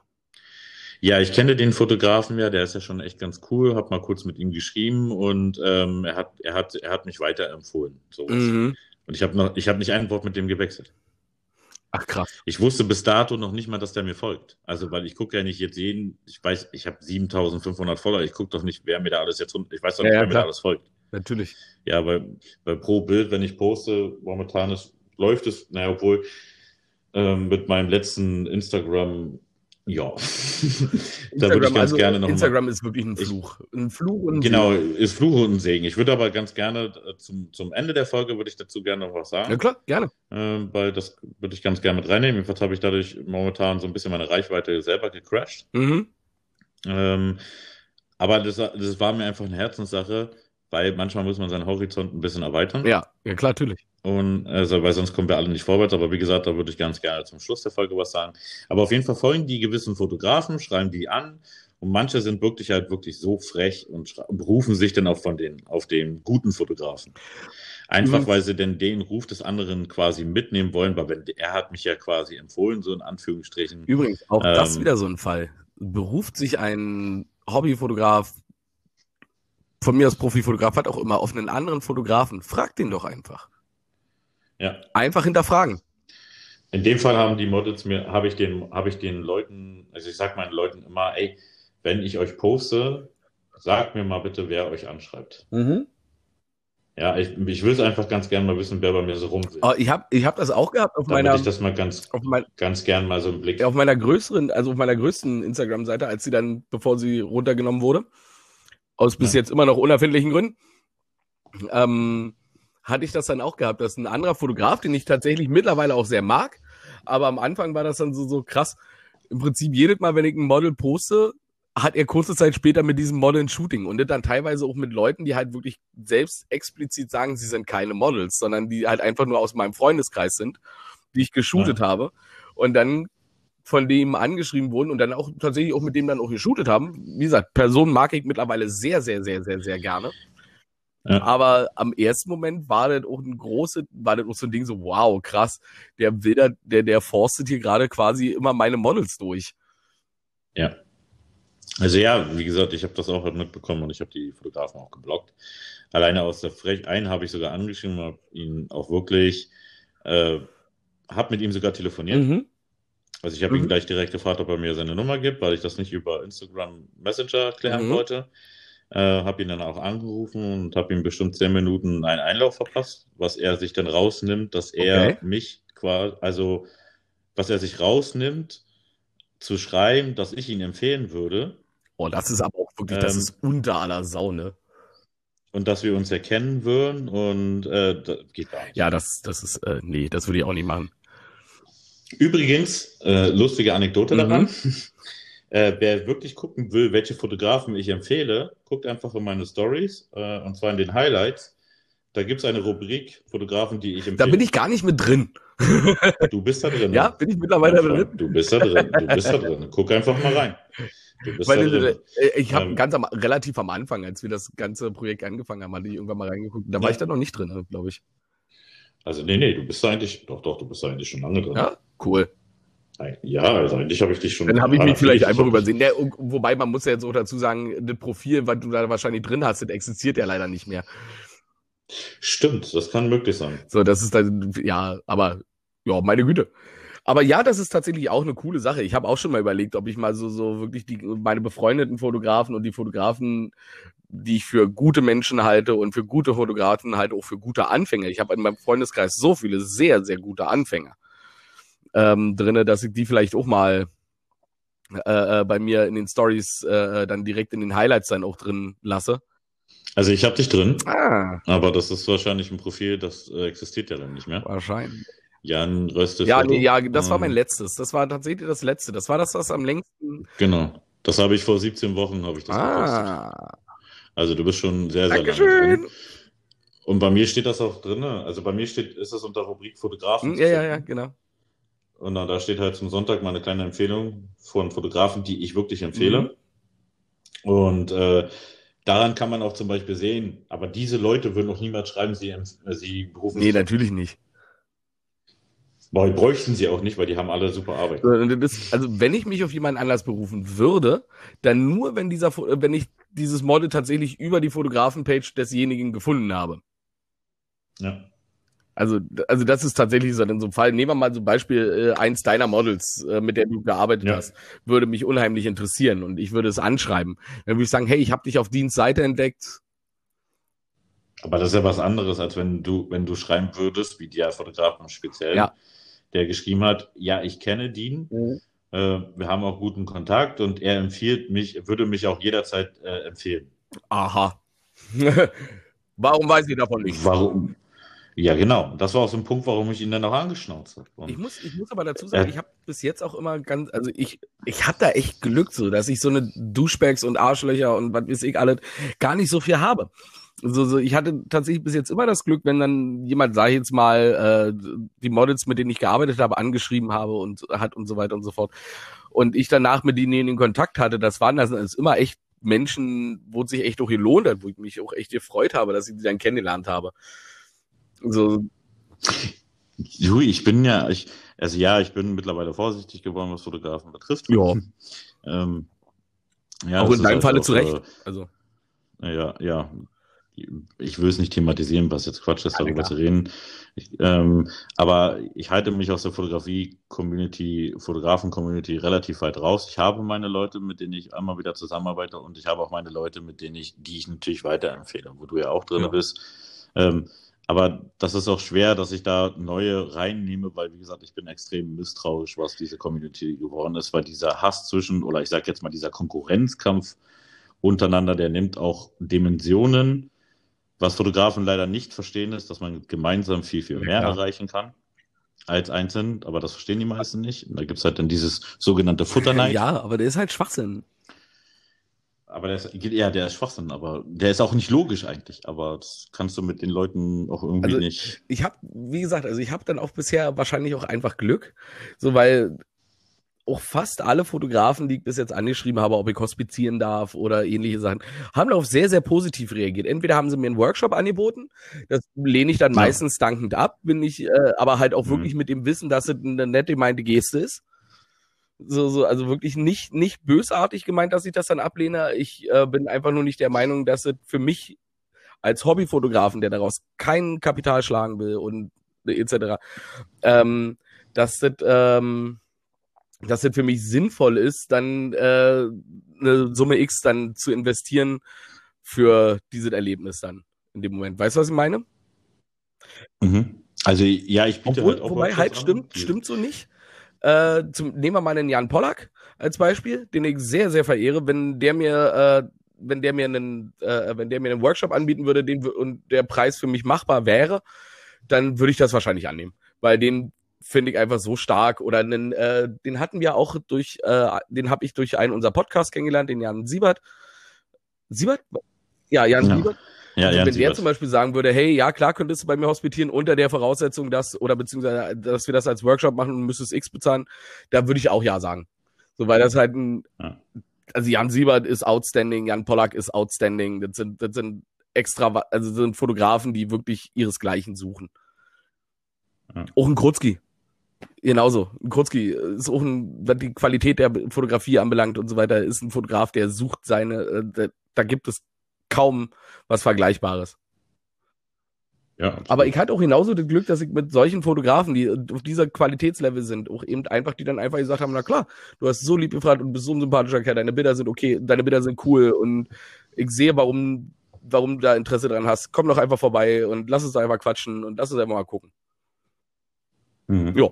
Ja, ich kenne den Fotografen ja, der ist ja schon echt ganz cool, habe mal kurz mit ihm geschrieben und ähm, er, hat, er, hat, er hat mich weiterempfohlen. Sowas. Mhm. Und ich habe hab nicht ein Wort mit dem gewechselt. Ach krass. Ich wusste bis dato noch nicht mal, dass der mir folgt. Also, weil ich gucke ja nicht jetzt jeden, ich weiß, ich habe 7500 Follower, ich gucke doch nicht, wer mir da alles jetzt, ich weiß doch nicht, Ja, ja, wer mir da klar. alles folgt. Natürlich. Ja, bei, bei pro Bild, wenn ich poste, momentan ist, läuft es, naja, obwohl ähm, mit meinem letzten Instagram, ja, da würde ich ganz also gerne noch mal, Instagram ist wirklich ein Ich- Fluch. Ein Fluch und ein genau, Segen. ist Fluch und ein Segen. Ich würde aber ganz gerne äh, zum, zum Ende der Folge würde ich dazu gerne noch was sagen. Ja klar, gerne. Ähm, weil das würde ich ganz gerne mit reinnehmen. Jedenfalls habe ich dadurch momentan so ein bisschen meine Reichweite selber gecrashed. Mhm. Ähm, aber das, das war mir einfach eine Herzenssache, weil manchmal muss man seinen Horizont ein bisschen erweitern. Ja, ja klar, natürlich. Und also, weil sonst kommen wir alle nicht vorwärts. Aber wie gesagt, da würde ich ganz gerne zum Schluss der Folge was sagen. Aber auf jeden Fall folgen die gewissen Fotografen, schreiben die an. Und manche sind wirklich halt wirklich so frech und berufen sich dann auch von den, auf den guten Fotografen. Einfach, Mhm. weil sie denn den Ruf des anderen quasi mitnehmen wollen, weil wenn, er hat mich ja quasi empfohlen, so in Anführungsstrichen. Übrigens, auch das Ähm, wieder so ein Fall. Beruft sich ein Hobbyfotograf, von mir als Profifotograf, hat auch immer auf einen anderen Fotografen. Fragt den doch einfach. Ja. Einfach hinterfragen. In dem Fall haben die Models mir, habe ich den, habe ich den Leuten, also ich sag meinen Leuten immer, ey, wenn ich euch poste, sagt mir mal bitte, wer euch anschreibt. Ja, ich, ich will es einfach ganz gerne mal wissen, wer bei mir so rum will. Oh, ich habe ich hab das auch gehabt auf Damit meiner, ich das mal ganz, mein, ganz gern mal so im Blick. auf meiner größeren, also auf meiner größten Instagram-Seite, als sie dann, bevor sie runtergenommen wurde, aus bis Ja. jetzt immer noch unerfindlichen Gründen, ähm, hatte ich das dann auch gehabt, dass ein anderer Fotograf, den ich tatsächlich mittlerweile auch sehr mag, aber am Anfang war das dann so, so krass. Im Prinzip jedes Mal, wenn ich ein Model poste, hat er kurze Zeit später mit diesem Model ein Shooting und das dann teilweise auch mit Leuten, die halt wirklich selbst explizit sagen, sie sind keine Models, sondern die halt einfach nur aus meinem Freundeskreis sind, die ich geshootet habe und dann von dem angeschrieben wurden und dann auch tatsächlich auch mit dem dann auch geshootet haben. Wie gesagt, Personen mag ich mittlerweile sehr, sehr, sehr, sehr, sehr gerne. Ja. Aber am ersten Moment war das auch ein große, war das auch so ein Ding so, wow, krass, der will da, der, der forstet hier gerade quasi immer meine Models durch. Ja. Also ja, wie gesagt, ich habe das auch mitbekommen und ich habe die Fotografen auch geblockt. Alleine aus der Frech, einen habe ich sogar angeschrieben, habe ihn auch wirklich, äh, habe mit ihm sogar telefoniert. Mhm. Also ich habe ihn Mhm. gleich direkt gefragt, ob er mir seine Nummer gibt, weil ich das nicht über Instagram Messenger klären Mhm. wollte. Äh, habe ihn dann auch angerufen und habe ihm bestimmt zehn Minuten einen Einlauf verpasst, was er sich dann rausnimmt, dass er Okay. mich quasi, also was er sich rausnimmt, zu schreiben, dass ich ihn empfehlen würde Oh, das ist aber auch wirklich, das Ähm, ist unter aller Sau, ne? und dass wir uns erkennen würden und äh, das geht gar nicht. Ja, das, das ist, äh, nee, das würde ich auch nicht machen. Übrigens, äh, lustige Anekdote Mhm. daran. Äh, wer wirklich gucken will, welche Fotografen ich empfehle, guckt einfach in meine Stories äh, und zwar in den Highlights. Da gibt es eine Rubrik Fotografen, die ich Da empfehle. bin ich gar nicht mit drin. Du bist da drin. Ja, ne? bin ich mittlerweile drin. Du bist da drin. Du bist da drin. Guck einfach mal rein. Du bist Weil, da drin. äh, ich habe Ähm, ganz am, relativ am Anfang, als wir das ganze Projekt angefangen haben, hatte ich irgendwann mal reingeguckt. Da war Ja. ich da noch nicht drin, glaube ich. Also nee, nee, du bist da eigentlich, doch, doch, du bist da eigentlich schon lange drin. Ja, cool. Ja, also eigentlich habe ich dich schon. Dann habe ich mich vielleicht einfach übersehen. Ja, wobei man muss ja jetzt auch dazu sagen, das Profil, was du da wahrscheinlich drin hast, das existiert ja leider nicht mehr. Stimmt, das kann möglich sein. So, das ist dann, ja, aber, ja, meine Güte. Aber ja, das ist tatsächlich auch eine coole Sache. Ich habe auch schon mal überlegt, ob ich mal so, so wirklich die, meine befreundeten Fotografen und die Fotografen, die ich für gute Menschen halte und für gute Fotografen halt auch für gute Anfänger. Ich habe in meinem Freundeskreis so viele sehr, sehr gute Anfänger ähm, drinne, dass ich die vielleicht auch mal äh, äh, bei mir in den Stories äh, dann direkt in den Highlights dann auch drin lasse. Also ich habe dich drin, Ah, aber das ist wahrscheinlich ein Profil, das äh, existiert ja dann nicht mehr. wahrscheinlich. Jan Röste. Ja, nee, ja, das war Ähm, mein letztes. Das war tatsächlich das letzte. Das war das, was am längsten. Genau. Das habe ich vor 17 Wochen, habe ich das gepostet. Ah, Also du bist schon sehr, sehr lange Dankeschön. drin. Und bei mir steht das auch drin. Also bei mir steht, ist es unter Rubrik Fotografen. Hm, Ja, ja, ja, genau. Und dann, da steht halt zum Sonntag meine kleine Empfehlung von Fotografen, die ich wirklich empfehle. Mhm. Und äh, daran kann man auch zum Beispiel sehen, aber diese Leute würden noch niemals schreiben, sie, äh, sie berufen Nee, natürlich nicht. Weil bräuchten sie auch nicht, weil die haben alle super Arbeit. also wenn ich mich auf jemanden anders berufen würde, dann nur, wenn dieser, wenn ich dieses Model tatsächlich über die Fotografenpage desjenigen gefunden habe. Ja. Also, also das ist tatsächlich so in so einem Fall. Nehmen wir mal zum Beispiel äh, eins deiner Models, äh, mit der du gearbeitet ja. hast, würde mich unheimlich interessieren und ich würde es anschreiben. Dann würde ich sagen, hey, ich habe dich auf Dienstseite entdeckt. Aber das ist ja was anderes, als wenn du, wenn du schreiben würdest, wie der Fotografen speziell, ja. der geschrieben hat, ja, ich kenne Dean, mhm. äh, wir haben auch guten Kontakt und er empfiehlt mich, würde mich auch jederzeit äh, empfehlen. Aha. Warum weiß ich davon nicht? Warum? Ja, genau. Das war auch so ein Punkt, warum ich ihn dann auch angeschnauzt habe. Ich muss, ich muss aber dazu sagen, äh, ich habe bis jetzt auch immer ganz, also ich, ich habe da echt Glück so, dass ich so eine Duschbags und Arschlöcher und was weiß ich alles gar nicht so viel habe. So, so, ich hatte tatsächlich bis jetzt immer das Glück, wenn dann jemand, sag ich jetzt mal, äh, die Models, mit denen ich gearbeitet habe, angeschrieben habe und hat und so weiter und so fort. Und ich danach mit denen in Kontakt hatte, das waren das ist immer echt Menschen, wo es sich echt auch gelohnt hat, wo ich mich auch echt gefreut habe, dass ich die dann kennengelernt habe. So. Jui, ich bin ja, ich, also ja, ich bin mittlerweile vorsichtig geworden, was Fotografen betrifft. Ja. ähm, ja auch in deinem halt Falle auch, zu Recht. Äh, also. Ja, ja. Ich will es nicht thematisieren, was jetzt Quatsch ist, darüber ja, zu reden. Ich, ähm, aber ich halte mich aus der Fotografie-Community, Fotografen-Community relativ weit raus. Ich habe meine Leute, mit denen ich einmal wieder zusammenarbeite und ich habe auch meine Leute, mit denen ich, die ich natürlich weiterempfehle, wo du ja auch drin ja. bist. Ähm, aber das ist auch schwer, dass ich da neue reinnehme, weil, wie gesagt, ich bin extrem misstrauisch, was diese Community geworden ist, weil dieser Hass zwischen, oder ich sage jetzt mal, dieser Konkurrenzkampf untereinander, der nimmt auch Dimensionen. Was Fotografen leider nicht verstehen, ist, dass man gemeinsam viel, viel mehr ja. erreichen kann als einzeln, aber das verstehen die meisten nicht. Und da gibt's halt dann dieses sogenannte Futterneid. Ja, aber der ist halt Schwachsinn. Aber der ist, ja, der ist Schwachsinn, aber der ist auch nicht logisch eigentlich. Aber das kannst du mit den Leuten auch irgendwie also, nicht. Ich habe, wie gesagt, also ich habe dann auch bisher wahrscheinlich auch einfach Glück, so weil auch fast alle Fotografen, die ich bis jetzt angeschrieben habe, ob ich hospizieren darf oder ähnliche Sachen, haben darauf sehr, sehr positiv reagiert. Entweder haben sie mir einen Workshop angeboten, das lehne ich dann ja. meistens dankend ab, bin ich, äh, aber halt auch mhm. wirklich mit dem Wissen, dass es eine nette gemeinte Geste ist. So, so, also wirklich nicht, nicht bösartig gemeint, dass ich das dann ablehne. Ich äh, bin einfach nur nicht der Meinung, dass es für mich als Hobbyfotografen, der daraus kein Kapital schlagen will und etc., ähm, dass das, ähm, dass das für mich sinnvoll ist, dann äh, eine Summe X dann zu investieren für dieses Erlebnis dann in dem Moment. Weißt du, was ich meine? Mhm. Also ja, ich biete Obwohl, halt auch Wobei, halt stimmt, stimmt so nicht. Äh, zum, nehmen wir mal einen Jan Pollack als Beispiel, den ich sehr, sehr verehre. Wenn der mir, äh, wenn der mir einen, äh, wenn der mir einen Workshop anbieten würde, den und der Preis für mich machbar wäre, dann würde ich das wahrscheinlich annehmen, weil den finde ich einfach so stark. Oder einen, äh, den hatten wir auch durch, äh, den habe ich durch einen unserer Podcast kennengelernt, den Jan Siebert. Siebert? Ja, Jan ja. Siebert. Ja, also, wenn der zum Beispiel sagen würde, hey, ja, klar könntest du bei mir hospitieren unter der Voraussetzung, dass, oder beziehungsweise, dass wir das als Workshop machen und müsstest X bezahlen, da würde ich auch ja sagen. So, weil das halt ein, ja. also Jan Siebert ist outstanding, Jan Pollack ist outstanding, das sind, das sind extra, also das sind Fotografen, die wirklich ihresgleichen suchen. Ja. Auch ein Krutzki. Genauso. Ein Krutzki ist auch ein, was die Qualität der Fotografie anbelangt und so weiter, ist ein Fotograf, der sucht seine, äh, da gibt es kaum was Vergleichbares. Ja, aber ich hatte auch genauso das Glück, dass ich mit solchen Fotografen, die auf dieser Qualitätslevel sind, auch eben einfach, die dann einfach gesagt haben, na klar, du hast so lieb gefragt und bist so ein sympathischer Kerl, deine Bilder sind okay, deine Bilder sind cool und ich sehe, warum, warum du da Interesse dran hast. Komm doch einfach vorbei und lass uns einfach quatschen und lass uns einfach mal gucken. Mhm. Ja.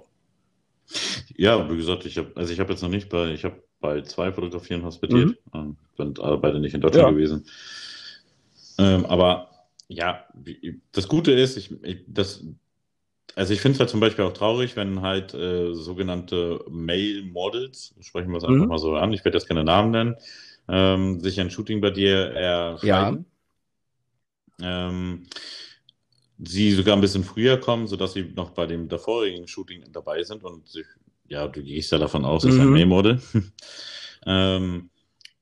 Ja, wie gesagt, ich habe, also ich habe jetzt noch nicht bei, ich habe bei zwei Fotografieren hospitiert, mhm. sind beide nicht in Deutschland ja. gewesen. Ähm, aber ja, das Gute ist, ich, ich das, also ich finde es halt zum Beispiel auch traurig, wenn halt äh, sogenannte Male Models, sprechen wir es einfach mhm. mal so an, ich werde jetzt keine Namen nennen, ähm, sich ein Shooting bei dir erscheinen. Ja. Ähm, sie sogar ein bisschen früher kommen, sodass sie noch bei dem davorigen Shooting dabei sind und sich, ja, du gehst ja davon aus, es ist ein mhm. Male-Model. ähm,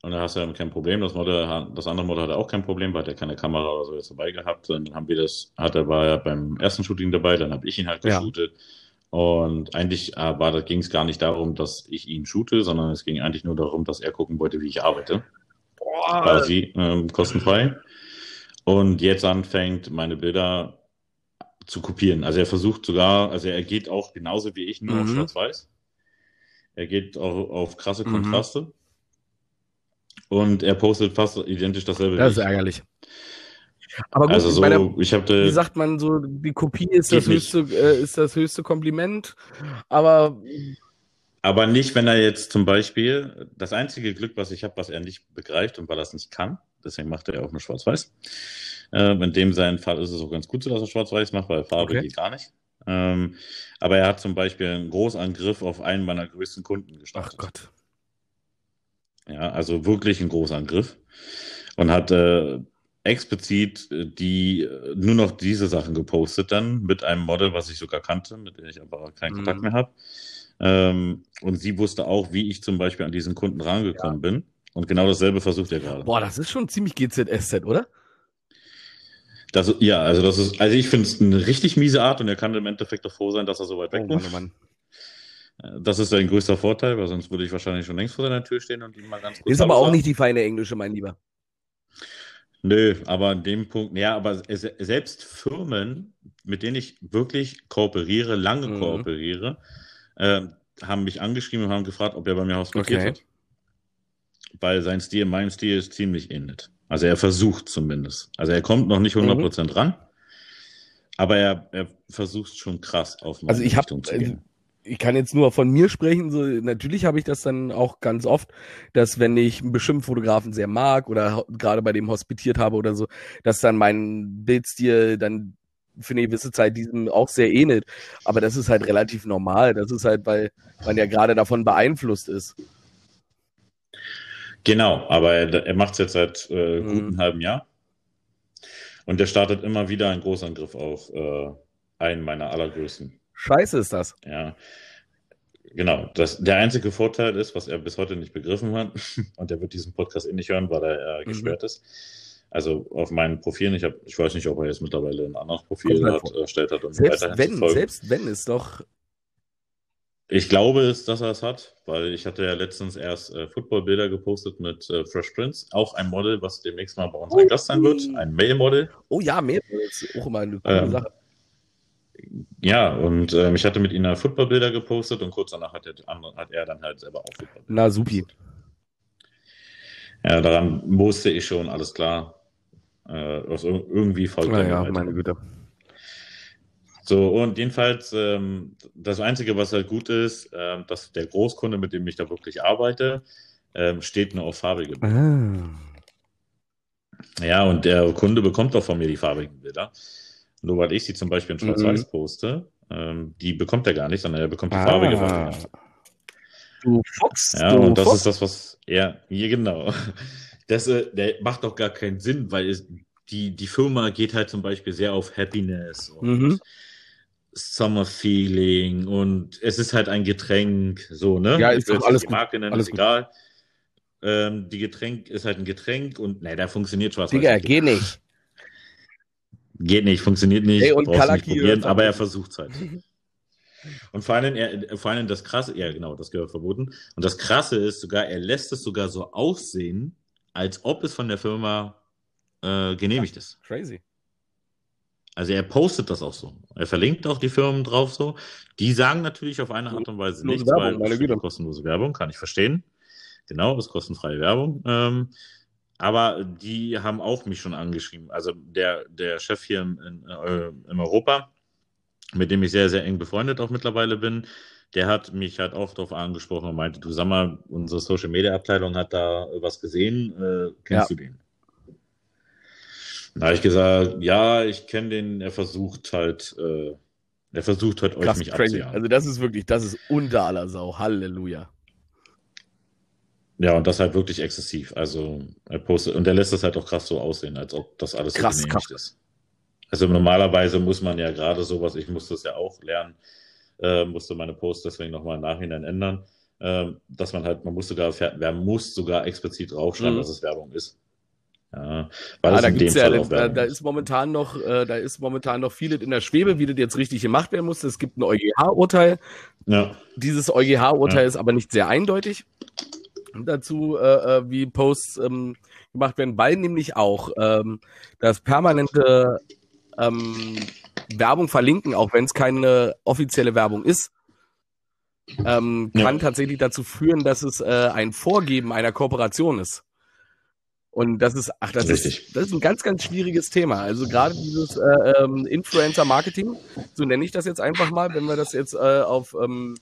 und da hast du ja kein Problem. Das, Model, das andere Model hatte auch kein Problem, weil er keine Kamera oder so jetzt dabei gehabt. Und dann haben wir das, hat er war ja beim ersten Shooting dabei, dann habe ich ihn halt geshootet. Ja. Und eigentlich äh, ging es gar nicht darum, dass ich ihn shoote, sondern es ging eigentlich nur darum, dass er gucken wollte, wie ich arbeite. Boah. Quasi ähm, kostenfrei. Und jetzt anfängt, meine Bilder zu kopieren. Also er versucht sogar, also er geht auch genauso wie ich, nur mhm. auf Schwarz-Weiß. Er geht auch auf krasse mhm. Kontraste. Mhm. Und er postet fast identisch dasselbe. Das ist ärgerlich. Aber gut, also so, habe wie sagt man so, die Kopie ist das höchste, äh, ist das höchste Kompliment, aber aber nicht, wenn er jetzt zum Beispiel das einzige Glück, was ich habe, was er nicht begreift und weil er es nicht kann, deswegen macht er ja auch nur Schwarz-Weiß. Äh, in dem seinen Fall ist es auch ganz gut so, dass er Schwarz-Weiß macht, weil Farbe okay. geht gar nicht. Ähm, aber er hat zum Beispiel einen Großangriff auf einen meiner größten Kunden gestartet. Ach Gott. Ja, also wirklich einen Großangriff. Und hat äh, explizit äh, die äh, nur noch diese Sachen gepostet dann mit einem Model, was ich sogar kannte, mit dem ich aber keinen Kontakt mhm. mehr habe. Ähm, und sie wusste auch, wie ich zum Beispiel an diesen Kunden rangekommen ja. bin. Und genau dasselbe versucht er gerade. Boah, das ist schon ziemlich GZSZ, oder? Das, ja, also das ist, also ich finde es eine richtig miese Art und er kann im Endeffekt doch froh sein, dass er so weit weg oh, ist. Mann, oh Mann. Das ist sein größter Vorteil, weil sonst würde ich wahrscheinlich schon längst vor seiner Tür stehen und ihn mal ganz kurz. Ist aber auch nicht die feine Englische, mein Lieber. Nö, aber an dem Punkt, ja, aber selbst Firmen, mit denen ich wirklich kooperiere, lange mhm. kooperiere, äh, haben mich angeschrieben und haben gefragt, ob er bei mir hospitiert okay. hat. Weil sein Stil, mein Stil ist ziemlich ähnlich. Also er versucht zumindest. Also er kommt noch nicht 100% mhm. ran, aber er, er versucht schon krass auf meine also ich Richtung hab, zu gehen ich kann jetzt nur von mir sprechen, so natürlich habe ich das dann auch ganz oft, dass wenn ich einen bestimmten Fotografen sehr mag oder gerade bei dem hospitiert habe oder so, dass dann mein Bildstil dann für eine gewisse Zeit diesem auch sehr ähnelt. Aber das ist halt relativ normal. Das ist halt, weil man ja gerade davon beeinflusst ist. Genau, aber er, er macht es jetzt seit äh, mhm. guten halben Jahr. Und er startet immer wieder einen Großangriff auf äh, einen meiner allergrößten. Scheiße ist das. Ja. Genau. Das, der einzige Vorteil ist, was er bis heute nicht begriffen hat, und er wird diesen Podcast eh nicht hören, weil er äh, gesperrt mhm. ist. Also auf meinen Profilen, ich, hab, ich weiß nicht, ob er jetzt mittlerweile ein anderes Profil hat, erstellt hat, um selbst weiterhin wenn. Selbst wenn es doch. Ich glaube es, dass er es hat, weil ich hatte ja letztens erst äh, Footballbilder gepostet mit äh, Fresh Prince, auch ein Model, was demnächst mal bei uns ein Gast sein wird, ein Mail-Model. Oh ja, Mail-Models, auch immer eine coole ähm, Sache. Ja, und ähm, ich hatte mit ihnen Footballbilder gepostet und kurz danach hat er, hat er dann halt selber auch Footballbilder. Na, supi. Ja, daran wusste ich schon, alles klar. Äh, was irgendwie folgt. Ja, ja, meine Güte. So, und jedenfalls, ähm, das Einzige, was halt gut ist, ähm, dass der Großkunde, mit dem ich da wirklich arbeite, ähm, steht nur auf farbige Bilder. Ah. Ja, und der Kunde bekommt auch von mir die farbigen Bilder. Nur weil ich sie zum Beispiel in Schwarz-Weiß mhm. poste, ähm, die bekommt er gar nicht, sondern er bekommt die ah. farbige Variante. Du Fuchs. Ja, du und das Fuchs. ist das, was er, hier genau. Das, äh, der macht doch gar keinen Sinn, weil es, die, die Firma geht halt zum Beispiel sehr auf Happiness und mhm. Summer Feeling und es ist halt ein Getränk, so, ne? Ja, ist doch alles die Marke nennen, alles ist egal. Ähm, die Getränk ist halt ein Getränk und ne, da funktioniert schwarz Digga, geh nicht. Geht nicht, funktioniert nicht, hey, und brauchst nicht probieren, aber er versucht es halt. Und vor allem, er, vor allem das Krasse, ja genau, das gehört verboten. Und das Krasse ist sogar, er lässt es sogar so aussehen, als ob es von der Firma äh, genehmigt ja, ist. Crazy. Also er postet das auch so. Er verlinkt auch die Firmen drauf so. Die sagen natürlich auf eine Art und Weise nichts, Werbung, weil kostenlose Werbung, kann ich verstehen. Genau, das ist kostenfreie Werbung. Ähm, aber die haben auch mich schon angeschrieben. Also der, der Chef hier in, in, äh, in Europa, mit dem ich sehr, sehr eng befreundet auch mittlerweile bin, der hat mich halt auch darauf angesprochen und meinte, du sag mal, unsere Social Media Abteilung hat da was gesehen, äh, kennst ja. du den? Da habe ich gesagt, ja, ich kenne den, er versucht halt, äh, er versucht halt Krass, euch mich abzujagen. Also das ist wirklich, das ist unter aller Sau, Halleluja. Ja, und das halt wirklich exzessiv. Also er postet, und er lässt das halt auch krass so aussehen, als ob das alles krass, so genehmigt ist. Also normalerweise muss man ja gerade sowas, ich musste es ja auch lernen, äh, musste meine Posts deswegen nochmal im Nachhinein ändern, äh, dass man halt, man muss sogar, man muss sogar explizit draufschreiben, mhm. dass es Werbung ist. Ja, ah, da, gibt's ja, da, da, ist momentan noch, äh, da ist momentan noch vieles in der Schwebe, wie das jetzt richtig gemacht werden muss. Es gibt ein EuGH-Urteil. Ja. Dieses EuGH-Urteil ja. ist aber nicht sehr eindeutig dazu, äh, äh, wie Posts ähm, gemacht werden, weil nämlich auch ähm, das permanente ähm, Werbung verlinken, auch wenn es keine offizielle Werbung ist, ähm, kann ja. tatsächlich dazu führen, dass es äh, ein Vorgeben einer Kooperation ist. Und das ist, ach, das Richtig. ist, das ist ein ganz, ganz schwieriges Thema. Also gerade dieses äh, ähm, Influencer-Marketing, so nenne ich das jetzt einfach mal, wenn wir das jetzt äh, auf, ähm,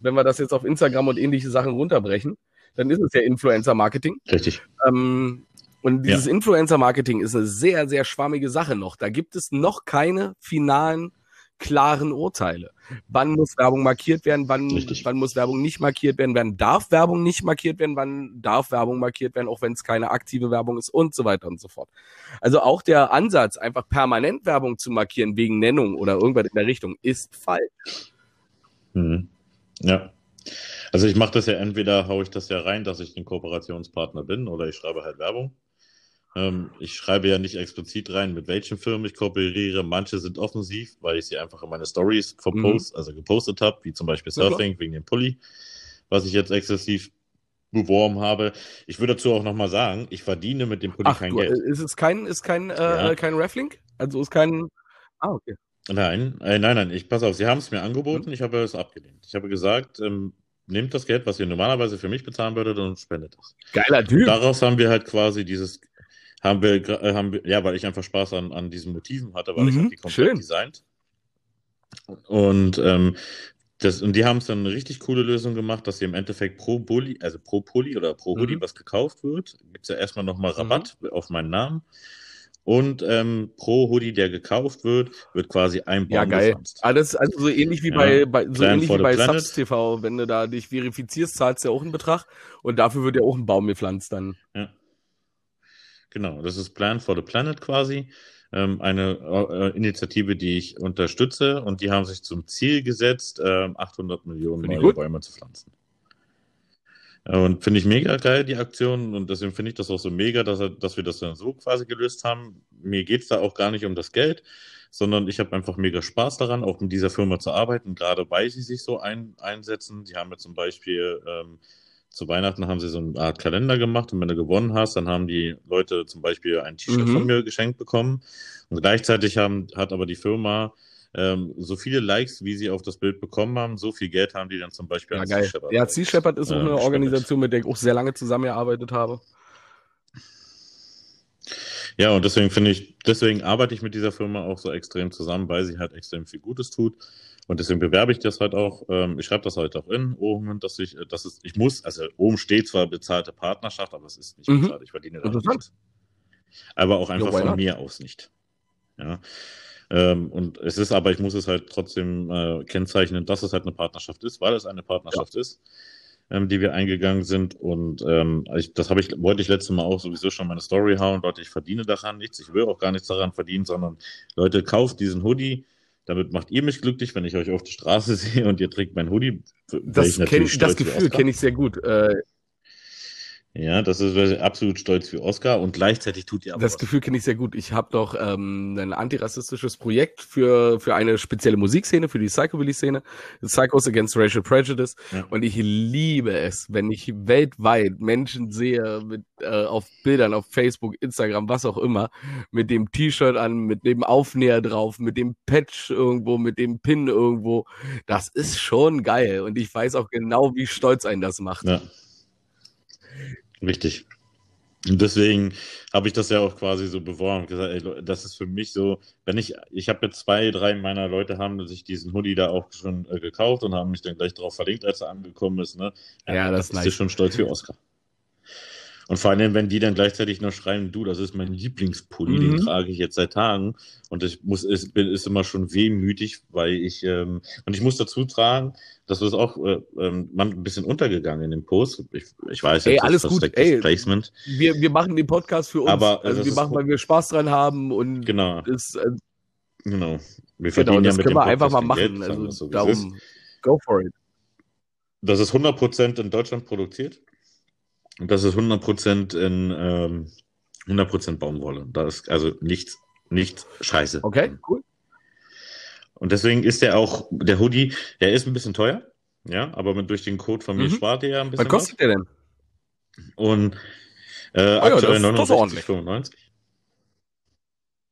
wenn wir das jetzt auf Instagram und ähnliche Sachen runterbrechen, dann ist es ja Influencer-Marketing. Richtig. Ähm, und dieses ja. Influencer-Marketing ist eine sehr, sehr schwammige Sache noch. Da gibt es noch keine finalen klaren Urteile. Wann muss Werbung markiert werden, wann, wann muss Werbung nicht markiert werden, wann darf Werbung nicht markiert werden, wann darf Werbung markiert werden, auch wenn es keine aktive Werbung ist und so weiter und so fort. Also auch der Ansatz, einfach permanent Werbung zu markieren wegen Nennung oder irgendwas in der Richtung, ist falsch. Mhm. Ja. Also ich mache das ja entweder, haue ich das ja rein, dass ich ein Kooperationspartner bin oder ich schreibe halt Werbung. Ähm, ich schreibe ja nicht explizit rein, mit welchen Firmen ich kooperiere. Manche sind offensiv, weil ich sie einfach in meine Stories verpost, mhm. also gepostet habe, wie zum Beispiel Surfing ja, wegen dem Pulli, was ich jetzt exzessiv beworben habe. Ich würde dazu auch nochmal sagen, ich verdiene mit dem Pulli Ach, kein du, Geld. Ist es kein, ist kein, äh, ja. kein Reflink? Also ist kein. Ah, okay. Nein, äh, nein, nein, ich pass auf, sie haben es mir angeboten, mhm. ich habe es abgelehnt. Ich habe gesagt, ähm, nehmt das Geld, was ihr normalerweise für mich bezahlen würdet und spendet es. Geiler Typ. Und daraus haben wir halt quasi dieses haben wir, äh, haben wir, ja, weil ich einfach Spaß an, an diesen Motiven hatte, weil mhm, ich habe die komplett schön. designt. Und ähm, das, und die haben es dann eine richtig coole Lösung gemacht, dass sie im Endeffekt pro Bulli, also pro Pulli oder pro Hoodie, mhm. was gekauft wird, gibt es ja erstmal nochmal mhm. Rabatt mhm. auf meinen Namen. Und ähm, pro Hoodie, der gekauft wird, wird quasi ein Baum Ja, geil. Gepflanzt. Alles, also so ähnlich wie ja. bei, bei so ähnlich wie bei Subs TV. Wenn du da dich verifizierst, zahlst du ja auch einen Betrag und dafür wird ja auch ein Baum gepflanzt dann. Ja. Genau, das ist Plan for the Planet quasi. Ähm, eine äh, Initiative, die ich unterstütze und die haben sich zum Ziel gesetzt, äh, 800 Millionen neue. Bäume zu pflanzen. Und finde ich mega geil, die Aktion. Und deswegen finde ich das auch so mega, dass, er, dass wir das dann so quasi gelöst haben. Mir geht es da auch gar nicht um das Geld, sondern ich habe einfach mega Spaß daran, auch mit dieser Firma zu arbeiten, gerade weil sie sich so ein, einsetzen. Die haben ja zum Beispiel ähm, zu Weihnachten haben sie so eine Art Kalender gemacht und wenn du gewonnen hast, dann haben die Leute zum Beispiel ein T-Shirt mhm. von mir geschenkt bekommen. Und gleichzeitig haben, hat aber die Firma ähm, so viele Likes, wie sie auf das Bild bekommen haben, so viel Geld haben die dann zum Beispiel ja, an Sea Shepherd. Ja, Sea Shepherd ist auch eine äh, Organisation, mit der ich auch sehr lange zusammengearbeitet habe. Ja, und deswegen finde ich, deswegen arbeite ich mit dieser Firma auch so extrem zusammen, weil sie halt extrem viel Gutes tut. Und deswegen bewerbe ich das halt auch. Ähm, ich schreibe das halt auch in oben, dass ich, äh, dass es, ich muss, also oben steht zwar bezahlte Partnerschaft, aber es ist nicht mhm. bezahlt. Ich verdiene da nichts. Aber auch einfach ja, von mir aus nicht. Ja. Ähm, und es ist aber, ich muss es halt trotzdem äh, kennzeichnen, dass es halt eine Partnerschaft ist, weil es eine Partnerschaft ja. ist, ähm, die wir eingegangen sind. Und ähm, ich, das habe ich, wollte ich letztes Mal auch sowieso schon meine Story hauen. Leute, ich verdiene daran nichts. Ich will auch gar nichts daran verdienen, sondern Leute, kauft diesen Hoodie damit macht ihr mich glücklich, wenn ich euch auf der Straße sehe und ihr trägt mein Hoodie. Das, kenn, das Gefühl kenne ich sehr gut. Äh, ja, das ist absolut stolz für Oscar und gleichzeitig tut ihr aber. Das was. Gefühl kenne ich sehr gut. Ich habe doch ähm, ein antirassistisches Projekt für, für eine spezielle Musikszene, für die Psychobilly-Szene, Psychos Against Racial Prejudice. Ja. Und ich liebe es, wenn ich weltweit Menschen sehe mit, äh, auf Bildern, auf Facebook, Instagram, was auch immer, mit dem T-Shirt an, mit dem Aufnäher drauf, mit dem Patch irgendwo, mit dem Pin irgendwo. Das ist schon geil. Und ich weiß auch genau, wie stolz einen das macht. Ja. Richtig. Und deswegen habe ich das ja auch quasi so beworben. Gesagt, ey, das ist für mich so, wenn ich, ich habe jetzt zwei, drei meiner Leute haben sich diesen Hoodie da auch schon äh, gekauft und haben mich dann gleich darauf verlinkt, als er angekommen ist. Ne? Ja, ja das ist nice. schon stolz für Oscar. Und vor allem, wenn die dann gleichzeitig noch schreien, du, das ist mein Lieblingspulli, mhm. den trage ich jetzt seit Tagen. Und ich muss, ist, bin, ist immer schon wehmütig, weil ich, ähm, und ich muss dazu tragen, das ist auch äh, ähm, man ein bisschen untergegangen in dem Post. Ich, ich weiß, Ey, alles gut. Ey, Placement. Wir, wir machen den Podcast für uns. Aber, also wir machen, weil wir Spaß dran haben und genau. Ist, äh, genau. Wir verdienen genau, das ja mit können wir einfach mal machen. Geld, also so, darum, go for it. Das ist 100% in Deutschland produziert. Das ist 100% in ähm, 100% Baumwolle. Da ist also nichts, nichts scheiße. Okay, cool. Und deswegen ist der auch, der Hoodie, der ist ein bisschen teuer. Ja, aber mit, durch den Code von mir Mhm. spart ihr ja ein bisschen Was kostet der denn? was. Und äh, ja, aktuell das- das ist ordentlich. 69,95.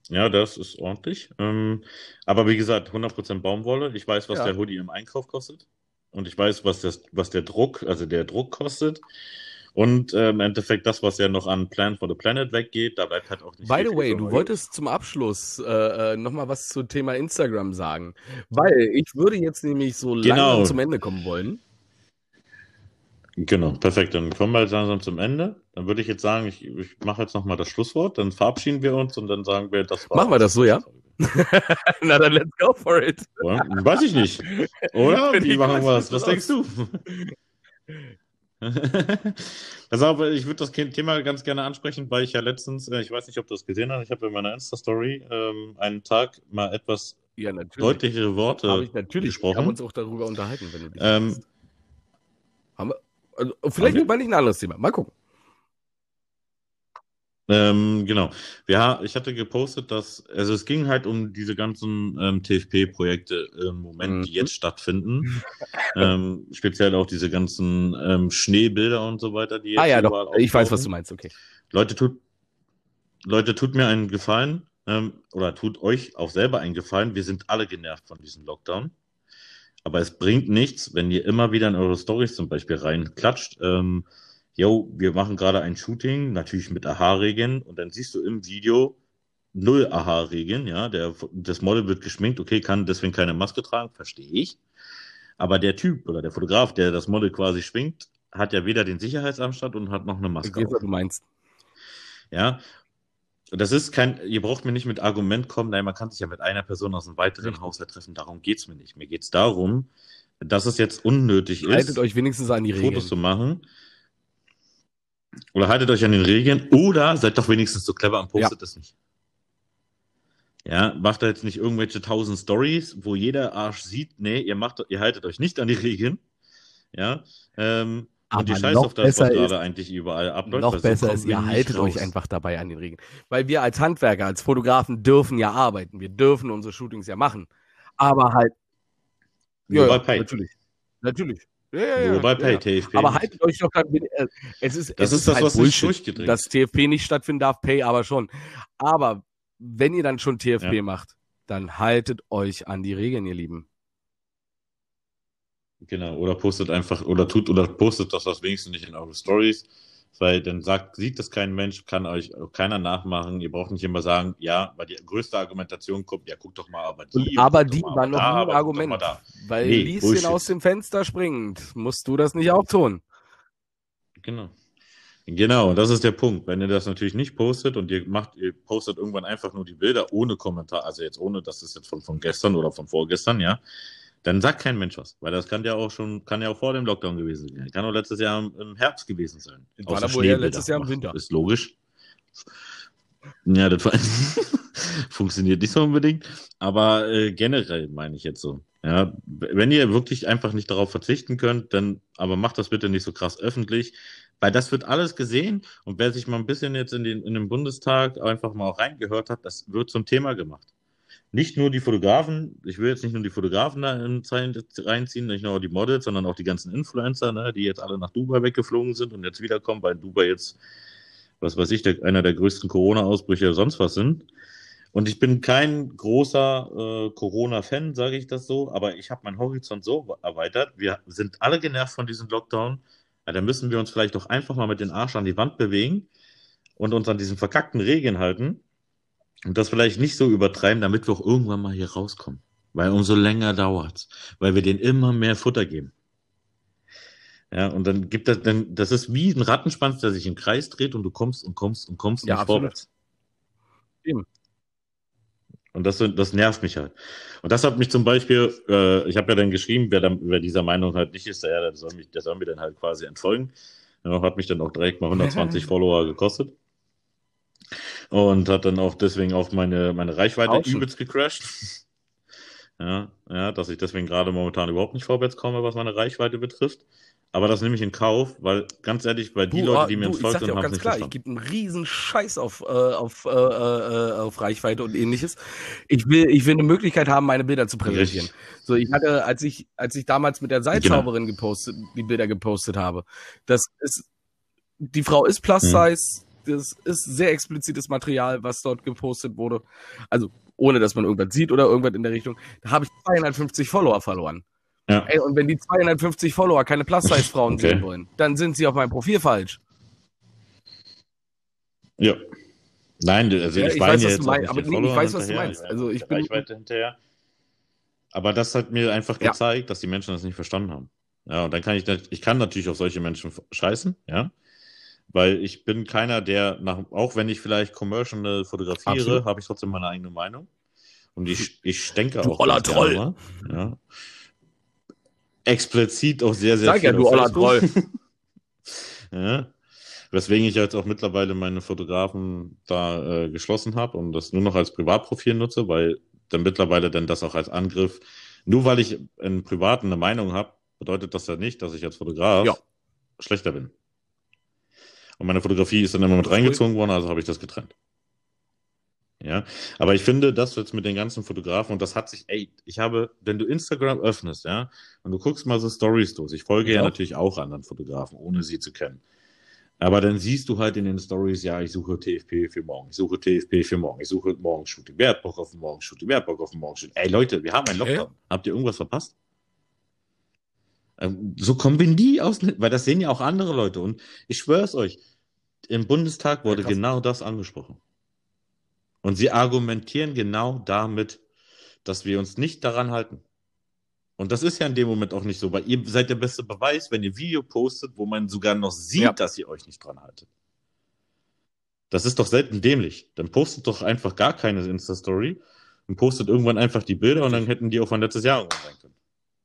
Ja, das ist ordentlich. Ähm, aber wie gesagt, 100% Baumwolle. Ich weiß, was Ja. der Hoodie im Einkauf kostet. Und ich weiß, was, das, was der Druck, also der Druck kostet. Und äh, im Endeffekt das, was ja noch an Plan for the Planet weggeht, da bleibt halt auch nicht By the way, du wolltest zum Abschluss äh, äh, nochmal was zum Thema Instagram sagen. Weil ich würde jetzt nämlich so Genau. langsam zum Ende kommen wollen. Genau, perfekt. Dann kommen wir jetzt langsam zum Ende. Dann würde ich jetzt sagen, ich, ich mache jetzt nochmal das Schlusswort, dann verabschieden wir uns und dann sagen wir, das war. Machen wir das so, ja? Na dann let's go for it. Weiß ich nicht. Oder? Wie machen wir das? was Was denkst du? Pass auf, ich würde das Thema ganz gerne ansprechen, weil ich ja letztens, äh, ich weiß nicht, ob du das gesehen hast, ich habe in meiner Insta-Story ähm, einen Tag mal etwas Ja, deutlichere Worte ich natürlich. gesprochen. Wir haben uns auch darüber unterhalten, wenn du dich Ähm, haben wir, also, vielleicht Haben wir? nicht ein anderes Thema. Mal gucken. Ähm, genau. Ja, ich hatte gepostet, dass, also es ging halt um diese ganzen ähm, TFP-Projekte im Moment, Mhm. die jetzt stattfinden. ähm, speziell auch diese ganzen ähm, Schneebilder und so weiter, die jetzt Ah ja, doch. Ich weiß, was du meinst. Okay. Leute, tut, Leute, tut mir einen Gefallen ähm, oder tut euch auch selber einen Gefallen. Wir sind alle genervt von diesem Lockdown. Aber es bringt nichts, wenn ihr immer wieder in eure Stories zum Beispiel reinklatscht. Ähm, yo, wir machen gerade ein Shooting, natürlich mit Aha-Regeln. Und dann siehst du im Video null Aha-Regeln. Ja, der, das Model wird geschminkt, okay, kann deswegen keine Maske tragen, verstehe ich. Aber der Typ oder der Fotograf, der das Model quasi schwingt, hat ja weder den Sicherheitsabstand und hat noch eine Ich Maske. weiß, auf. was du meinst. Ja, das ist kein, ihr braucht mir nicht mit Argument kommen, nein, man kann sich ja mit einer Person aus einem weiteren. Haushalt treffen, darum geht's mir nicht. Mir geht's darum, dass es jetzt unnötig Haltet ist, euch wenigstens an die Regeln. Fotos zu machen. Oder haltet euch an den Regeln oder seid doch wenigstens so clever und postet es nicht. Ja, macht da jetzt nicht irgendwelche tausend Stories, wo jeder Arsch sieht, nee, ihr macht, ihr haltet euch nicht an die Regeln. Ja, ähm, und ihr Aber scheißt noch auf das, was besser gerade eigentlich überall abläuft. Noch besser ist, ihr haltet raus. euch einfach dabei an den Regeln. Weil wir als Handwerker, als Fotografen dürfen ja arbeiten. Wir dürfen unsere Shootings ja machen. Aber halt. Ja, ja. Natürlich. Natürlich. Ja, ja, ja, Nur bei ja. TFP. Aber nicht. haltet euch doch dann. äh, Es ist, Das es ist das, halt was nicht Bullshit, durchgedrängt dass TFP nicht stattfinden darf, Pay aber schon. Aber wenn ihr dann schon TFP Ja. macht, dann haltet euch an die Regeln, ihr Lieben. Genau, oder postet einfach, oder tut, oder postet das, das wenigstens nicht in eure Stories, weil dann sagt, sieht das kein Mensch, kann euch auch keiner nachmachen. Ihr braucht nicht immer sagen, ja, weil die größte Argumentation kommt, ja, guck doch mal, aber die. Aber die war noch da, ein Argument. Weil Nee, Lieschen Bullshit. aus dem Fenster springt. Musst du das nicht auch tun? Genau. Genau, und das ist der Punkt. Wenn ihr das natürlich nicht postet und ihr macht, ihr postet irgendwann einfach nur die Bilder ohne Kommentar, also jetzt ohne, das ist jetzt von, von gestern oder von vorgestern, ja, dann sagt kein Mensch was. Weil das kann ja auch schon, kann ja auch vor dem Lockdown gewesen sein. Kann auch letztes Jahr im, Herbst gewesen sein. War da wohl Schneebilder letztes Jahr im. Winter. Ist logisch. Ja, das funktioniert nicht so unbedingt. Aber äh, generell meine ich jetzt so. Ja, wenn ihr wirklich einfach nicht darauf verzichten könnt, dann, aber macht das bitte nicht so krass öffentlich, weil das wird alles gesehen und wer sich mal ein bisschen jetzt in den, in den Bundestag einfach mal auch reingehört hat, das wird zum Thema gemacht. Nicht nur die Fotografen, ich will jetzt nicht nur die Fotografen da in Zeilen reinziehen, nicht nur die Models, sondern auch die ganzen Influencer, ne, die jetzt alle nach Dubai weggeflogen sind und jetzt wiederkommen, weil Dubai jetzt, was weiß ich, der, einer der größten Corona-Ausbrüche sonst was sind. Und ich bin kein großer äh, Corona-Fan, sage ich das so, aber ich habe meinen Horizont so erweitert. Wir sind alle genervt von diesem Lockdown. Ja, da müssen wir uns vielleicht doch einfach mal mit den Arsch an die Wand bewegen und uns an diesen verkackten Regeln halten und das vielleicht nicht so übertreiben, damit wir auch irgendwann mal hier rauskommen. Weil umso länger dauert's, weil wir denen immer mehr Futter geben. Ja, und dann gibt das, dann, das ist wie ein Rattenschwanz, der sich im Kreis dreht und du kommst und kommst und kommst Ja, absolut. vorwärts. Eben. Und das, das nervt mich halt. Und das hat mich zum Beispiel, äh, ich habe ja dann geschrieben, wer, dann, wer dieser Meinung halt nicht ist, der, der, soll mich, der soll mir dann halt quasi entfolgen. Ja, hat mich dann auch direkt mal 120 Follower gekostet. Und hat dann auch deswegen auch meine, meine Reichweite Autschen. übelst gecrashed. Ja, ja, dass ich deswegen gerade momentan überhaupt nicht vorwärts komme, was meine Reichweite betrifft. Aber das nehme ich in Kauf, weil ganz ehrlich, weil die Leute, ah, die mir ins ich Volk sind, haben ganz nicht klar, ich verstanden. gebe einen riesen Scheiß auf, äh, auf, äh, äh, auf Reichweite und ähnliches. Ich will, ich will eine Möglichkeit haben, meine Bilder zu präsentieren. Richtig. So, ich hatte, als ich, als ich damals mit der Seilschrauberin gepostet, die Bilder gepostet habe, das ist, die Frau ist Plus Mhm. Size, das ist sehr explizites Material, was dort gepostet wurde. Also, ohne dass man irgendwas sieht oder irgendwas in der Richtung. Da habe ich 250 Follower verloren. Ja. Ey, und wenn die 250 Follower keine Plus-Size-Frauen Okay. sehen wollen, dann sind sie auf meinem Profil falsch. Ja. Nein, also Ja, ich, ich weiß, was du meinst, nicht aber nee, ich weiß, was du meinst. Also ich bin- Reichweite hinterher. Aber das hat mir einfach Ja. gezeigt, dass die Menschen das nicht verstanden haben. Ja, und dann kann ich, ich kann natürlich auf solche Menschen scheißen, ja. Weil ich bin keiner, der nach, auch wenn ich vielleicht commercial fotografiere, habe ich trotzdem meine eigene Meinung. Und ich, ich denke Du auch. oller Troll. mal, Ja. Explizit auch sehr, sehr Sag ja, viel du auf oller Facebook. Troll. Ja. Weswegen ich jetzt auch mittlerweile meine Fotografen da äh, geschlossen habe und das nur noch als Privatprofil nutze, weil dann mittlerweile dann das auch als Angriff, nur weil ich in Privaten eine Meinung habe, bedeutet das ja nicht, dass ich als Fotograf Ja. schlechter bin. Und meine Fotografie ist dann immer mit reingezogen worden, also habe ich das getrennt. Ja, aber ich finde, das jetzt mit den ganzen Fotografen, und das hat sich, ey, ich habe, wenn du Instagram öffnest, ja, und du guckst mal so Stories durch, ich folge ja, Ja. natürlich auch anderen Fotografen, ohne sie zu kennen. Aber dann siehst du halt in den Stories, ja, ich suche TFP für morgen, ich suche TFP für morgen, ich suche Morgenshooting, wer hat Bock auf ein Morgenshooting, wer hat Bock auf ein Morgenshooting? Ey Leute, wir haben einen Lockdown. Ja. Habt ihr irgendwas verpasst? Ähm, So kommen wir nie aus, weil das sehen ja auch andere Leute. Und ich schwöre euch, im Bundestag wurde Ja, genau das angesprochen. Und sie argumentieren genau damit, dass wir uns nicht daran halten. Und das ist ja in dem Moment auch nicht so, weil ihr seid der beste Beweis, wenn ihr Video postet, wo man sogar noch sieht, Ja. dass ihr euch nicht dran haltet. Das ist doch selten dämlich. Dann postet doch einfach gar keine Insta-Story und postet irgendwann einfach die Bilder und dann hätten die auch von letztes Jahr irgendwann sein können.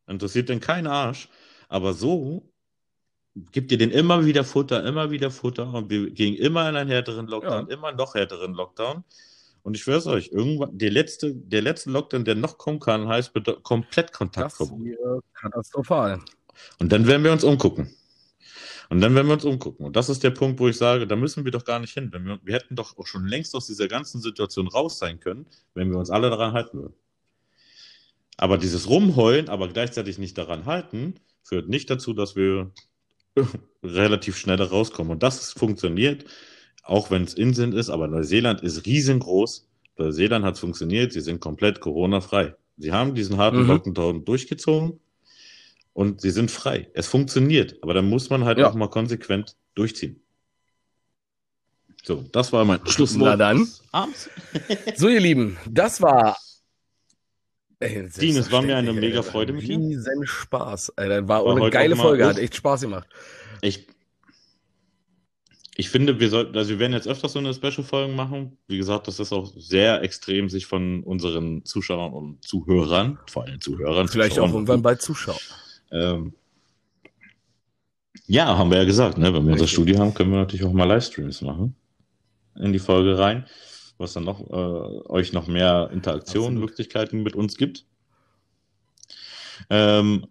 Interessiert denn keinen Arsch. Aber so gibt ihr den immer wieder Futter, immer wieder Futter und wir gehen immer in einen härteren Lockdown, immer noch härteren Lockdown. Und ich schwör's euch, irgendwann, der letzte, der letzte Lockdown, der noch kommen kann, heißt komplett Das Kontaktverbot. wäre katastrophal. Und dann werden wir uns umgucken. Und dann werden wir uns umgucken. Und das ist der Punkt, wo ich sage, da müssen wir doch gar nicht hin. Wir, wir hätten doch auch schon längst aus dieser ganzen Situation raus sein können, wenn wir uns alle daran halten würden. Aber dieses Rumheulen, aber gleichzeitig nicht daran halten, führt nicht dazu, dass wir relativ schnell rauskommen. Und das funktioniert, auch wenn es Inseln ist, aber Neuseeland ist riesengroß. Neuseeland hat es funktioniert, sie sind komplett Corona-frei. Sie haben diesen harten Mhm. Lockdown durchgezogen und sie sind frei. Es funktioniert, aber dann muss man halt Ja. auch mal konsequent durchziehen. So, das war mein Schlusswort. Na dann. Abends. So, ihr Lieben, das war. Ey, Dean, es war mir eine mega Freude mit dir. Riesen Spaß. Das war, War eine geile Folge, hat echt Spaß gemacht. Ich, ich finde, wir sollten, also wir werden jetzt öfters so eine Special-Folgen machen. Wie gesagt, das ist auch sehr extrem, sich von unseren Zuschauern und Zuhörern, vor allem Zuhörern, Vielleicht Zuschauern, auch irgendwann bald Zuschauer. Ähm, ja, haben wir ja gesagt, ne? wenn wir unser. Studio haben, können wir natürlich auch mal Livestreams machen in die Folge rein, was dann noch äh, euch noch mehr Interaktion, Absolut. Möglichkeiten mit uns gibt. Ähm,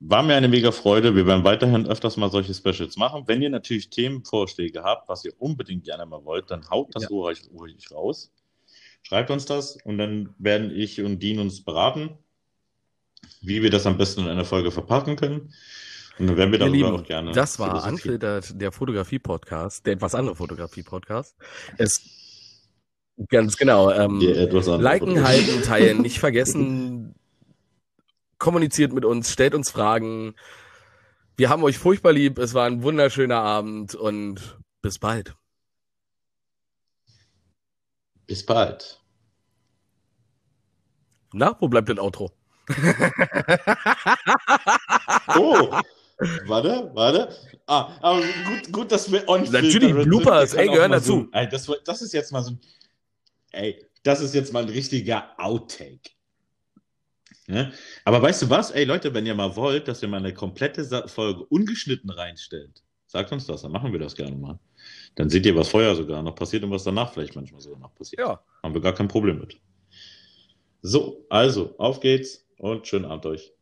war mir eine mega Freude. Wir werden weiterhin öfters mal solche Specials machen. Wenn ihr natürlich Themenvorschläge habt, was ihr unbedingt gerne mal wollt, dann haut das Ja. ruhig, ruhig raus. Schreibt uns das und dann werden ich und Dean uns beraten, wie wir das am besten in einer Folge verpacken können. Und dann werden wir darüber Lieben, auch gerne. das war. Unfiltert, der Fotografie-Podcast, der etwas andere Fotografie-Podcast. Es ganz genau. Ähm, etwas andere liken, halten, teilen, nicht vergessen. Kommuniziert mit uns, stellt uns Fragen. Wir haben euch furchtbar lieb. Es war ein wunderschöner Abend und bis bald. Bis bald. Na, wo bleibt das Outro? Oh! warte, warte. Ah, aber gut, gut dass wir on Natürlich, Bloopers, ey, gehören dazu. So, das, das ist jetzt mal so ein. Ey, das ist jetzt mal ein richtiger Outtake. Ne? Aber weißt du was? Ey, Leute, wenn ihr mal wollt, dass wir mal eine komplette Folge ungeschnitten reinstellt, sagt uns das, dann machen wir das gerne mal. Dann seht ihr, was vorher sogar noch passiert und was danach vielleicht manchmal sogar noch passiert. Ja. Haben wir gar kein Problem mit. So, also, auf geht's und schönen Abend euch.